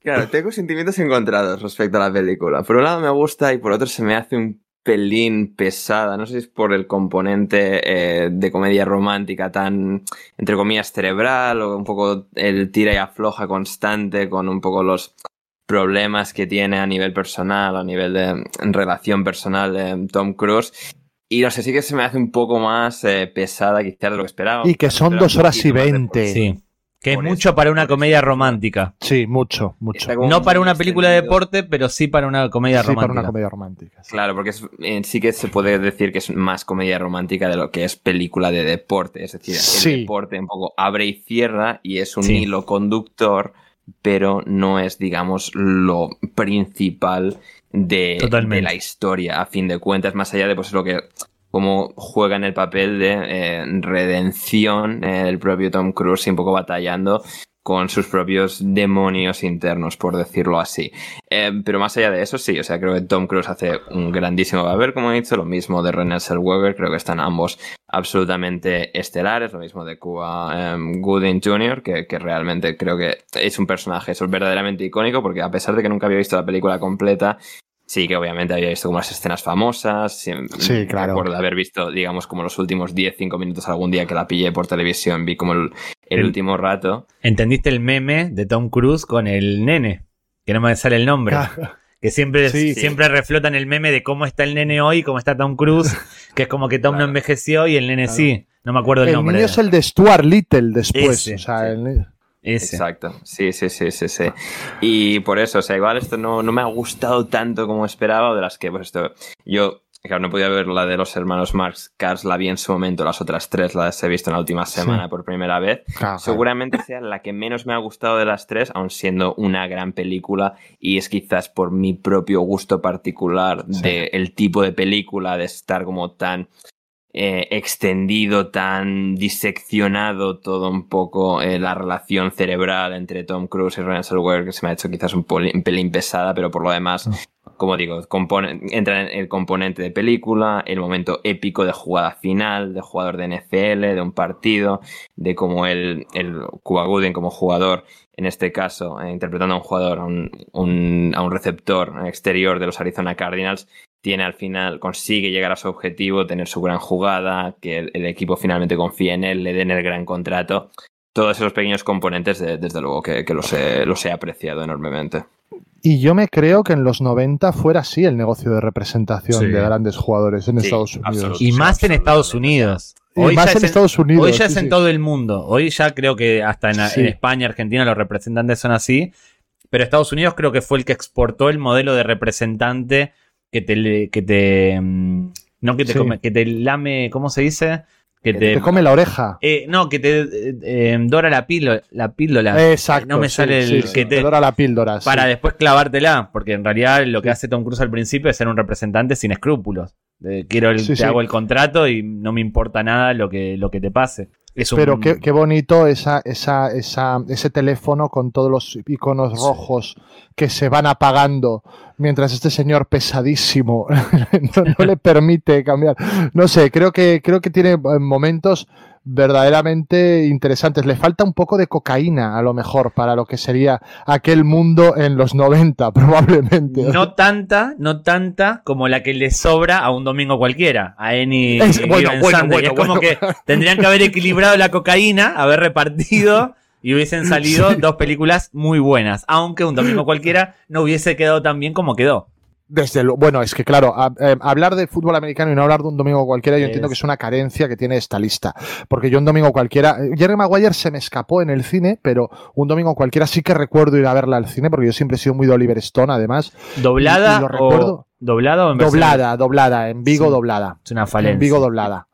A: Claro, [LAUGHS] tengo sentimientos encontrados respecto a la película. Por un lado me gusta y por otro se me hace un pelín pesada. No sé si es por el componente eh, de comedia romántica tan, entre comillas, cerebral o un poco el tira y afloja constante con un poco los problemas que tiene a nivel personal, a nivel de relación personal de Tom Cruise. Y no sé, sí que se me hace un poco más eh, pesada quizás de lo que esperaba.
C: Y que son dos horas y veinte.
B: Sí. Que es mucho
A: eso,
B: para una comedia romántica.
C: Sí, mucho, mucho.
B: No para una película de deporte, pero sí para una comedia
C: Sí, para
B: romántica.
C: una comedia romántica. sí.
A: Claro, porque es- eh, sí que se puede decir que es más comedia romántica de lo que es película de deporte. Es decir,
C: Sí.
A: el deporte un poco abre y cierra y es un
B: Sí.
A: hilo conductor, pero no es, digamos, lo principal de, de la historia, a fin de cuentas, más allá de pues lo que cómo juega en el papel de eh, redención eh, el propio Tom Cruise y un poco batallando con sus propios demonios internos, por decirlo así. Eh, pero más allá de eso, sí, o sea, creo que Tom Cruise hace un grandísimo papel, como he dicho, lo mismo de René Zellweger, creo que están ambos absolutamente estelares, lo mismo de Cuba em, Gooding Jr., que, que realmente creo que es un personaje es verdaderamente icónico, porque a pesar de que nunca había visto la película completa, Sí, que obviamente había visto como las escenas famosas. Sí,
C: Sí, claro.
A: Recuerdo haber visto, digamos, como los últimos 10-5 minutos algún día que la pillé por televisión. Vi como el, el
B: El-
A: último rato.
B: ¿Entendiste el meme de Tom Cruise con el nene? Que no me sale el nombre. Que siempre,
C: Sí.
B: siempre reflotan el meme de cómo está el nene hoy, cómo está Tom Cruise, [LAUGHS] que es como que Tom no
A: Claro.
B: envejeció y el nene
C: Claro.
B: sí. No me acuerdo el,
C: El
B: nombre.
C: niño es el de Stuart Little después.
B: Ese,
C: o sea,
A: sí.
C: el-
B: Ese.
A: Exacto, sí, sí, sí, sí, sí. Y por eso, o sea, igual esto no, no me ha gustado tanto como esperaba, o de las que, pues esto, yo, claro, no podía ver la de los hermanos Marx, Cars la vi en su momento, las otras tres las he visto en la última semana por primera vez.
C: Claro,
A: Seguramente sea la que menos me ha gustado de las tres, aun siendo una gran película, y es quizás por mi propio gusto particular
C: Sí.
A: de el tipo de película, de estar como tan eh, extendido, tan diseccionado todo un poco eh, la relación cerebral entre Tom Cruise y René Zellweger, que se me ha hecho quizás un, un pelín pesada, pero por lo demás, como digo, entra en el componente de película, el momento épico de jugada final, de jugador de NFL, de un partido, de cómo el, el Cuba Gooding como jugador, en este caso, eh, interpretando a un jugador, a un, un- a un receptor exterior de los Arizona Cardinals, tiene al final, consigue llegar a su objetivo, tener su gran jugada, que el, el equipo finalmente confíe en él, le den el gran contrato. Todos esos pequeños componentes, de- desde luego, que, que los, he, los he apreciado enormemente.
C: Y yo me creo que en los 90 fuera así el negocio de representación
B: Sí.
C: de grandes jugadores en
A: Sí,
C: Estados Unidos.
B: Y
A: Sí,
B: más en Estados. Unidos. Hoy
C: más en
B: es
C: Estados Unidos.
B: Hoy ya es en
C: sí.
B: todo el mundo. Hoy ya creo que hasta en,
C: Sí.
B: en España, Argentina, los representantes son así. Pero Estados Unidos creo que fue el que exportó el modelo de representante que te. Que te mm, no que te
C: Sí.
B: come, que te lame. ¿Cómo se dice? Que te.
C: Te come la oreja.
B: eh, no, que te eh, eh, dora la píldora. La píldora
C: Exacto.
B: no me
C: sí,
B: sale el
C: sí,
B: que te-
C: dora la píldora.
B: para después clavártela. Porque en realidad lo que hace Tom Cruise al principio es ser un representante sin escrúpulos. Quiero el, te hago el contrato y no me importa nada lo que, lo que te pase. Es un-
C: Pero qué, qué bonito esa, esa, esa, ese teléfono con todos los iconos rojos que se van apagando mientras este señor pesadísimo [LAUGHS] no, no le permite cambiar. No sé, creo que, creo que tiene eh, momentos verdaderamente interesantes. Le falta un poco de cocaína, a lo mejor, para lo que sería aquel mundo en los 90, [LAUGHS] probablemente.
B: No tanta, no tanta como la que le sobra a un domingo cualquiera, a Any
C: Es- bueno,
B: Given
C: bueno,
B: es como que tendrían que haber [LAUGHS] equilibrado la cocaína, haber repartido y hubiesen salido dos películas muy buenas, aunque un domingo [LAUGHS] cualquiera no hubiese quedado tan bien como quedó.
C: Desde lo, bueno, es que claro, a- eh, hablar de fútbol americano y no hablar de un domingo cualquiera, yo
B: Es-
C: entiendo que es una carencia que tiene esta lista. Porque yo un domingo cualquiera, eh, Jerry Maguire se me escapó en el cine, pero un domingo cualquiera sí que recuerdo ir a verla al cine, porque yo siempre he sido muy de Oliver Stone, además.
B: ¿Doblada
C: Y- y lo
B: o doblada o en
C: Doblada, doblada, en Vigo
B: Sí.
C: doblada.
B: Es una
C: En
B: falencia.
C: Vigo doblada.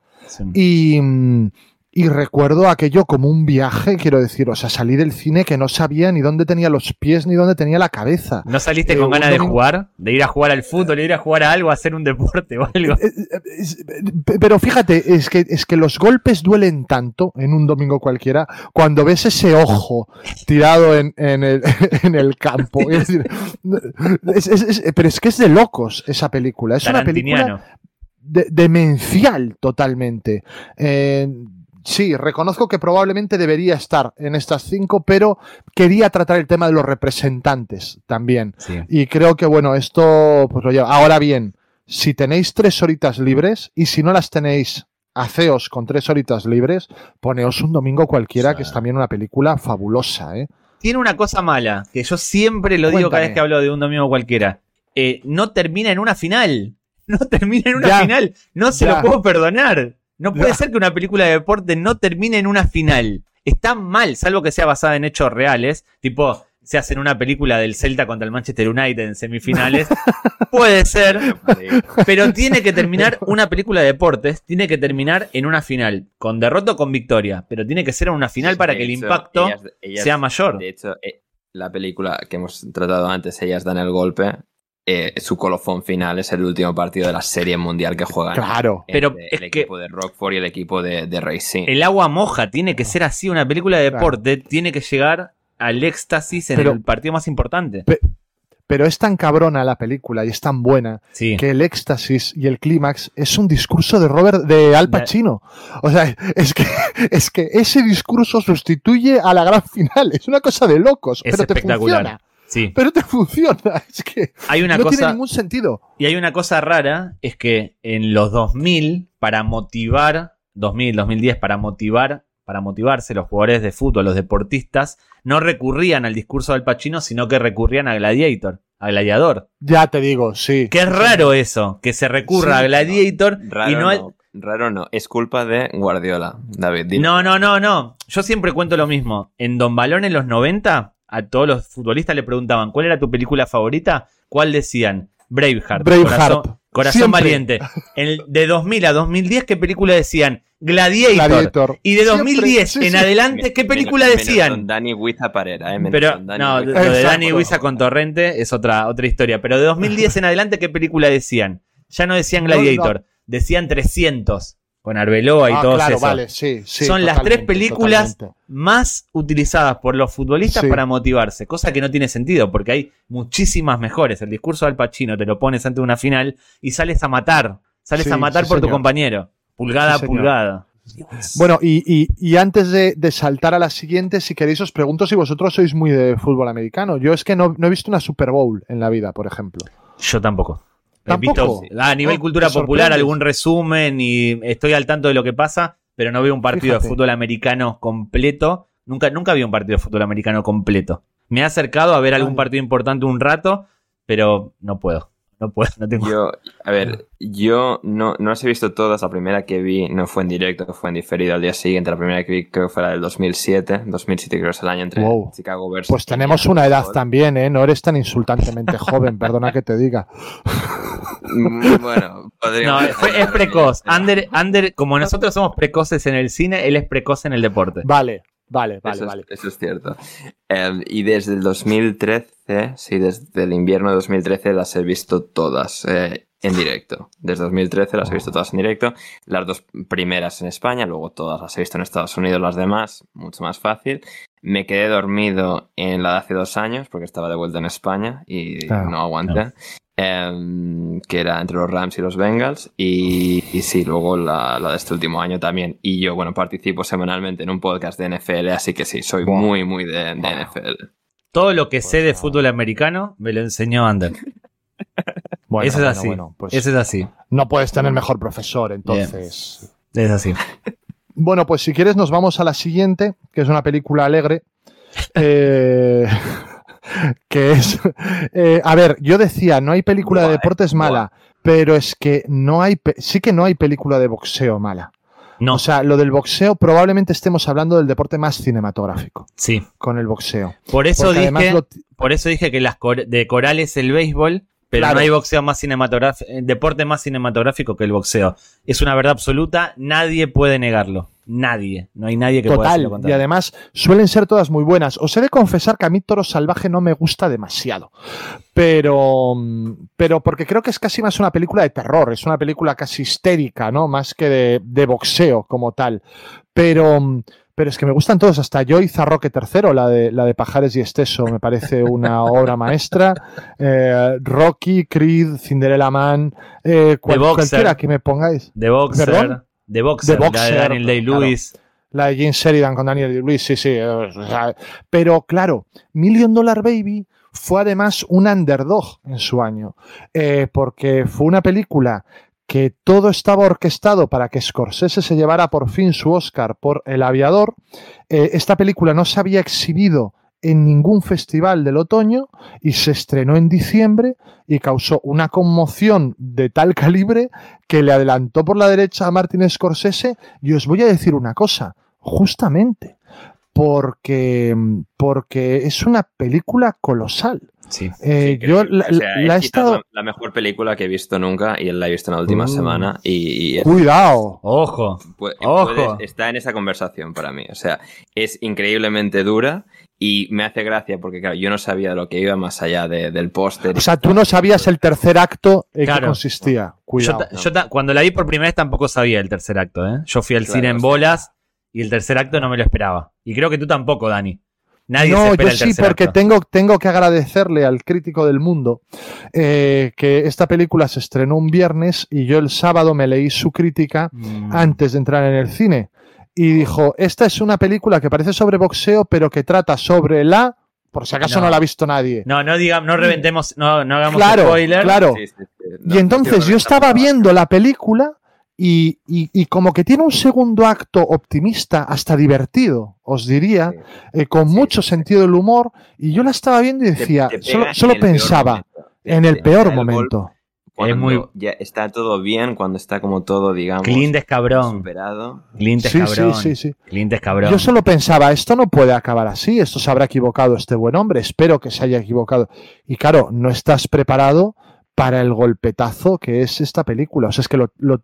C: Y, mm, y recuerdo aquello como un viaje, quiero decir, o sea, salí del cine que no sabía ni dónde tenía los pies ni dónde tenía la cabeza.
B: ¿No saliste
C: Eh,
B: con ganas de jugar? ¿De ir a jugar al fútbol, de ir a jugar a algo, a hacer un deporte o algo?
C: Eh, eh, Pero fíjate, es que, es que los golpes duelen tanto en un domingo cualquiera cuando ves ese ojo tirado en, en el, [LAUGHS] en el campo. Es decir, es- es- es- pero es que es de locos esa película. Es una película de- demencial totalmente. Eh, sí, reconozco que probablemente debería estar en estas cinco, pero quería tratar el tema de los representantes también.
B: Sí.
C: Y creo que, bueno, esto pues lo lleva. Ahora bien, si tenéis tres horitas libres y si no las tenéis, haceos con tres horitas libres, poneos un domingo cualquiera, que es también una película fabulosa, ¿eh?
B: Tiene una cosa mala, que yo siempre lo digo cada vez que hablo de un domingo cualquiera. Eh, no termina en una final. [LAUGHS] No termina en una
C: Ya.
B: final. No se
C: Ya.
B: lo puedo perdonar. No puede ser que una película de deporte no termine en una final. Está mal, salvo que sea basada en hechos reales. Tipo, se hacen una película del Celta contra el Manchester United en semifinales. [LAUGHS] puede ser, pero tiene que terminar una película de deportes, tiene que terminar en una final, con derrota o con victoria, pero tiene que ser en una final para que el impacto
A: ellas- ellas-
B: sea mayor.
A: De hecho, eh, la película que hemos tratado antes, Ellas dan el golpe, eh, su colofón final es el último partido de la serie mundial que juegan.
C: Claro.
B: Pero es
A: el
B: que-
A: equipo de Rockford y el equipo de, de Racing.
B: El agua moja, tiene que ser así, una película de
C: Claro.
B: deporte tiene que llegar al éxtasis en
C: Pero-
B: el partido más importante.
C: Pero es tan cabrona la película y es tan buena
B: Sí.
C: que el éxtasis y el clímax es un discurso de Robert de Al Pacino. O sea, es que, [LAUGHS] es que ese discurso sustituye a la gran final. Es una cosa de locos,
B: Es
C: pero te
B: espectacular.
C: funciona.
B: Sí.
C: Pero te [LAUGHS] funciona. Es que
B: Hay una
C: no tiene ningún sentido.
B: y hay una cosa rara es que en los 2000 para motivar 2000, 2010 para motivar para motivarse los jugadores de fútbol, los deportistas no recurrían al discurso del Pacino, sino que recurrían a Gladiator, a Gladiador.
C: Ya te digo, sí.
B: Que es raro eso, que se recurra
C: Sí,
B: a Gladiator
A: Raro
B: y no, hay-
A: no, raro no, es culpa de Guardiola, David.
B: No, no, no, no. Yo siempre cuento lo mismo. En Don Balón en los 90, a todos los futbolistas le preguntaban cuál era tu película favorita, cuál decían Braveheart.
C: Braveheart.
B: Corazón, corazón valiente. En el- de 2000 a 2010, ¿qué película decían? Gladiator.
C: Gladiator.
B: Y de
C: Siempre,
B: 2010
C: sí,
B: en
C: sí.
B: adelante, ¿qué película
A: menos- menos
B: decían?
A: Don Dani Huiza Parera, eh, menos
B: Pero
A: Dani
B: no, lo
A: Huiza.
B: de
C: Exacto.
B: Dani Huiza con Torrente es otra, otra historia. Pero de 2010 en adelante, ¿qué película decían? Ya no decían
C: No,
B: Gladiator, decían 300 con Arbeloa y
C: Ah,
B: todos
C: claro,
B: esos.
C: vale, sí, sí,
B: Son las tres películas
C: totalmente.
B: más utilizadas por los futbolistas
C: Sí.
B: para motivarse, cosa que no tiene sentido, porque hay muchísimas mejores. El discurso del Pacino te lo pones ante una final y sales a matar, sales a matar por tu compañero, pulgada a pulgada.
C: Bueno, y, y- y antes de, de saltar a la siguiente, si queréis os pregunto si vosotros sois muy de fútbol americano. Yo es que no, no he visto una Super Bowl en la vida, por ejemplo.
B: Yo tampoco.
C: ¿Tampoco?
B: visto a nivel
C: Oh,
B: cultura popular algún resumen y estoy al tanto de lo que pasa, pero no veo un partido de
C: Fíjate.
B: fútbol americano completo. Nunca, nunca vi un partido de fútbol americano completo. Me he acercado a ver algún partido importante un rato, pero no puedo. No puedo, no tengo.
A: Yo, a ver, yo no, no las he visto todas. La primera que vi no fue en directo, fue en diferido al día siguiente. La primera que vi creo que fue la del 2007. 2007 creo que es el año entre
C: Wow.
A: Chicago versus.
C: Pues tenemos una edad también, ¿eh? No eres tan insultantemente joven, perdona que te diga. [LAUGHS]
A: Mm, Bueno,
B: No,
A: podríamos.
B: fue- es precoz. Ander, Ander, como nosotros somos precoces en el cine, él es precoz en el deporte.
C: Vale, vale, vale,
A: eso,
C: vale.
A: Es, eso es cierto. Eh, y desde el 2013, sí, desde el invierno de 2013 las he visto todas eh, en directo. Desde 2013 las he visto todas en directo. Las dos primeras en España, luego todas las he visto en Estados Unidos, las demás, mucho más fácil. Me quedé dormido en la de hace dos años porque estaba de vuelta en España y
C: Claro,
A: no aguanté. Em, que era entre los Rams y los Bengals. Y, y sí, luego la, la de este último año también. Y yo, bueno, participo semanalmente en un podcast de NFL, así que sí, soy muy, muy de, de NFL.
B: Todo lo que sé de fútbol americano me lo enseñó Ander. [LAUGHS]
C: Bueno,
B: Eso es así.
C: bueno, pues
B: Eso es así.
C: no puedes tener mejor profesor, entonces.
B: Es así. [LAUGHS]
C: Bueno, pues si quieres nos vamos a la siguiente, que es una película alegre. [LAUGHS] Eh, [LAUGHS] que es... eh, a ver, yo decía, no hay película de deportes
A: buah.
C: mala, pero es que no hay... Sí que no hay película de boxeo mala.
B: No,
C: O sea, lo del boxeo probablemente estemos hablando del deporte más cinematográfico,
B: sí.
C: con el boxeo.
B: Por eso
C: Porque
B: dije,
C: lo-
B: por eso dije que las cor- de coral es el béisbol, pero
C: Claro.
B: no hay boxeo más cinematográfico, deporte más cinematográfico que el boxeo. Es una verdad absoluta, nadie puede negarlo. nadie. No hay nadie que pueda decir
C: Total, y además suelen ser todas muy buenas. Os he de confesar que a mí Toro Salvaje no me gusta demasiado, pero, mm, pero porque creo que es casi más una película de terror, es una película casi histérica, ¿no? Más que de, de boxeo como tal. Pero, mm, pero es que me gustan todos, hasta Joy Zarroque III, la de, la de Pajares y Esteso, me parece una [LAUGHS] obra maestra. Eh, Rocky, Creed, Cinderella Man, eh, cual-
B: Boxer.
C: cualquiera que me pongáis.
B: The Boxer.
C: ¿Perdón?
B: The Boxer,
C: The
B: la de
C: Boxer,
B: Daniel Day-Lewis.
C: La de Jane Sheridan con Daniel Lewis, sí, sí. eh, pero claro, Million Dollar Baby fue además un underdog en su año, eh, porque fue una película que todo estaba orquestado para que Scorsese se llevara por fin su Oscar por El Aviador. Eh, esta película no se había exhibido en ningún festival del otoño y se estrenó en diciembre y causó una conmoción de tal calibre que le adelantó por la derecha a Martin Scorsese y os voy a decir una cosa, justamente porque, porque es una película colosal.
B: Sí.
C: Eh,
A: Sí,
C: yo la,
A: o sea,
C: la he estado...
A: la, mejor película que he visto nunca y la he visto en la última
C: Uh.
A: semana y, y es-
C: Cuidado.
B: Ojo.
A: pu-
B: Ojo.
A: puedes- está en esa conversación para mí. O sea, es increíblemente dura y me hace gracia porque, claro, yo no sabía lo que iba más allá de- del póster.
C: O sea, tú no sabías el tercer acto en qué
B: Claro.
C: consistía.
B: Yo,
C: Cuidado.
B: ta- yo ta- cuando la vi por primera vez tampoco sabía el tercer acto, ¿eh? Yo fui al
A: Claro,
B: cine en
A: sea-
B: bolas y el tercer acto no me lo esperaba. Y creo que tú tampoco, Dani. Nadie se
C: no,
B: espera
C: yo
B: el
C: sí, porque
B: acto.
C: tengo, tengo que agradecerle al crítico del mundo eh, que esta película se estrenó un viernes y yo el sábado me leí su crítica
B: Mm.
C: antes de entrar en el cine. Y dijo, esta es una película que parece sobre boxeo, pero que trata sobre la... Por si acaso no,
B: No.
C: la ha visto nadie.
B: No, no digamos, no reventemos, no, no hagamos
C: claro,
B: spoiler.
C: claro.
A: Sí, sí, sí. No,
C: Y entonces yo estaba viendo la película y, y- y como que tiene un segundo acto optimista, hasta divertido, os diría,
A: Sí.
C: eh, con
A: Sí,
C: mucho
A: sí,
C: sentido del humor. Y yo la estaba viendo y decía,
A: te
C: solo, solo pensaba en el peor momento.
A: golpe cuando
B: Es muy-
A: ya está todo bien, cuando está como todo, digamos,
B: Clint es cabrón.
A: superado.
B: Clint es
C: Sí, sí,
B: cabrón.
C: sí, sí.
B: Clint es cabrón.
C: Yo solo pensaba, esto no puede acabar así, esto se habrá equivocado este buen hombre, espero que se haya equivocado. Y claro, no estás preparado para el golpetazo que es esta película. O sea, es que lo, lo-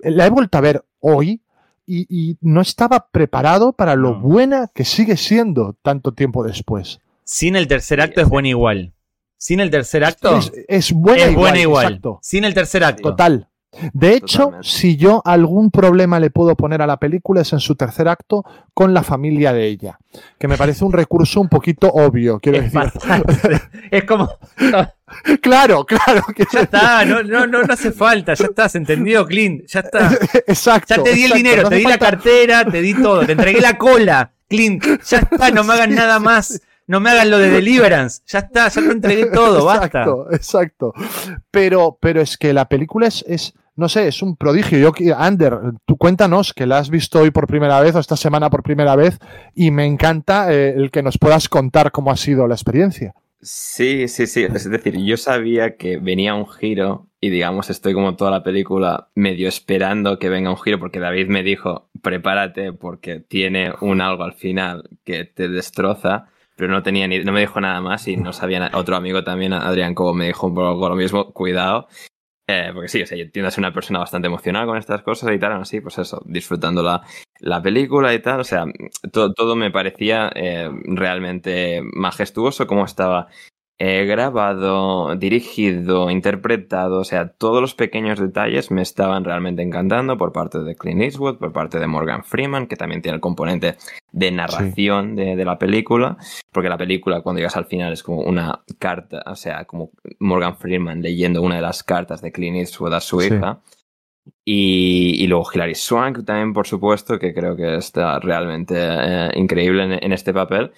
C: la he vuelto a ver hoy y, y no estaba preparado para lo
B: No.
C: buena que sigue siendo tanto tiempo después.
B: Sin el tercer acto es buena igual. Sin el tercer acto
C: Es, es buena
B: es
C: igual.
B: buena igual.
C: exacto.
B: Sin el tercer acto.
C: Total. De hecho,
A: Totalmente.
C: si yo algún problema le puedo poner a la película es en su tercer acto con la familia de ella, que me parece un recurso un poquito obvio, quiero
B: Es,
C: decir.
B: es como. [LAUGHS]
C: Claro, claro, quiero
B: Ya está, no, no, no, hace falta, ya estás, entendido, Clint, ya está. [LAUGHS]
C: Exacto.
B: Ya te di el dinero,
C: no
B: te di la cartera, te di todo, te entregué la cola, Clint, ya está, no me hagan [LAUGHS] nada más, no me hagan lo de Deliverance, ya está, ya te entregué todo, basta.
C: Exacto, exacto. Pero, pero es que la película es, es, no sé, es un prodigio. Yo, Ander, tú cuéntanos que la has visto hoy por primera vez o esta semana por primera vez y me encanta eh, el que nos puedas contar cómo ha sido la experiencia.
A: Sí, sí, sí. Es decir, yo sabía que venía un giro y digamos estoy como toda la película medio esperando que venga un giro porque David me dijo prepárate porque tiene un algo al final que te destroza, pero no tenía ni, no me dijo nada más y no sabía nada. Otro amigo también, Adrián Cobo, me dijo un poco lo mismo, cuidado. Eh, porque sí, o sea, yo tiendo a ser una persona bastante emocional con estas cosas y tal, así, pues eso, disfrutando la, la película y tal, o sea, todo, todo me parecía eh, realmente majestuoso como estaba eh, grabado, dirigido, interpretado, o sea, todos los pequeños detalles me estaban realmente encantando por parte de Clint Eastwood, por parte de Morgan Freeman, que también tiene el componente de narración de, de la película, porque la película cuando llegas al final es como una carta, o sea, como Morgan Freeman leyendo una de las cartas de Clint Eastwood a su
C: Sí.
A: hija. Y, y luego Hilary Swank también, por supuesto, que creo que está realmente eh, increíble en, en este papel.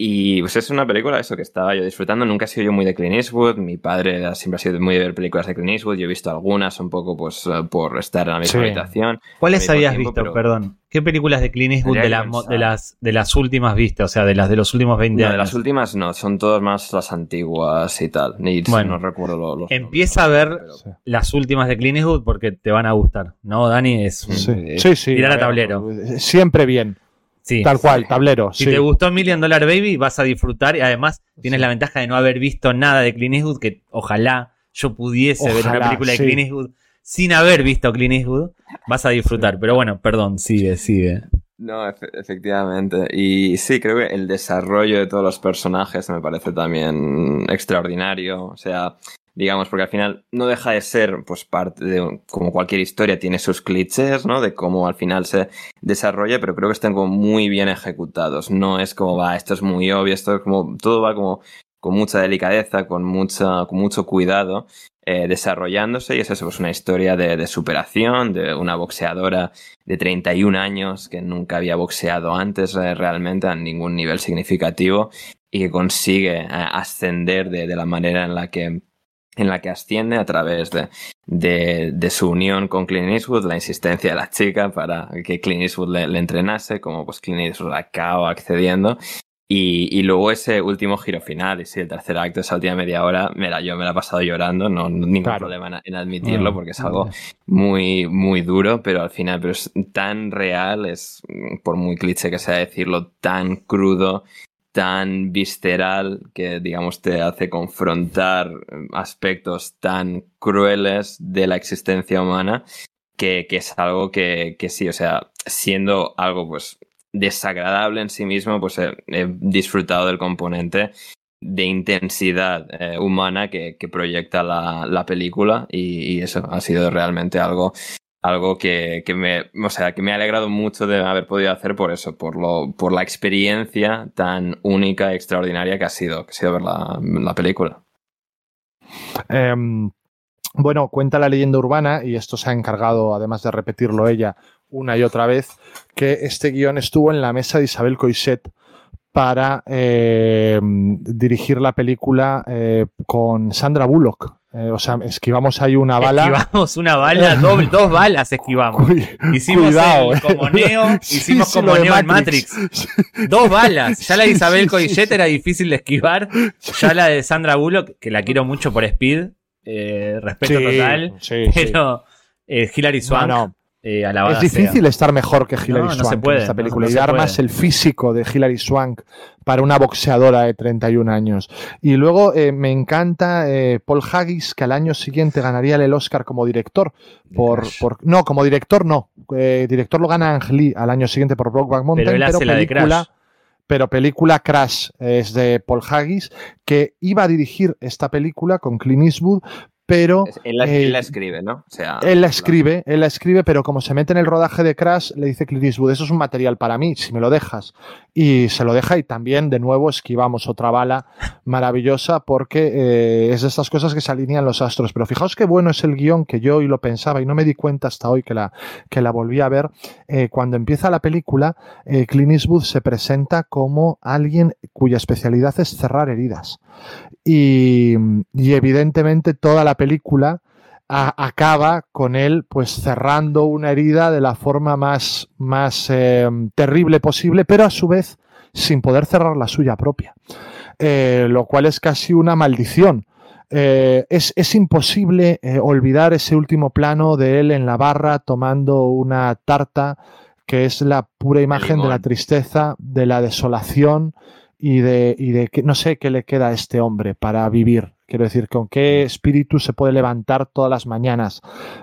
A: Y pues es una película, eso que estaba yo disfrutando. Nunca he sido yo muy de Clint Eastwood. Mi padre siempre ha sido muy de ver películas de Clint Eastwood. Yo he visto algunas un poco pues eh, por estar en la misma
C: Sí.
A: habitación.
B: ¿Cuáles habías
A: tiempo,
B: visto,
A: pero-
B: perdón? ¿Qué películas de Clint Eastwood de, mo- de,
A: pensar.
B: las, de las últimas viste? O sea, de las de los últimos 20
A: No, de
B: años.
A: las últimas no, son todas más las antiguas y tal. Ni
B: Bueno,
A: no recuerdo lo- los
B: empieza a ver
A: nombres, pero-
C: Sí.
B: Las últimas de Clint Eastwood porque te van a gustar. ¿No, Dani? Es un-
C: Sí,
A: eh,
C: sí, sí.
B: tirar a
C: ver,
B: tablero.
C: Siempre bien.
B: Sí.
C: Tal cual, tablero.
B: Si
C: sí.
B: te gustó Million Dollar Baby, vas a disfrutar y además tienes la ventaja de no haber visto nada de Clint Eastwood, que ojalá yo pudiese ver una película de Clint Eastwood sin haber visto Clint Eastwood. vas a disfrutar. Pero bueno, perdón, sigue, sigue.
A: No, efectivamente. Y sí, creo que el desarrollo de todos los personajes me parece también extraordinario. O sea, digamos, porque al final no deja de ser, pues, parte de, como cualquier historia, tiene sus clichés, ¿no? De cómo al final se desarrolla, pero creo que están como muy bien ejecutados. No es como, va, esto es muy obvio, esto es como, todo va como con mucha delicadeza, con, mucha, con mucho cuidado. Eh, desarrollándose y es eso, pues una historia de, superación de una boxeadora de 31 años que nunca había boxeado antes eh, realmente a ningún nivel significativo y que consigue eh, ascender de, la manera en la que en la que asciende a través de, de, su unión con Clint Eastwood, la insistencia de la chica para que Clint Eastwood le, le entrenase, como pues Clint Eastwood acaba accediendo y, y, luego ese último giro final, y sí, el tercer acto, esa última media hora, mira, yo me la he pasado llorando, no, ningún problema en, admitirlo, porque es algo muy, muy duro, pero al final, pero es tan real, es, por muy cliché que sea decirlo, tan crudo, tan visceral, que digamos te hace confrontar aspectos tan crueles de la existencia humana, que, que es algo que, que sí, o sea, siendo algo pues desagradable en sí mismo, pues he, disfrutado del componente de intensidad eh, humana que, proyecta la, película y, eso ha sido realmente algo, algo que, me, o sea, que me ha alegrado mucho de haber podido hacer por eso, por, lo, por la experiencia tan única y extraordinaria que ha sido, que sido ver la, película.
C: Em, bueno, cuenta la leyenda urbana, y esto se ha encargado, además de repetirlo ella, una y otra vez que este guion estuvo en la mesa de Isabel Coixet para eh, dirigir la película eh, con Sandra Bullock. Eh, o sea, esquivamos ahí una bala.
B: Esquivamos una bala, [LAUGHS] dos balas esquivamos. [LAUGHS] hicimos como Neo, hicimos como Neo en Matrix. [LAUGHS] Dos balas. Ya la de Isabel Coixet era difícil de esquivar. Ya la de Sandra Bullock, que la quiero mucho por Speed. respeto total. pero Hilary Swank.
C: Eh, es difícil estar mejor que Hilary Swank en esta película y dar más el físico de Hilary Swank para una boxeadora de 31 años. Y luego eh, me encanta eh, Paul Haggis, que al año siguiente ganaría el Oscar como director. Por, no, como director no. director lo gana Ang Lee al año siguiente por Brokeback Mountain, pero, película, pero película Crash es de Paul Haggis, que iba a dirigir esta película con Clint Eastwood, pero...
A: Él la, eh, escribe, ¿no?
C: O sea, él la escribe, él la escribe, pero como se mete en el rodaje de Crash, le dice Clint Eastwood, eso es un material para mí, si me lo dejas. Y se lo deja y también, de nuevo, esquivamos otra bala maravillosa porque eh, es de estas cosas que se alinean los astros. Pero fijaos qué bueno es el guion que yo hoy lo pensaba y no me di cuenta hasta hoy que la, que la volví a ver. Eh, cuando empieza la película, Clint Eastwood se presenta como alguien cuya especialidad es cerrar heridas. Y, evidentemente toda la película acaba con él pues cerrando una herida de la forma más, más em, terrible posible, pero a su vez sin poder cerrar la suya propia, eh, lo cual es casi una maldición. Eh, es, imposible eh, olvidar ese último plano de él en la barra tomando una tarta que es la pura imagen de la tristeza, de la desolación, y de, y de que no sé qué le queda a este hombre para vivir. Quiero decir, con qué espíritu se puede levantar todas las mañanas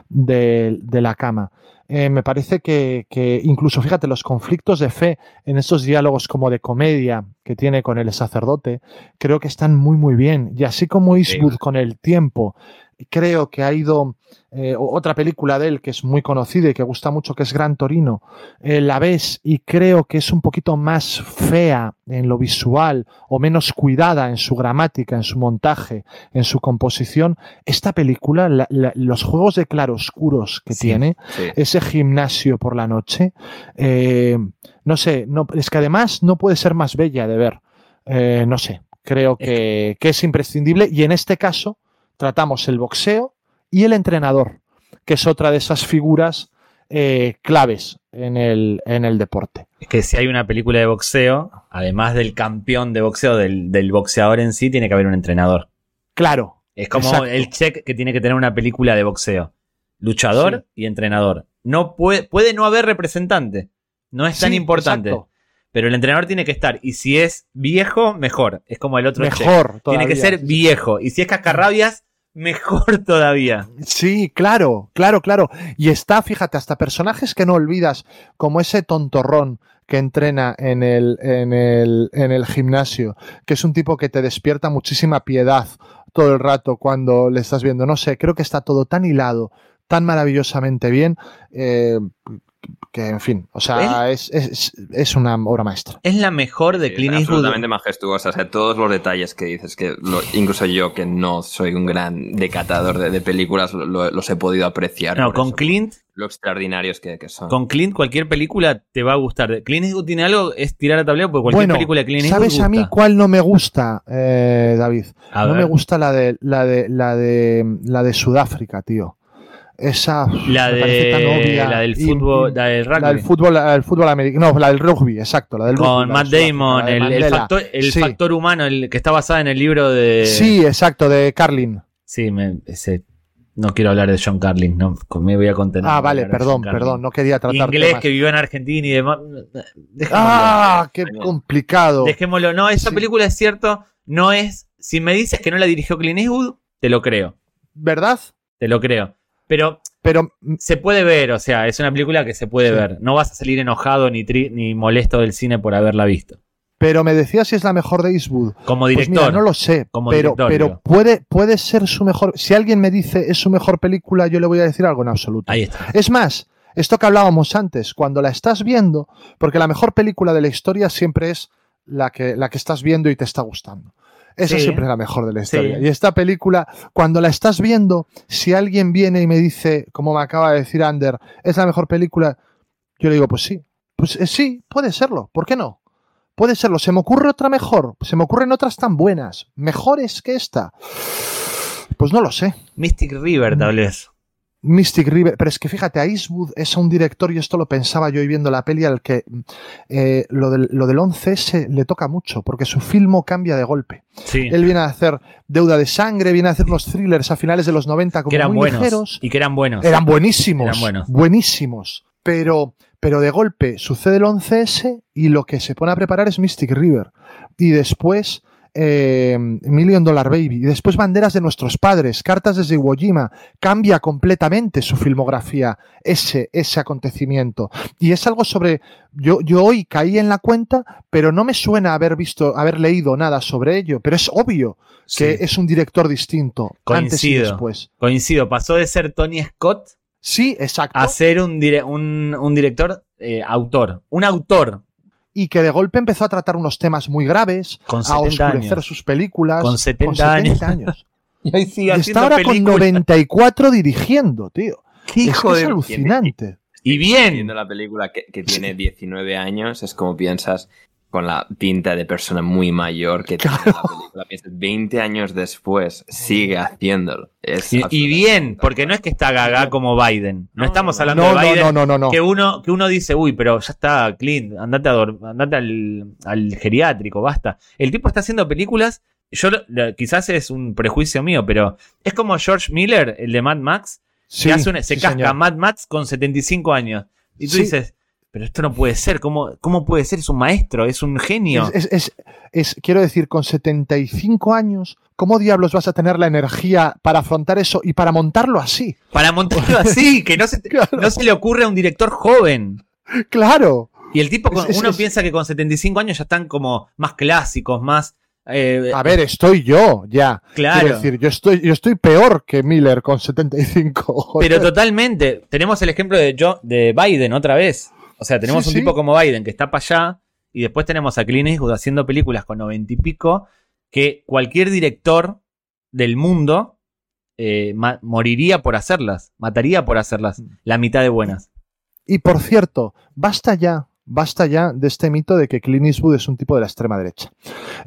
C: de, la cama. Eh, me parece que, incluso, fíjate, los conflictos de fe en estos diálogos como de comedia que tiene con el sacerdote, creo que están muy, muy bien. Y así como Eastwood con el tiempo creo que ha ido eh, otra película de él que es muy conocida y que gusta mucho, que es Gran Torino, eh, la ves y creo que es un poquito más fea en lo visual o menos cuidada en su gramática, en su montaje, en su composición. Esta película, los juegos de claroscuros que tiene, ese gimnasio por la noche, eh, no sé, no, es que además no puede ser más bella de ver. no sé, creo que, que es imprescindible y en este caso tratamos el boxeo y el entrenador, que es otra de esas figuras eh, claves en el, en el deporte.
B: Es que si hay una película de boxeo, además del campeón de boxeo, del, boxeador en sí, tiene que haber un entrenador.
C: Claro.
B: Es como el check que tiene que tener una película de boxeo. Luchador y entrenador. No puede, puede no haber representante. No es tan importante. Pero el entrenador tiene que estar. Y si es viejo, mejor. Es como el otro.
C: Mejor.
B: Tiene que ser viejo. Y si es cascarrabias, mejor [LAUGHS] todavía.
C: Sí, claro, claro, claro. Y está, fíjate, hasta personajes que no olvidas, como ese tontorrón que entrena en el, en el, en el gimnasio, que es un tipo que te despierta muchísima piedad todo el rato cuando le estás viendo. No sé, creo que está todo tan hilado, tan maravillosamente bien, eh, que en fin, o sea, es, es, es, una obra maestra.
B: Es la mejor de
A: Sí,
B: Clint
A: es
B: Eastwood.
A: absolutamente majestuosa. O sea, todos los detalles que dices, que lo- incluso yo, que no soy un gran decatador de, de películas, lo- lo- los he podido apreciar.
B: No, con
A: eso,
B: Clint,
A: Lo extraordinarios que, que son.
B: con Clint cualquier película te va a gustar. Clint Eastwood tiene algo, es tirar a tablero porque cualquier
C: Bueno,
B: película de Clint Eastwood
C: ¿sabes a mí
B: gusta.
C: cuál no me gusta, eh, David?
B: A
C: no
B: ver.
C: me gusta la de la de la de la de Sudáfrica, tío. Esa
B: La, de, la del fútbol,
C: y-
B: la del rugby.
C: la del fútbol, la del fútbol americano, no, la del rugby, exacto, la del rugby,
B: con
C: de
B: Matt Damon, el, el factor, el
C: Sí.
B: factor humano, el que está basado en el libro de.
C: Sí, exacto, de Carlin.
B: Sí, me- ese, no quiero hablar de John Carlin, no, me voy a contener.
C: Ah, vale, perdón, perdón, no quería tratar
B: Inglés
C: temas.
B: que vivió en Argentina y demás. Dejémoslo.
C: Ah, qué
A: Genial.
C: complicado.
B: Dejémoslo. No, esa
C: Sí.
B: película es cierto, no es. Si me dices que no la dirigió Clint Eastwood, te lo creo.
C: ¿Verdad?
B: Te lo creo. Pero
C: Pero mm,
B: se puede ver, o sea, es una película que se puede
C: Sí.
B: ver. No vas a salir enojado ni, tri- ni molesto del cine por haberla visto.
C: pero me decía si es la mejor de Eastwood.
B: Como
C: Pues
B: director.
C: mira, no lo sé,
B: Como
C: pero,
B: director,
C: pero
B: digo.
C: puede, puede ser su mejor. Si alguien me dice es su mejor película, yo le voy a decir algo en absoluto.
B: Ahí está.
C: Es más, esto que hablábamos antes, cuando la estás viendo, porque la mejor película de la historia siempre es la que, la que estás viendo y te está gustando. Esa
B: Sí.
C: siempre es la mejor de la historia.
B: Sí.
C: Y esta película, cuando la estás viendo, si alguien viene y me dice, como me acaba de decir Ander, es la mejor película, yo le digo, pues sí. Pues eh, sí, puede serlo. ¿Por qué no? Puede serlo. ¿Se me ocurre otra mejor? ¿Se me ocurren otras tan buenas? ¿Mejores que esta? Pues no lo sé.
B: Mystic River, tal vez.
C: Mystic River, pero es que fíjate, a Eastwood es un director, y esto lo pensaba yo y viendo la peli, al que eh, lo, del, lo del 11S le toca mucho, porque su filmo cambia de golpe.
B: Sí.
C: Él viene a hacer Deuda de Sangre, viene a hacer unos thrillers a finales de los 90 como
B: que eran
C: muy
B: buenos.
C: ligeros.
B: Y que eran buenos.
C: Eran buenísimos,
B: Eran buenos.
C: buenísimos. Pero, pero de golpe sucede el 11S y lo que se pone a preparar es Mystic River. Y después eh, Million Dollar Baby. Y después Banderas de nuestros padres, Cartas desde Iwo Jima. Cambia completamente su filmografía ese, ese acontecimiento. Y es algo sobre... Yo, yo hoy caí en la cuenta, pero no me suena haber visto, haber leído nada sobre ello. Pero es obvio que es un director distinto. Antes y
B: Coincido.
C: después.
B: Coincido, pasó de ser Tony Scott
C: Sí, exacto.
B: a ser un, dire- un, un director eh, autor. Un autor
C: y que de golpe empezó a tratar unos temas muy graves,
B: con
C: a
B: 70
C: oscurecer
B: años.
C: sus películas.
B: Con 70
C: años. [LAUGHS]
B: Y ahí sigue
C: y está ahora con 94 dirigiendo, tío.
B: ¿Qué
C: Es,
B: hijo
C: es
B: de-
C: alucinante.
B: Y bien.
A: Viendo la película que, que tiene 19 años, es como piensas con la tinta de persona muy mayor que tiene la película. Piensas 20 años después, sigue haciéndolo. Es
B: Y, bien, porque no es que está gaga como Biden. No,
A: No,
B: estamos hablando
C: No,
B: de Biden.
C: no, no, no, no.
B: Que uno, que uno dice, uy, pero ya está Clint, andate, a andate al, al geriátrico, basta. El tipo está haciendo películas, yo quizás es un prejuicio mío, pero es como George Miller, el de Mad Max,
C: Sí,
B: que hace una- se
C: sí,
B: casca
C: señor.
B: Mad Max con 75 años. Y tú
C: Sí.
B: dices, pero esto no puede ser, ¿cómo, ¿cómo puede ser? Es un maestro, es un genio.
C: Es, es- es- es- quiero decir, con 75 años, ¿cómo diablos vas a tener la energía para afrontar eso y para montarlo así?
B: Para montarlo [LAUGHS] así, que no se,
C: Claro.
B: no se le ocurre a un director joven.
C: Claro.
B: Y el tipo, con- uno piensa que con 75 años ya están como más clásicos, más... eh,
C: A ver, estoy yo ya.
B: claro.
C: Quiero decir, yo estoy, yo estoy peor que Miller con 75. [LAUGHS] joder.
B: Pero totalmente. Tenemos el ejemplo de, Jo- de Biden otra vez. O sea, tenemos
C: Sí,
B: un
C: sí.
B: tipo como Biden que está para allá. Y después tenemos a Clint Eastwood haciendo películas con noventa y pico. Que cualquier director del mundo eh, moriría por hacerlas. Mataría por hacerlas.
C: Mm.
B: La mitad de buenas.
C: Y por cierto, basta ya, basta ya de este mito de que Clint Eastwood es un tipo de la extrema derecha.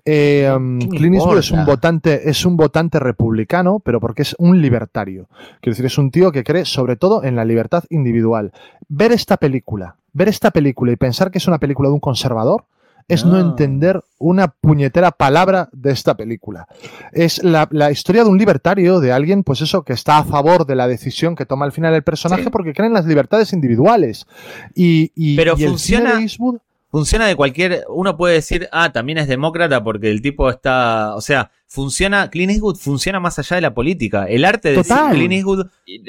C: Eh, um,
B: ¿Qué me
C: Clint Eastwood es un votante, es un votante republicano, pero porque es un libertario. Quiero decir, es un tío que cree sobre todo en la libertad individual. Ver esta película, ver esta película y pensar que es una película de un conservador. Es no.
B: No.
C: entender una puñetera palabra de esta película. Es la, la historia de un libertario, de alguien, pues eso, que está a favor de la decisión que toma al final el personaje
B: Sí.
C: porque cree en las libertades individuales. Y, y-
B: Pero
C: y el
B: funciona-
C: cine de Eastwood
B: Funciona de cualquier. Uno puede decir, ah, también es demócrata porque el tipo está. O sea, funciona. Clint Eastwood funciona más allá de la política. El arte de. Clint Eastwood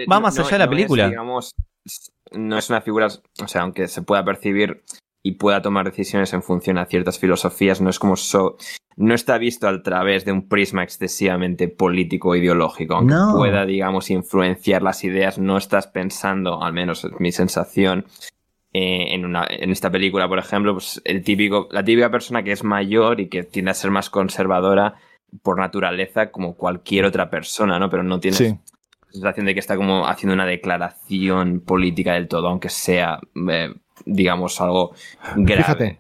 B: Va más allá de la
A: es,
B: película.
A: digamos, no es una figura, o sea, aunque se pueda percibir y pueda tomar decisiones en función a ciertas filosofías, no es como so- no está visto a través de un prisma excesivamente político o ideológico, aunque
B: No.
A: pueda, digamos, influenciar las ideas, no estás pensando, al menos es mi sensación, eh, en, una, en esta película, por ejemplo, pues el típico, la típica persona que es mayor y que tiende a ser más conservadora por naturaleza como cualquier otra persona, ¿no? Pero no tienes
C: Sí.
A: la sensación de que está como haciendo una declaración política del todo, aunque sea, eh, digamos, algo [LAUGHS] grave.
C: Fíjate.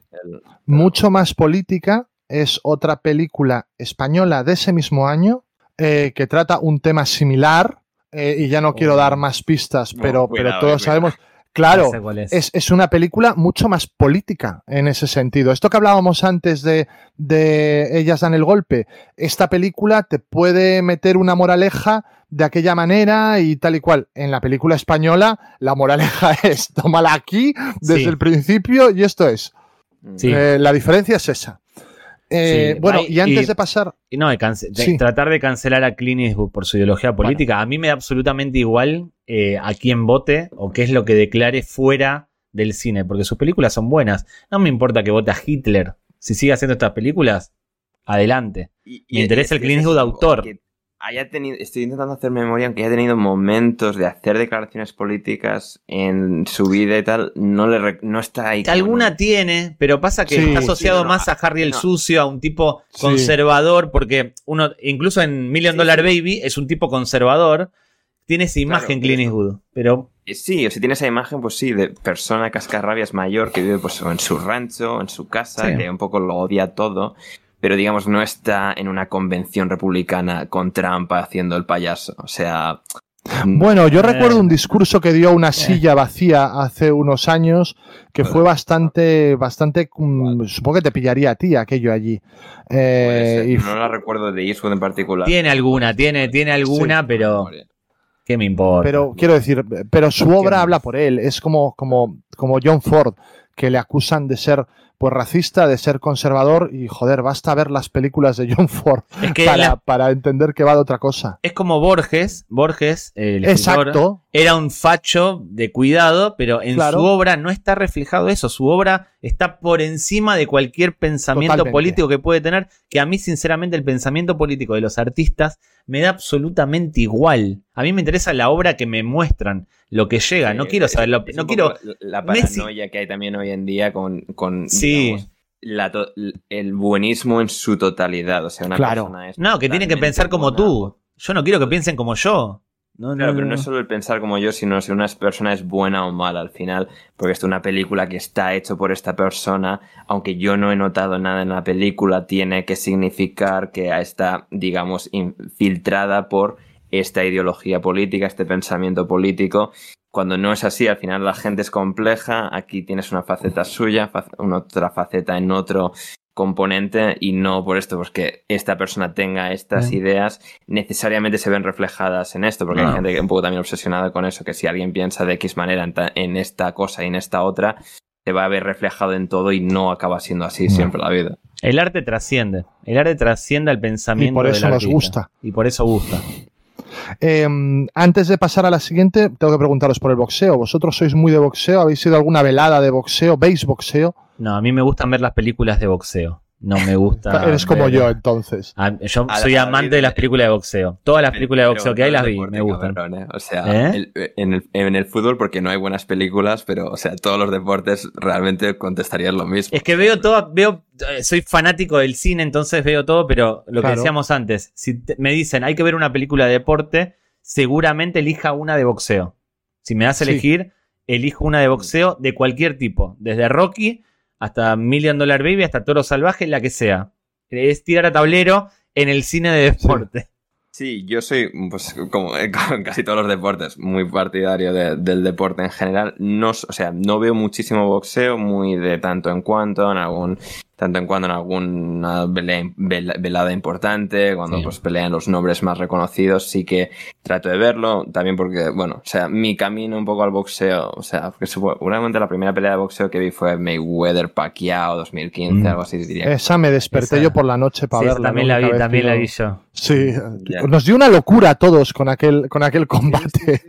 C: Mucho más política es otra película española de ese mismo año eh, que trata un tema similar. eh, y ya no quiero
B: Oh.
C: dar más pistas,
A: No,
C: pero,
A: cuidado,
C: pero todos sabemos. Claro,
B: no sé cuál es.
C: es, es una película mucho más política en ese sentido. Esto que hablábamos antes de, de Ellas dan el golpe, esta película te puede meter una moraleja de aquella manera y tal y cual. En la película española, la moraleja [LAUGHS] es tómala aquí desde
B: Sí.
C: el principio y esto es.
B: Sí.
C: Eh, la diferencia es esa. Eh,
B: Sí,
C: bueno, y antes
B: y-
C: de pasar.
B: Y No, de de tratar de cancelar a Clint Eastwood por su ideología política, a mí me da absolutamente igual eh, a quién vote o qué es lo que declare fuera del cine, porque sus películas son buenas. No me importa que vote a Hitler. Si sigue haciendo estas películas, adelante.
A: Y-
B: Me
A: y
B: interesa el Clint Eastwood autor.
A: que haya tenido, estoy intentando hacer memoria, aunque haya tenido momentos de hacer declaraciones políticas en su vida y tal, no le no está ahí.
B: Alguna
A: en-
B: tiene, pero pasa que
C: Sí,
B: está asociado
A: sí, no,
B: más a Harry el
A: no.
B: Sucio, a un tipo
C: Sí.
B: conservador, porque uno, incluso en Million
A: Sí,
B: Dollar
A: sí.
B: Baby, es un tipo conservador. Tiene esa imagen Clint Eastwood, pero
A: Eh, Sí, o si tiene esa imagen, pues sí, de persona cascarrabias mayor que vive pues en su rancho, en su casa,
B: Sí.
A: que un poco lo odia todo, pero digamos no está en una convención republicana con Trump haciendo el payaso. O sea...
C: Bueno, yo
B: Eh.
C: recuerdo un discurso que dio a una silla vacía hace unos años que fue bastante, bastante, mm, supongo que te pillaría a ti aquello allí. Eh,
A: pues,
C: y
A: no la recuerdo de Eastwood en particular.
B: tiene alguna, tiene, tiene alguna, pero ¿qué me importa?
C: Pero quiero decir, pero su obra habla por él. Es como, como, como John Ford, que le acusan de ser pues racista, de ser conservador, y joder, basta ver las películas de John Ford [LAUGHS]
B: es que
C: para,
B: la-
C: para entender que va de otra cosa.
B: es como Borges, Borges, el escritor,
C: Exacto.
B: era un facho de cuidado, pero en
C: Claro.
B: su obra no está reflejado eso. Su obra está por encima de cualquier pensamiento
C: Totalmente.
B: político que puede tener. Que a mí, sinceramente, el pensamiento político de los artistas me da absolutamente igual. A mí me interesa la obra que me muestran, lo que llega. no quiero saber, no quiero.
A: La
B: Messi-
A: paranoia que hay también hoy en día con, con
B: Sí.
A: Digamos, la to- el buenismo en su totalidad. O sea, una
C: Claro.
A: persona es
B: No, que tienen que pensar como
A: buena.
B: tú. Yo no quiero que piensen como yo. No,
A: Claro,
B: no,
A: pero no
B: no.
A: es solo el pensar como yo, sino si una persona es buena o mala al final, porque es una película que está hecho por esta persona, aunque yo no he notado nada en la película, tiene que significar que está, digamos, infiltrada por esta ideología política, este pensamiento político. Cuando no es así, al final la gente es compleja, aquí tienes una faceta suya, fa- una otra faceta en otro componente y no por esto, pues que esta persona tenga estas ideas necesariamente se ven reflejadas en esto, porque
B: No.
A: hay gente que un poco también obsesionada con eso, que si alguien piensa de X manera en, ta- en esta cosa y en esta otra, se va a ver reflejado en todo y no acaba siendo así
C: No.
A: siempre la vida.
B: El arte trasciende. El arte trasciende al pensamiento.
C: Y por
B: del
C: eso nos
B: artista.
C: gusta.
B: Y por eso gusta.
C: Eh, antes de pasar a la siguiente, tengo que preguntaros por el boxeo. ¿Vosotros sois muy de boxeo? ¿Habéis ido a alguna velada de boxeo? ¿Veis boxeo?
B: No, a mí me gustan ver las películas de boxeo. No me gusta. [LAUGHS]
C: Eres como
B: ver-
C: yo, entonces.
B: Ah, yo
A: A
B: soy
A: a la
B: amante de las películas de boxeo. Todas las películas de boxeo que hay las vi, me gustan.
A: cabrón, ¿eh? O sea,
B: ¿Eh?
A: el- en, el, en el fútbol, porque no hay buenas películas, pero, o sea, todos los deportes realmente contestarían lo mismo.
B: Es que veo todo, veo, eh, soy fanático del cine, entonces veo todo, pero lo que decíamos antes, si te- me dicen hay que ver una película de deporte, seguramente elija una de boxeo. Si me das a
C: Sí.
B: elegir, elijo una de boxeo de cualquier tipo, desde Rocky hasta Million Dollar Baby, hasta Toro Salvaje, la que sea. Es tirar a tablero en el cine de deporte.
A: Sí, yo soy, pues, como [LAUGHS] en casi todos los deportes, muy partidario de- del deporte en general. No, o sea, no veo muchísimo boxeo, muy de tanto en cuanto, en algún tanto en cuando en alguna velea- velada importante, cuando
B: Sí.
A: pues pelean los nombres más reconocidos, sí que trato de verlo, también porque, bueno, o sea, mi camino un poco al boxeo, o sea, porque seguramente la primera pelea de boxeo que vi fue Mayweather Pacquiao 2015,
B: Mm.
A: algo así diría.
C: Esa me desperté
B: Esa-
C: yo por la noche para
B: Sí,
C: verla.
B: también la vi, también la vi yo.
C: Sí, nos dio una locura a todos con aquel, con aquel combate,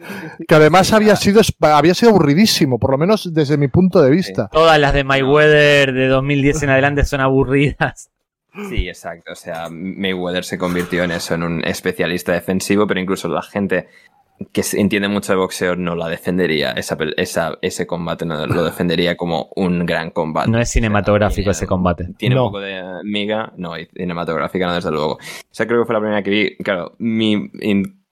C: que además había sido, había sido aburridísimo, por lo menos desde mi punto de vista.
B: Todas las de Mayweather de 2010 en adelante son aburridas.
A: Sí, exacto. O sea, Mayweather se convirtió en eso, en un especialista defensivo, pero incluso la gente que entiende mucho de boxeo no la defendería. Esa, esa- ese combate no lo defendería como un gran combate.
B: No es cinematográfico
A: O sea,
B: ese combate.
A: Tiene
C: No.
A: un poco de miga, no, y cinematográfica no, desde luego. O sea, creo que fue la primera que vi. Claro, mi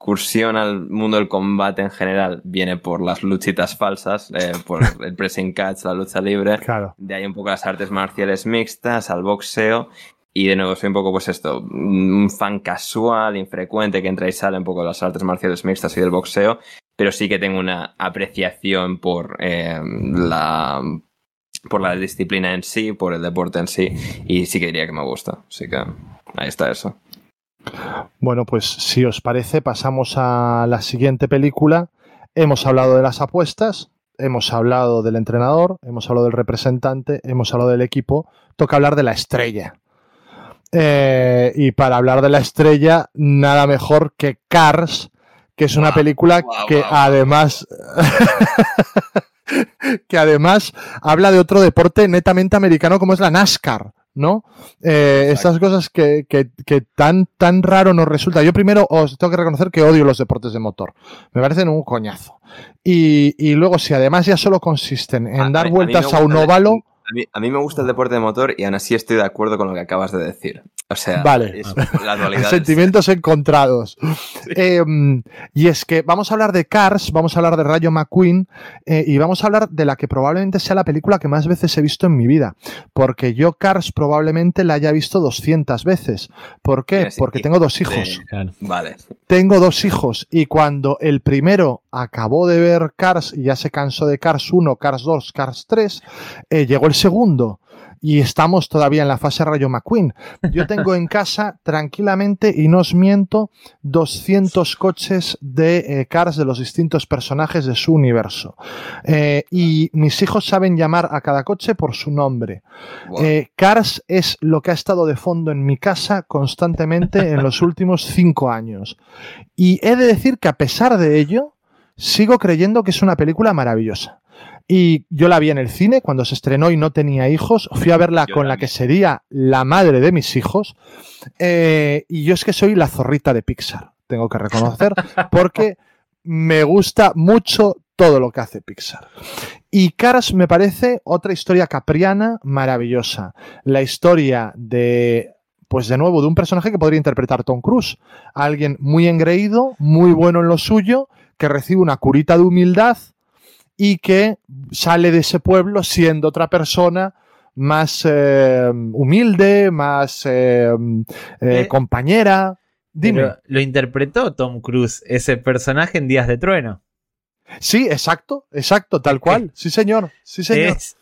A: incursión al mundo del combate en general viene por las luchitas falsas, eh, por [LAUGHS] el pressing catch, la lucha libre.
C: Claro.
A: De ahí un poco las artes marciales mixtas, al boxeo. Y de nuevo soy un poco, pues esto, un fan casual, infrecuente, que entra y sale un poco de las artes marciales mixtas y del boxeo. Pero sí que tengo una apreciación por eh, la por la disciplina en sí, por el deporte en sí, y sí que diría que me gusta. Así que ahí está eso.
C: Bueno, pues si os parece, pasamos a la siguiente película. Hemos hablado de las apuestas, hemos hablado del entrenador, hemos hablado del representante, hemos hablado del equipo. Toca hablar de la estrella. Eh, y para hablar de la estrella, nada mejor que Cars, que es una película que además [LAUGHS] que además habla de otro deporte netamente americano como es la NASCAR, ¿no? Eh, estas cosas que, que- que tan, tan raro nos resulta. Yo primero os tengo que reconocer que odio los deportes de motor. Me parecen un coñazo. Y, y luego, si además ya solo consisten en
A: A-
C: dar
A: mí-
C: vueltas a, un
A: el-
C: óvalo,
A: A mí, a mí me gusta el deporte de motor y aún así estoy de acuerdo con lo que acabas de decir. O sea,
C: Vale.
A: es la dualidad. [LAUGHS] del
C: sentimientos encontrados. Eh, y es que vamos a hablar de Cars, vamos a hablar de Rayo McQueen eh, y vamos a hablar de la que probablemente sea la película que más veces he visto en mi vida. Porque yo Cars probablemente la haya visto 200 veces. ¿Por qué? Porque tengo dos hijos.
B: Claro.
A: Vale.
C: Tengo dos hijos y cuando el primero acabó de ver Cars y ya se cansó de Cars 1, Cars 2, Cars 3, eh, llegó el segundo y estamos todavía en la fase Rayo McQueen. Yo [LAUGHS] tengo en casa tranquilamente, y no os miento, 200 coches de eh, Cars de los distintos personajes de su universo. Eh, y mis hijos saben llamar a cada coche por su nombre. Eh, Cars es lo que ha estado de fondo en mi casa constantemente en los últimos cinco años. Y he de decir que a pesar de ello, sigo creyendo que es una película maravillosa. Y yo la vi en el cine cuando se estrenó y no tenía hijos. Fui a verla
A: Yo
C: con la que sería la madre de mis hijos. Eh, y yo es que soy la zorrita de Pixar, tengo que reconocer, [LAUGHS] porque me gusta mucho todo lo que hace Pixar. Y Cars me parece otra historia capriana maravillosa. La historia de, pues de nuevo, de un personaje que podría interpretar Tom Cruise. Alguien muy engreído, muy bueno en lo suyo, que recibe una curita de humildad y que sale de ese pueblo siendo otra persona más eh, humilde, más eh, eh, compañera. Dime.
B: Pero lo interpretó Tom Cruise, ese personaje en Días de Trueno.
C: Sí, exacto, exacto, tal cual. Sí, señor. Sí, señor.
B: Es-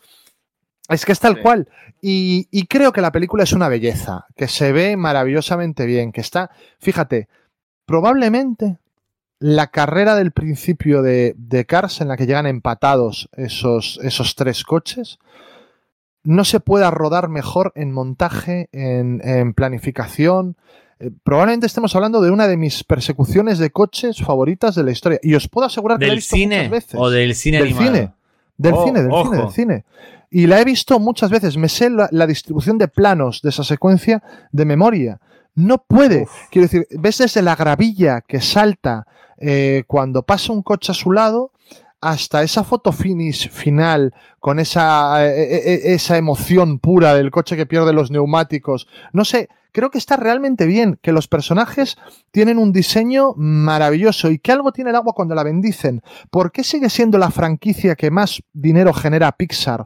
C: Es que es tal
A: Sí.
C: cual. Y, y creo que la película es una belleza, que se ve maravillosamente bien, que está, fíjate, probablemente la carrera del principio de, de Cars en la que llegan empatados esos, esos tres coches, no se pueda rodar mejor en montaje, en, en planificación. Eh, probablemente estemos hablando de una de mis persecuciones de coches favoritas de la historia. Y os puedo asegurar que la he
B: ¿Del
C: visto
B: cine
C: muchas veces.
B: o del cine
C: Del
B: animado?
C: cine. Del
B: Oh,
C: cine, del
B: ojo.
C: cine, del cine. Y la he visto muchas veces. Me sé la, la distribución de planos de esa secuencia de memoria. No puede.
B: Uf.
C: Quiero decir, ves desde la gravilla que salta eh, cuando pasa un coche a su lado hasta esa foto finish final con esa, eh, eh, eh, esa emoción pura del coche que pierde los neumáticos. No sé, creo que está realmente bien, que los personajes tienen un diseño maravilloso y que algo tiene el agua cuando la bendicen. ¿Por qué sigue siendo la franquicia que más dinero genera Pixar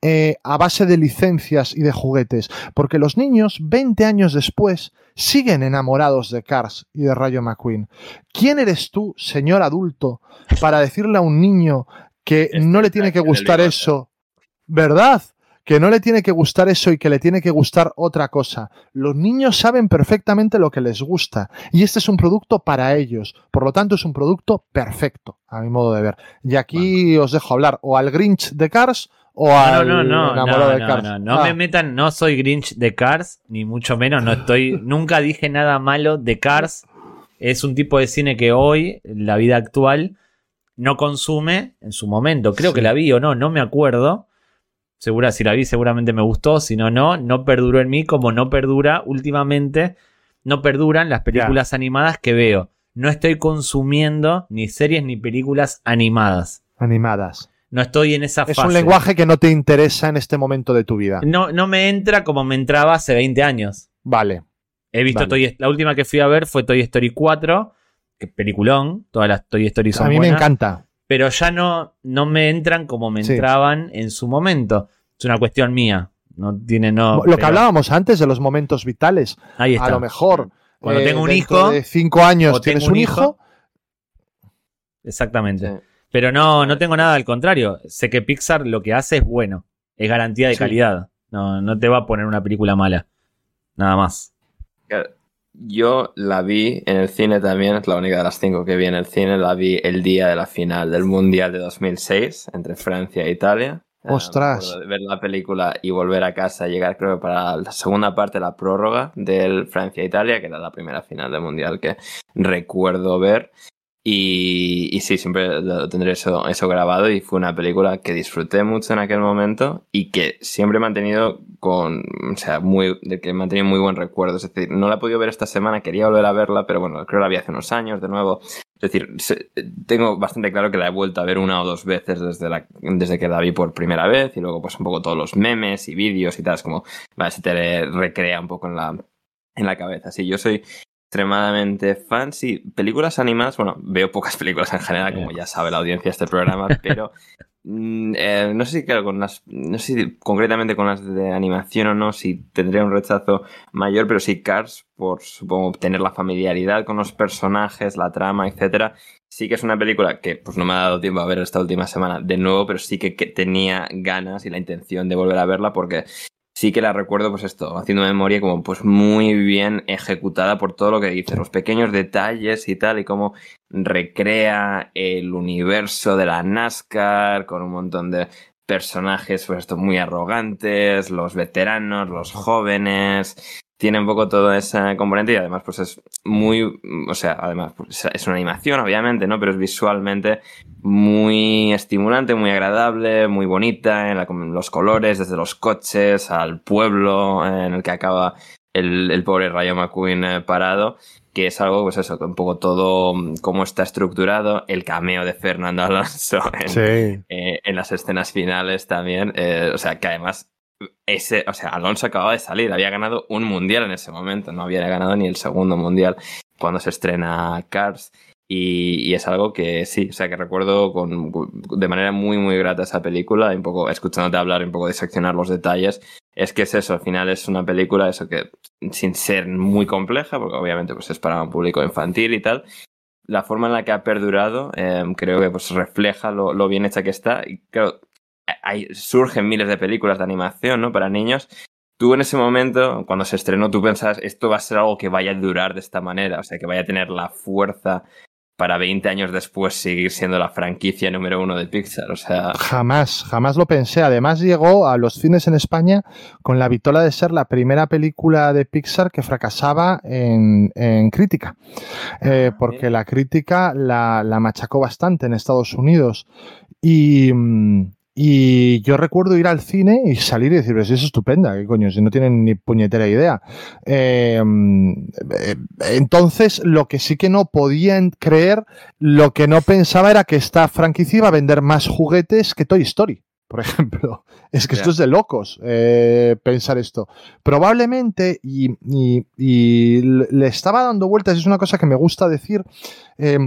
C: eh, a base de licencias y de juguetes? Porque los niños, 20 años después, siguen enamorados de Cars y de Rayo McQueen. ¿Quién eres tú, señor adulto, para decirle a un niño que
A: Este
C: no le tiene que gustar eso? ¿Verdad? Que no le tiene que gustar eso y que le tiene que gustar otra cosa. Los niños saben perfectamente lo que les gusta y este es un producto para ellos. Por lo tanto, es un producto perfecto, a mi modo de ver. Y aquí os dejo hablar o al Grinch de Cars o al
B: no, no, no, no,
C: de
B: no,
C: Cars.
B: no, no
C: Ah,
B: me metan, no soy Grinch de Cars, ni mucho menos, no estoy, [LAUGHS] nunca dije nada malo de Cars. Es un tipo de cine que hoy, en la vida actual, no consume en su momento. Creo que la vi o no, no me acuerdo. Segura, si la vi, seguramente me gustó. Si no, no, no perduró en mí, como no perdura últimamente, no perduran las películas animadas que veo. No estoy consumiendo ni series ni películas animadas.
C: animadas.
B: No estoy en esa
C: Es
B: fase.
C: un lenguaje que no te interesa en este momento de tu vida.
B: No, no me entra como me entraba hace 20 años.
C: Vale.
B: He visto
C: Vale.
B: Toy- la última que fui a ver fue Toy Story 4, que peliculón, todas las Toy Story son
C: A mí me encanta.
B: Pero ya no, no me entran como me
C: Sí.
B: entraban en su momento. Es una cuestión mía. No tiene no.
C: Lo que hablábamos antes de los momentos vitales.
B: Ahí está.
C: A lo mejor.
B: Cuando
C: eh,
B: tengo un hijo,
C: De cinco años
B: o
C: tienes
B: tengo
C: un
B: un
C: hijo.
B: hijo, Exactamente.
A: Sí.
B: Pero no, no tengo nada al contrario. Sé que Pixar lo que hace es bueno. Es garantía de
C: Sí.
B: calidad. No, no te va a poner una película mala. Nada más.
A: Claro, Yo la vi en el cine también, es la única de las cinco que vi en el cine, la vi el día de la final del Mundial de 2006 entre Francia e Italia. Eh,
C: Ostras.
A: ver la película y volver a casa, llegar creo que para la segunda parte, la prórroga del Francia-Italia, que era la primera final del Mundial que recuerdo ver. Y, sí, siempre lo tendré eso, eso grabado y fue una película que disfruté mucho en aquel momento y que siempre he mantenido con, o sea, muy, de que he mantenido muy buen recuerdo. Es decir, no la he podido ver esta semana, quería volver a verla, pero bueno, creo que la vi hace unos años de nuevo. Es decir, tengo bastante claro que la he vuelto a ver una o dos veces desde, la, desde que la vi por primera vez y luego pues un poco todos los memes y vídeos y tal, es como, vale, se te recrea un poco en la, en la cabeza. Sí, yo soy extremadamente fan. Sí, películas animadas, bueno, veo pocas [LAUGHS] películas en general, como ya sabe la audiencia de este programa, [LAUGHS] pero mm, eh, no sé si claro, con las, no sé si concretamente con las de animación o no, si tendría un rechazo mayor, pero sí Cars, por supongo tener la familiaridad con los personajes, la trama, etcétera. Sí que es una película que pues no me ha dado tiempo a ver esta última semana de nuevo, pero sí que, que tenía ganas y la intención de volver a verla porque sí que la recuerdo, pues esto, haciendo memoria como pues muy bien ejecutada por todo lo que dice, los pequeños detalles y tal, y cómo recrea el universo de la NASCAR con un montón de personajes, pues esto, muy arrogantes, los veteranos, los jóvenes, tiene un poco toda esa componente y además pues es muy, o sea, además pues, es una animación obviamente, ¿no? Pero es visualmente muy estimulante, muy agradable, muy bonita, en la- los colores, desde los coches al pueblo en el que acaba el, el pobre Rayo McQueen eh, parado, que es algo, pues eso, un poco todo cómo está estructurado, el cameo de Fernando Alonso en,
C: Sí.
A: eh, en las escenas finales también, eh, o sea, que además ese, o sea, Alonso acababa de salir, había ganado un mundial en ese momento, no había ganado ni el segundo mundial cuando se estrena Cars. Y, es algo que sí, o sea, que recuerdo con, de manera muy, muy grata esa película, un poco escuchándote hablar, un poco diseccionar los detalles. Es que es eso, al final es una película, eso que sin ser muy compleja, porque obviamente pues es para un público infantil y tal, la forma en la que ha perdurado eh, creo que pues refleja lo, lo bien hecha que está. Y claro, hay, surgen miles de películas de animación, ¿no? Para niños. Tú en ese momento, cuando se estrenó, tú pensabas, esto va a ser algo que vaya a durar de esta manera, o sea, que vaya a tener la fuerza para 20 años después seguir siendo la franquicia número uno de Pixar, o sea...
C: Jamás, jamás lo pensé. Además llegó a los cines en España con la vitola de ser la primera película de Pixar que fracasaba en, en crítica. Eh, porque la crítica la, la machacó bastante en Estados Unidos. Y, mm, y yo recuerdo ir al cine y salir y decir, es estupenda, ¿qué coño? Si no tienen ni puñetera idea. Eh, eh, entonces, lo que sí que no podían creer, lo que no pensaba era que esta franquicia iba a vender más juguetes que Toy Story, por [LAUGHS] ejemplo. Es que esto es de locos eh, pensar esto. Probablemente, y, y- y le estaba dando vueltas, es una cosa que me gusta decir, eh,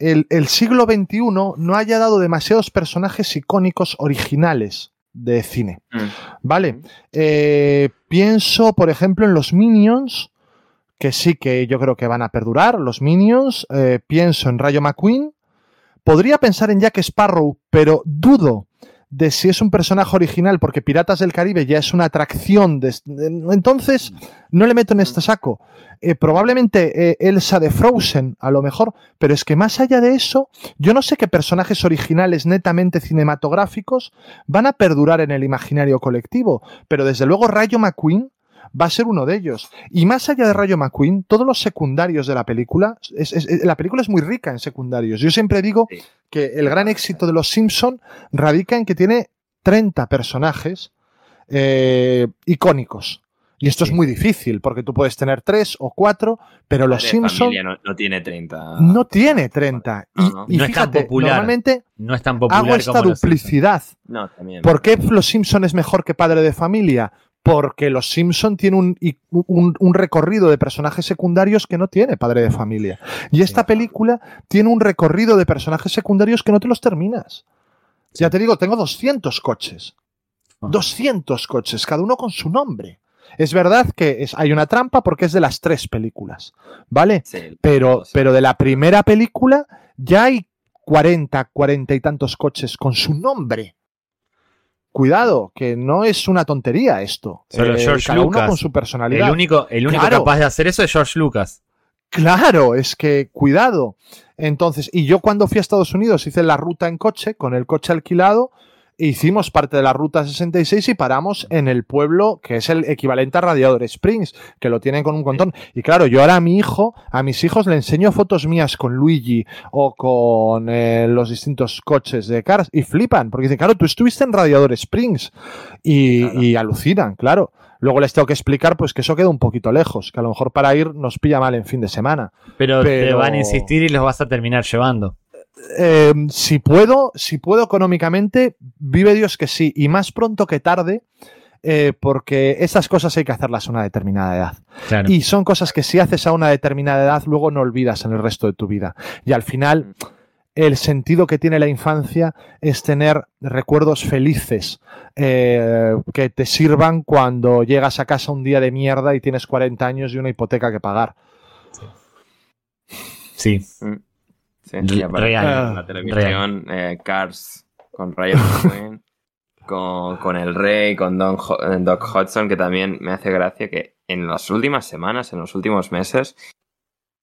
C: el, el siglo XXI no haya dado demasiados personajes icónicos originales de cine.
A: Mm.
C: Vale, eh, pienso, por ejemplo, en los Minions, que sí que yo creo que van a perdurar, los Minions. eh, pienso en Rayo McQueen. Podría pensar en Jack Sparrow, pero dudo de si es un personaje original, porque Piratas del Caribe ya es una atracción. entonces, no le meto en este saco. Eh, probablemente eh, Elsa de Frozen, a lo mejor, pero es que más allá de eso, yo no sé qué personajes originales netamente cinematográficos van a perdurar en el imaginario colectivo, pero desde luego Rayo McQueen va a ser uno de ellos. Y más allá de Rayo McQueen, todos los secundarios de la película, es- es- es- la película es muy rica en secundarios. Yo siempre digo
A: Sí.
C: que el gran éxito de Los Simpson radica en que tiene 30 personajes eh, icónicos. Y esto es muy difícil, porque tú puedes tener tres o cuatro, pero Los
A: Padre de
C: Simpson
A: familia no, no tiene 30.
C: no tiene 30. Y,
A: No, no.
C: y
B: No es tan
C: fíjate,
B: popular.
C: normalmente
B: No es tan popular
C: hago esta
B: como los Simpsons.
C: duplicidad.
A: No, también.
C: ¿Por qué Los Simpson es mejor que Padre de Familia? Porque Los Simpson tiene un, un- un recorrido de personajes secundarios que no tiene Padre de Familia. Y esta película tiene un recorrido de personajes secundarios que no te los terminas. Ya te digo, tengo 200 coches.
B: Ah.
C: 200 coches, cada uno con su nombre. Es verdad que es- hay una trampa porque es de las tres películas, ¿vale?
A: Sí,
C: Pero,
A: sí.
C: pero de la primera película ya hay 40, 40 y tantos coches con su nombre. Cuidado, que no es una tontería esto.
B: Solo George
C: cada uno
B: Lucas.
C: con su personalidad.
B: El único, el único
C: Claro.
B: capaz de hacer eso es George Lucas.
C: Claro, es que cuidado. Entonces, y yo cuando fui a Estados Unidos hice la ruta en coche, con el coche alquilado, hicimos parte de la ruta 66 y paramos en el pueblo que es el equivalente a Radiador Springs, que lo tienen con un montón. Y claro, yo ahora a mi hijo, a mis hijos le enseño fotos mías con Luigi o con eh, los distintos coches de Cars y flipan, porque dicen, claro, tú estuviste en Radiador Springs y,
A: Claro.
C: y alucinan, claro. Luego les tengo que explicar pues que eso queda un poquito lejos, que a lo mejor para ir nos pilla mal en fin de semana.
B: Pero, te
C: Pero-
B: van a insistir y los vas a terminar llevando.
C: Eh, si puedo, si puedo económicamente, vive Dios que sí, y más pronto que tarde, eh, porque esas cosas hay que hacerlas a una determinada edad.
B: Claro.
C: Y son cosas que si haces a una determinada edad, luego no olvidas en el resto de tu vida. Y al final, el sentido que tiene la infancia es tener recuerdos felices eh, que te sirvan cuando llegas a casa un día de mierda y tienes 40 años y una hipoteca que pagar.
B: Sí.
A: Sí, Y
B: real,
A: en la televisión eh, Cars con Ryan [LAUGHS] McQueen, con, con el Rey, con Don Ho- eh, Doc Hudson, que también me hace gracia que en las últimas semanas, en los últimos meses,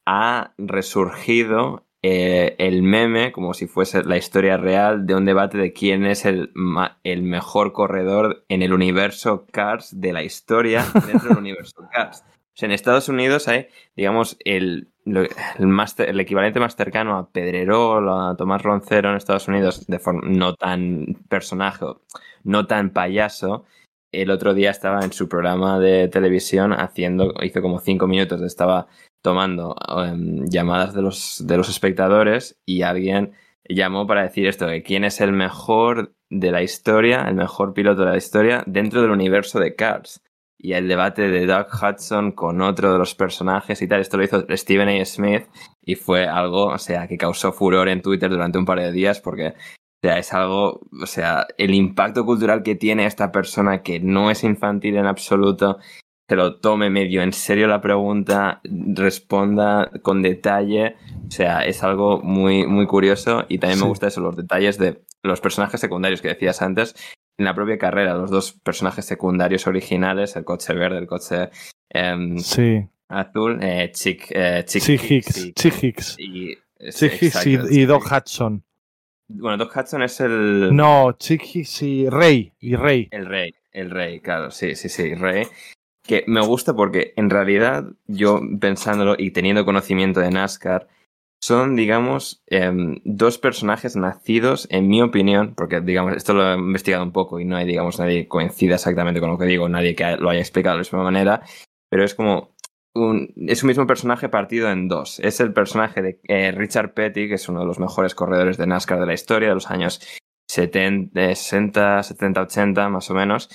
A: ha resurgido eh, el meme como si fuese la historia real de un debate de quién es el, ma- el mejor corredor en el universo Cars de la historia dentro del [LAUGHS] universo Cars. O sea, en Estados Unidos hay, digamos, el, el, el equivalente más cercano a Pedrerol a Tomás Roncero en Estados Unidos, de forma no tan personaje, no tan payaso. El otro día estaba en su programa de televisión haciendo, hizo como cinco minutos, estaba tomando em, llamadas de los, de los espectadores y alguien llamó para decir esto, de quién es el mejor de la historia, el mejor piloto de la historia dentro del universo de Cars. Y el debate de Doug Hudson con otro de los personajes y tal, esto lo hizo Stephen A. Smith y fue algo, o sea, que causó furor en Twitter durante un par de días porque, o sea, es algo, o sea, el impacto cultural que tiene esta persona que no es infantil en absoluto, se lo tome medio en serio la pregunta, responda con detalle, o sea, es algo muy, muy curioso y también
C: Sí.
A: me gusta eso, los detalles de los personajes secundarios que decías antes. En la propia carrera, los dos personajes secundarios originales, el coche verde, el coche
C: Sí.
A: azul, eh, Chick, eh, Chick,
C: Chick
A: Hicks
C: Chick Hicks.
A: y,
C: Chick Hicks y, Doc Hudson.
A: Bueno, Doc Hudson es el,
C: No, Chick Hicks y Rey. Y Rey.
A: el rey, el rey, claro, sí, sí, sí, rey. Que me gusta porque en realidad yo pensándolo y teniendo conocimiento de NASCAR, son, digamos, em, dos personajes nacidos, en mi opinión, porque, digamos, esto lo he investigado un poco y no hay, digamos, nadie coincida exactamente con lo que digo, nadie que lo haya explicado de la misma manera, pero es como un, es un mismo personaje partido en dos. Es el personaje de eh, Richard Petty, que es uno de los mejores corredores de NASCAR de la historia, de los años 70, eh, 60, 70, 80, más o menos,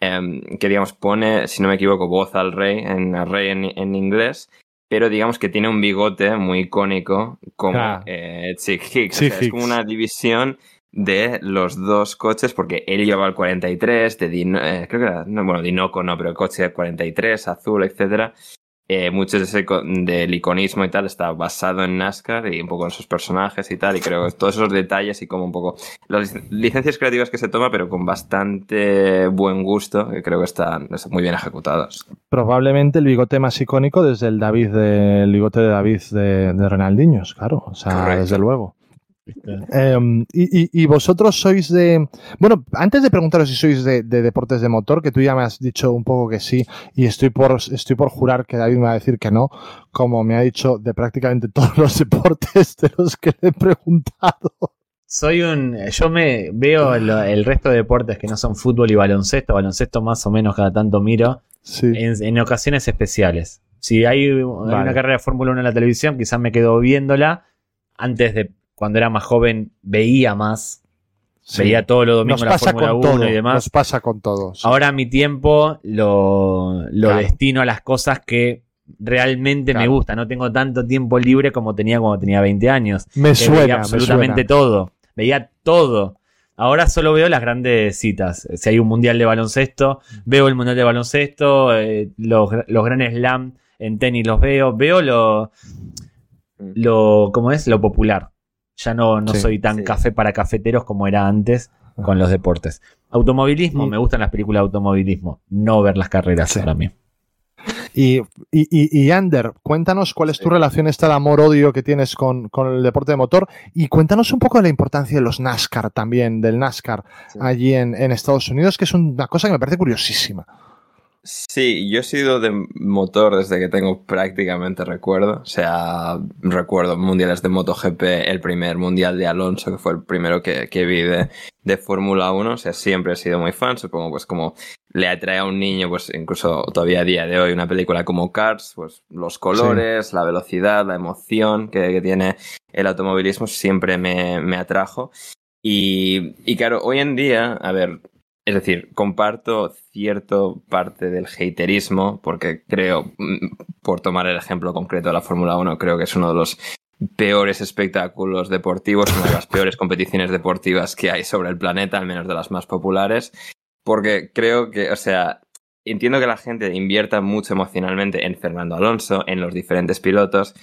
A: em, que, digamos, pone, si no me equivoco, voz al rey, en rey en inglés, pero digamos que tiene un bigote muy icónico como
C: Claro.
A: eh, Chick Hicks. O sea, es como una división de los dos coches, porque él llevaba el 43, de Dino- eh, creo que era, no, bueno, Dinoco no, pero el coche 43, azul, etcétera. Eh, mucho de ese del iconismo y tal está basado en NASCAR y un poco en sus personajes y tal. Y creo que todos esos detalles y como un poco las licencias creativas que se toma, pero con bastante buen gusto, que creo que están, muy bien ejecutados.
C: Probablemente el bigote más icónico desde el David de, el bigote de David de, de Renaldiños, claro. O sea, desde luego. Em, y, vosotros sois de. Bueno, antes de preguntaros si sois de, deportes de motor, que tú ya me has dicho un poco que sí, y estoy por, estoy por jurar que David me va a decir que no, como me ha dicho de prácticamente [LAUGHS] todos los deportes de los que le he preguntado.
B: Soy un. Yo me veo el, resto de deportes que no son fútbol y baloncesto, baloncesto más o menos cada tanto miro, en, ocasiones especiales. Si hay, una carrera de Fórmula 1 en la televisión, quizás me quedo viéndola antes de cuando era más joven veía más. Veía todo lo domingos la Fórmula 1 y demás.
C: Nos pasa con todos.
B: Ahora mi tiempo lo, destino a las cosas que realmente me gustan. No tengo tanto tiempo libre como tenía cuando tenía 20 años.
C: Me suena. Veía
B: absolutamente todo. Veía todo. Ahora solo veo las grandes citas. Si hay un mundial de baloncesto, veo el mundial de baloncesto, eh, los, los grandes slam en tenis los veo. Veo lo, mm. lo, ¿cómo es? Lo popular. Ya no, no soy tan café para cafeteros como era antes con los deportes. Automovilismo, me gustan las películas de automovilismo, no ver las carreras para mí.
C: Y, y, Ander, cuéntanos cuál es tu relación esta de amor-odio que tienes con, el deporte de motor y cuéntanos un poco de la importancia de los NASCAR también, del NASCAR allí en, en Estados Unidos, que es una cosa que me parece curiosísima.
A: Sí, yo he sido de motor desde que tengo prácticamente recuerdo. O sea, recuerdo mundiales de MotoGP, el primer mundial de Alonso, que fue el primero que, que vi de, Fórmula 1. O sea, siempre he sido muy fan. Supongo, pues, como le atrae a un niño, pues, incluso todavía a día de hoy, una película como Cars, pues, los colores, la velocidad, la emoción que, que, tiene el automovilismo siempre me, me atrajo. Y, y claro, hoy en día, a ver, es decir, comparto cierto parte del haterismo, porque creo, mm, por tomar el ejemplo concreto de la Fórmula 1, creo que es uno de los peores espectáculos deportivos, una de las peores competiciones deportivas que hay sobre el planeta, al menos de las más populares, porque creo que, o sea, entiendo que la gente invierta mucho emocionalmente en Fernando Alonso, en los diferentes pilotos,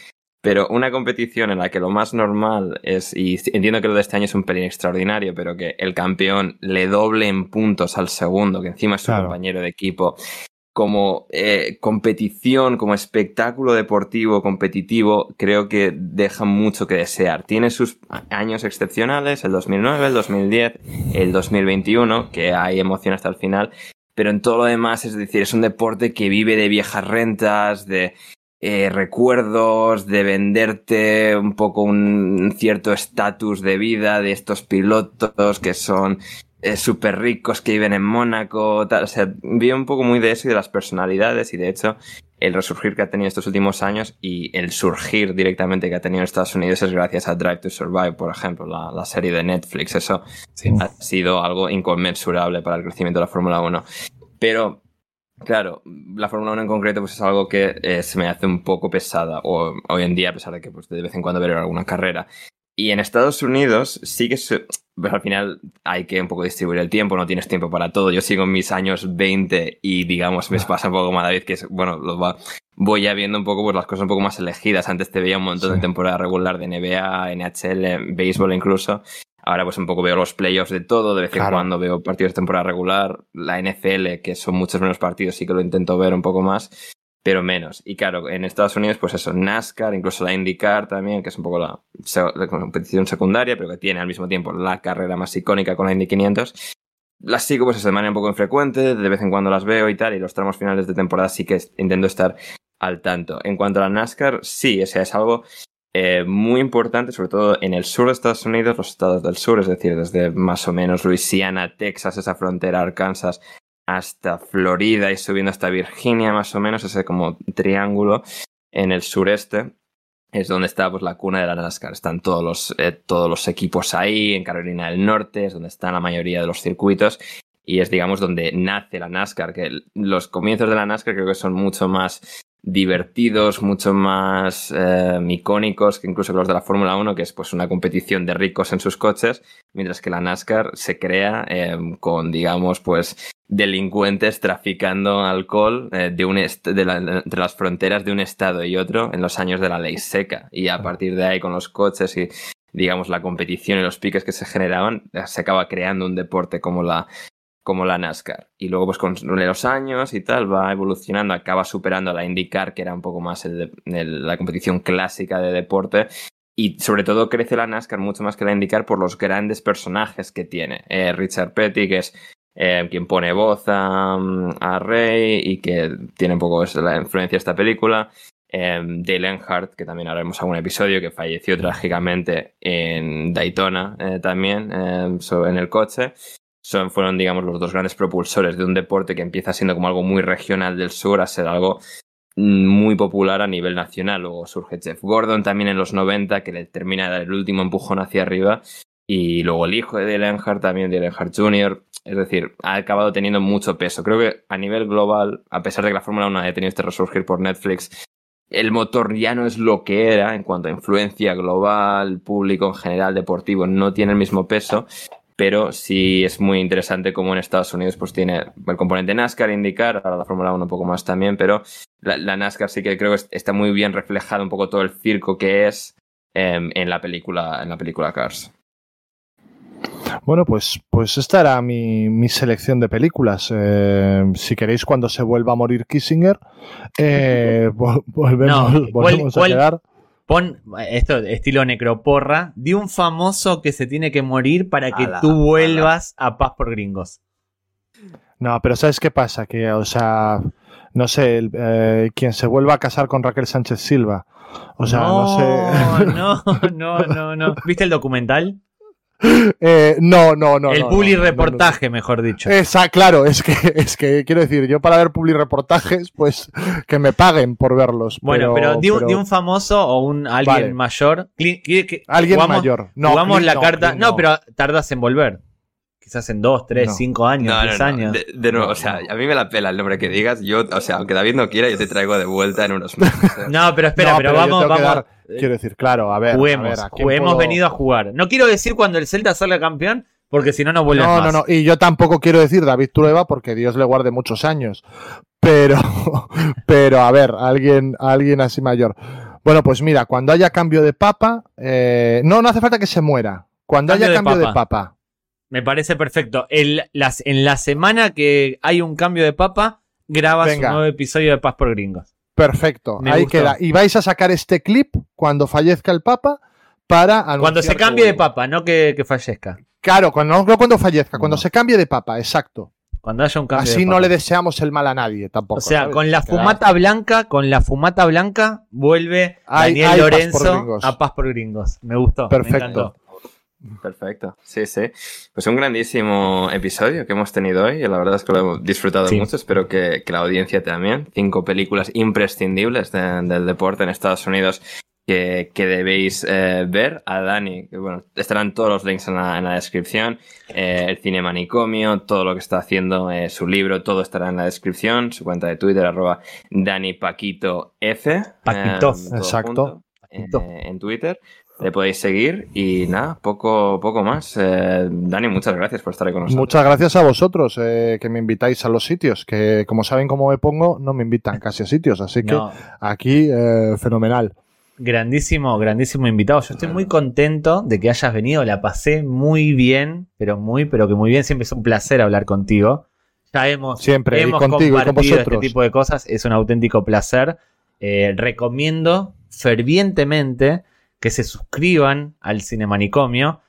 A: pero una competición en la que lo más normal es, y entiendo que lo de este año es un pelín extraordinario, pero que el campeón le doble en puntos al segundo, que encima es su compañero de equipo, como eh, competición, como espectáculo deportivo competitivo, creo que deja mucho que desear. Tiene sus años excepcionales, el 2009, el 2010, el 2021, que hay emoción hasta el final, pero en todo lo demás, es decir, es un deporte que vive de viejas rentas, de eh, recuerdos, de venderte un poco un cierto estatus de vida de estos pilotos que son eh, súper ricos, que viven en Mónaco, tal. O sea, vi un poco muy de eso y de las personalidades y de hecho el resurgir que ha tenido estos últimos años y el surgir directamente que ha tenido en Estados Unidos es gracias a Drive to Survive, por ejemplo, la, serie de Netflix. Eso ha sido algo inconmensurable para el crecimiento de la Fórmula 1. Pero Claro, la Fórmula 1 en concreto pues es algo que eh, se me hace un poco pesada o, hoy en día, a pesar de que pues, de vez en cuando veré alguna carrera. Y en Estados Unidos sí que pues, al final hay que un poco distribuir el tiempo, no tienes tiempo para todo. Yo sigo en mis años 20 y digamos me pasa un poco más David, que es, bueno, lo va, voy ya viendo un poco pues, las cosas un poco más elegidas. Antes te veía un montón de temporada regular de NBA, NHL, béisbol incluso. Ahora pues un poco veo los playoffs de todo, de vez en cuando veo partidos de temporada regular, la NFL, que son muchos menos partidos, sí que lo intento ver un poco más, pero menos. Y claro, en Estados Unidos pues eso, NASCAR, incluso la IndyCar también, que es un poco la, competición secundaria, pero que tiene al mismo tiempo la carrera más icónica con la Indy 500. Las sigo pues de manera un poco infrecuente, de vez en cuando las veo y tal, y los tramos finales de temporada sí que intento estar al tanto. En cuanto a la NASCAR, sí, o sea, es algo eh, muy importante, sobre todo en el sur de Estados Unidos, los estados del sur, es decir, desde más o menos Luisiana, Texas, esa frontera, Arkansas, hasta Florida y subiendo hasta Virginia, más o menos, ese como triángulo en el sureste. Es donde está pues, la cuna de la NASCAR. Están todos los, eh, todos los equipos ahí, en Carolina del Norte, es donde están la mayoría de los circuitos y es, digamos, donde nace la NASCAR, que los comienzos de la NASCAR creo que son mucho más divertidos, mucho más eh, icónicos que incluso los de la Fórmula 1, que es pues una competición de ricos en sus coches, mientras que la NASCAR se crea eh, con, digamos, pues delincuentes traficando alcohol eh, de un de entre las fronteras de un estado y otro en los años de la ley seca. Y a partir de ahí, con los coches y, digamos, la competición y los piques que se generaban, se acaba creando un deporte como la, como la NASCAR. Y luego, pues con los años y tal, va evolucionando, acaba superando a la IndyCar, que era un poco más la competición clásica de deporte. Y sobre todo crece la NASCAR mucho más que la IndyCar por los grandes personajes que tiene. Eh, Richard Petty, que es eh, quien pone voz a, a, Rey y que tiene un poco la influencia de esta película. Eh, Dale Earnhardt, que también haremos algún episodio, que falleció trágicamente en Daytona también, en el coche. Son, fueron, digamos, los dos grandes propulsores de un deporte que empieza siendo como algo muy regional del sur a ser algo muy popular a nivel nacional. Luego surge Jeff Gordon también en los 90, que le termina de dar el último empujón hacia arriba. Y luego el hijo de Dale Earnhardt, también Dale Earnhardt Jr., es decir, ha acabado teniendo mucho peso. Creo que a nivel global, a pesar de que la Fórmula 1 haya tenido este resurgir por Netflix, el motor ya no es lo que era en cuanto a influencia global, público en general, deportivo, no tiene el mismo peso, pero sí es muy interesante como en Estados Unidos pues tiene el componente NASCAR, indicar, ahora la Fórmula 1 un poco más también, pero la, NASCAR sí que creo que está muy bien reflejado un poco todo el circo que es em, en la película en la película Cars.
C: Bueno, pues, pues esta era mi, selección de películas. Eh, si queréis, cuando se vuelva a morir Kissinger, eh, [LAUGHS] volvemos, a quedar.
B: Pon esto, estilo necroporra, de un famoso que se tiene que morir para que tú vuelvas a Paz por Gringos.
C: No, pero ¿sabes qué pasa? Que, o sea, no sé, eh, quien se vuelva a casar con Raquel Sánchez Silva. O sea, no, sé.
B: No, [LAUGHS] no, no, no. ¿Viste el documental? [LAUGHS]
C: Eh, no, no, no.
B: El publi reportaje, mejor dicho.
C: Esa, claro, es que, [LAUGHS] es que quiero decir, yo para ver publi reportajes, pues que me paguen por verlos.
B: Bueno, pero, de, un famoso o un alguien mayor.
C: alguien mayor.
B: No, jugamos la carta. No, pero tardas en volver. Quizás en dos, tres, cinco años, diez años.
A: De, nuevo, o sea, a mí me la pela el nombre que digas. Yo, o sea, aunque David no quiera, yo te traigo de vuelta en unos meses. [LAUGHS]
B: no, pero espera, pero, vamos, vamos.
C: quiero decir, claro, a ver.
B: Juguemos, hemos venido a jugar. No quiero decir cuando el Celta salga campeón, porque si no, no vuelve
C: no, No, no, y yo tampoco quiero decir David Trueba, porque Dios le guarde muchos años. Pero, [LAUGHS] pero a ver, alguien, alguien así mayor. Bueno, pues mira, cuando haya cambio de papa, eh, no, no hace falta que se muera. Cuando haya cambio de papa
B: me parece perfecto. las, en la semana que hay un cambio de papa, grabas un nuevo episodio de Paz por Gringos.
C: Perfecto, ahí queda. Y vais a sacar este clip cuando fallezca el papa para
B: Cuando se cambie de papa, no que, fallezca.
C: Claro, cuando, no cuando fallezca, cuando se cambie de papa, exacto.
B: Cuando haya un cambio.
C: Así no le deseamos el mal a nadie tampoco.
B: O sea, con la fumata blanca, con la fumata blanca, vuelve Daniel Lorenzo a Paz por Gringos. Me gustó.
C: Perfecto.
A: Perfecto, sí, sí. Pues un grandísimo episodio que hemos tenido hoy. La verdad es que lo hemos disfrutado mucho. Espero que, la audiencia también. Cinco películas imprescindibles del deporte en Estados Unidos que, debéis eh, ver. A Dani, que bueno, estarán todos los links en la, descripción. Eh, el cine manicomio, todo lo que está haciendo, eh, su libro, todo estará en la descripción. Su cuenta de Twitter, arroba Dani Paquito F.
B: Paquito,
C: exacto.
A: en Twitter le podéis seguir y nada, poco, poco más. Eh, Dani, muchas gracias por estar ahí con nosotros.
C: Muchas gracias a vosotros eh, que me invitáis a los sitios, que como saben cómo me pongo, no me invitan casi a sitios, así que aquí eh, fenomenal.
B: Grandísimo, grandísimo invitado. Yo estoy muy contento de que hayas venido, la pasé muy bien, pero muy, pero que muy bien. Siempre es un placer hablar contigo. Ya hemos,
C: Siempre,
B: hemos
C: contigo,
B: compartido este tipo de cosas, es un auténtico placer. recomiendo fervientemente que se suscriban al Cine Manicomio,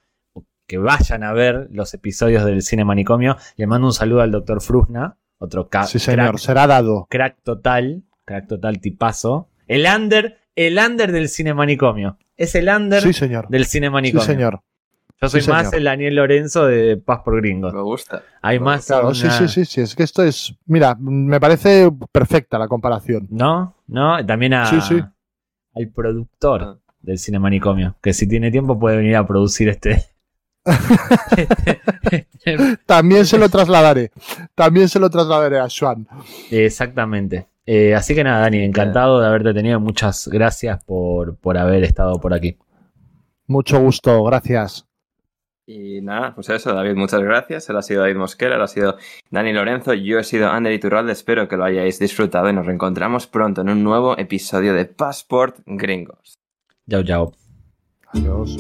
B: que vayan a ver los episodios del Cine Manicomio. Le mando un saludo al doctor Frusna, otro
C: Sí, señor, será dado.
B: Crack total, crack total tipazo. El under, el under del Cine Manicomio. Es el under del Cine Manicomio.
C: Sí, señor.
B: Yo soy más el Daniel Lorenzo de Paz por Gringos.
A: Me gusta.
B: Hay más.
C: Claro, sí, sí, sí, sí. Es que esto es. Mira, me parece perfecta la comparación.
B: ¿No? ¿No? También a, al productor. Del cine manicomio, que si tiene tiempo puede venir a producir este. [LAUGHS]
C: También se lo [LAUGHS] trasladaré. También se lo trasladaré a Swan.
B: Exactamente. Eh, así que nada, Dani, encantado de haberte tenido. Muchas gracias por, por haber estado por aquí.
C: Mucho gusto, gracias.
A: Y nada, pues eso, David, muchas gracias. Él ha sido David Mosquera, él ha sido Dani Lorenzo, yo he sido Ander Iturralde. Espero que lo hayáis disfrutado y nos reencontramos pronto en un nuevo episodio de Passport Gringos.
B: Chao, chao.
C: Adiós.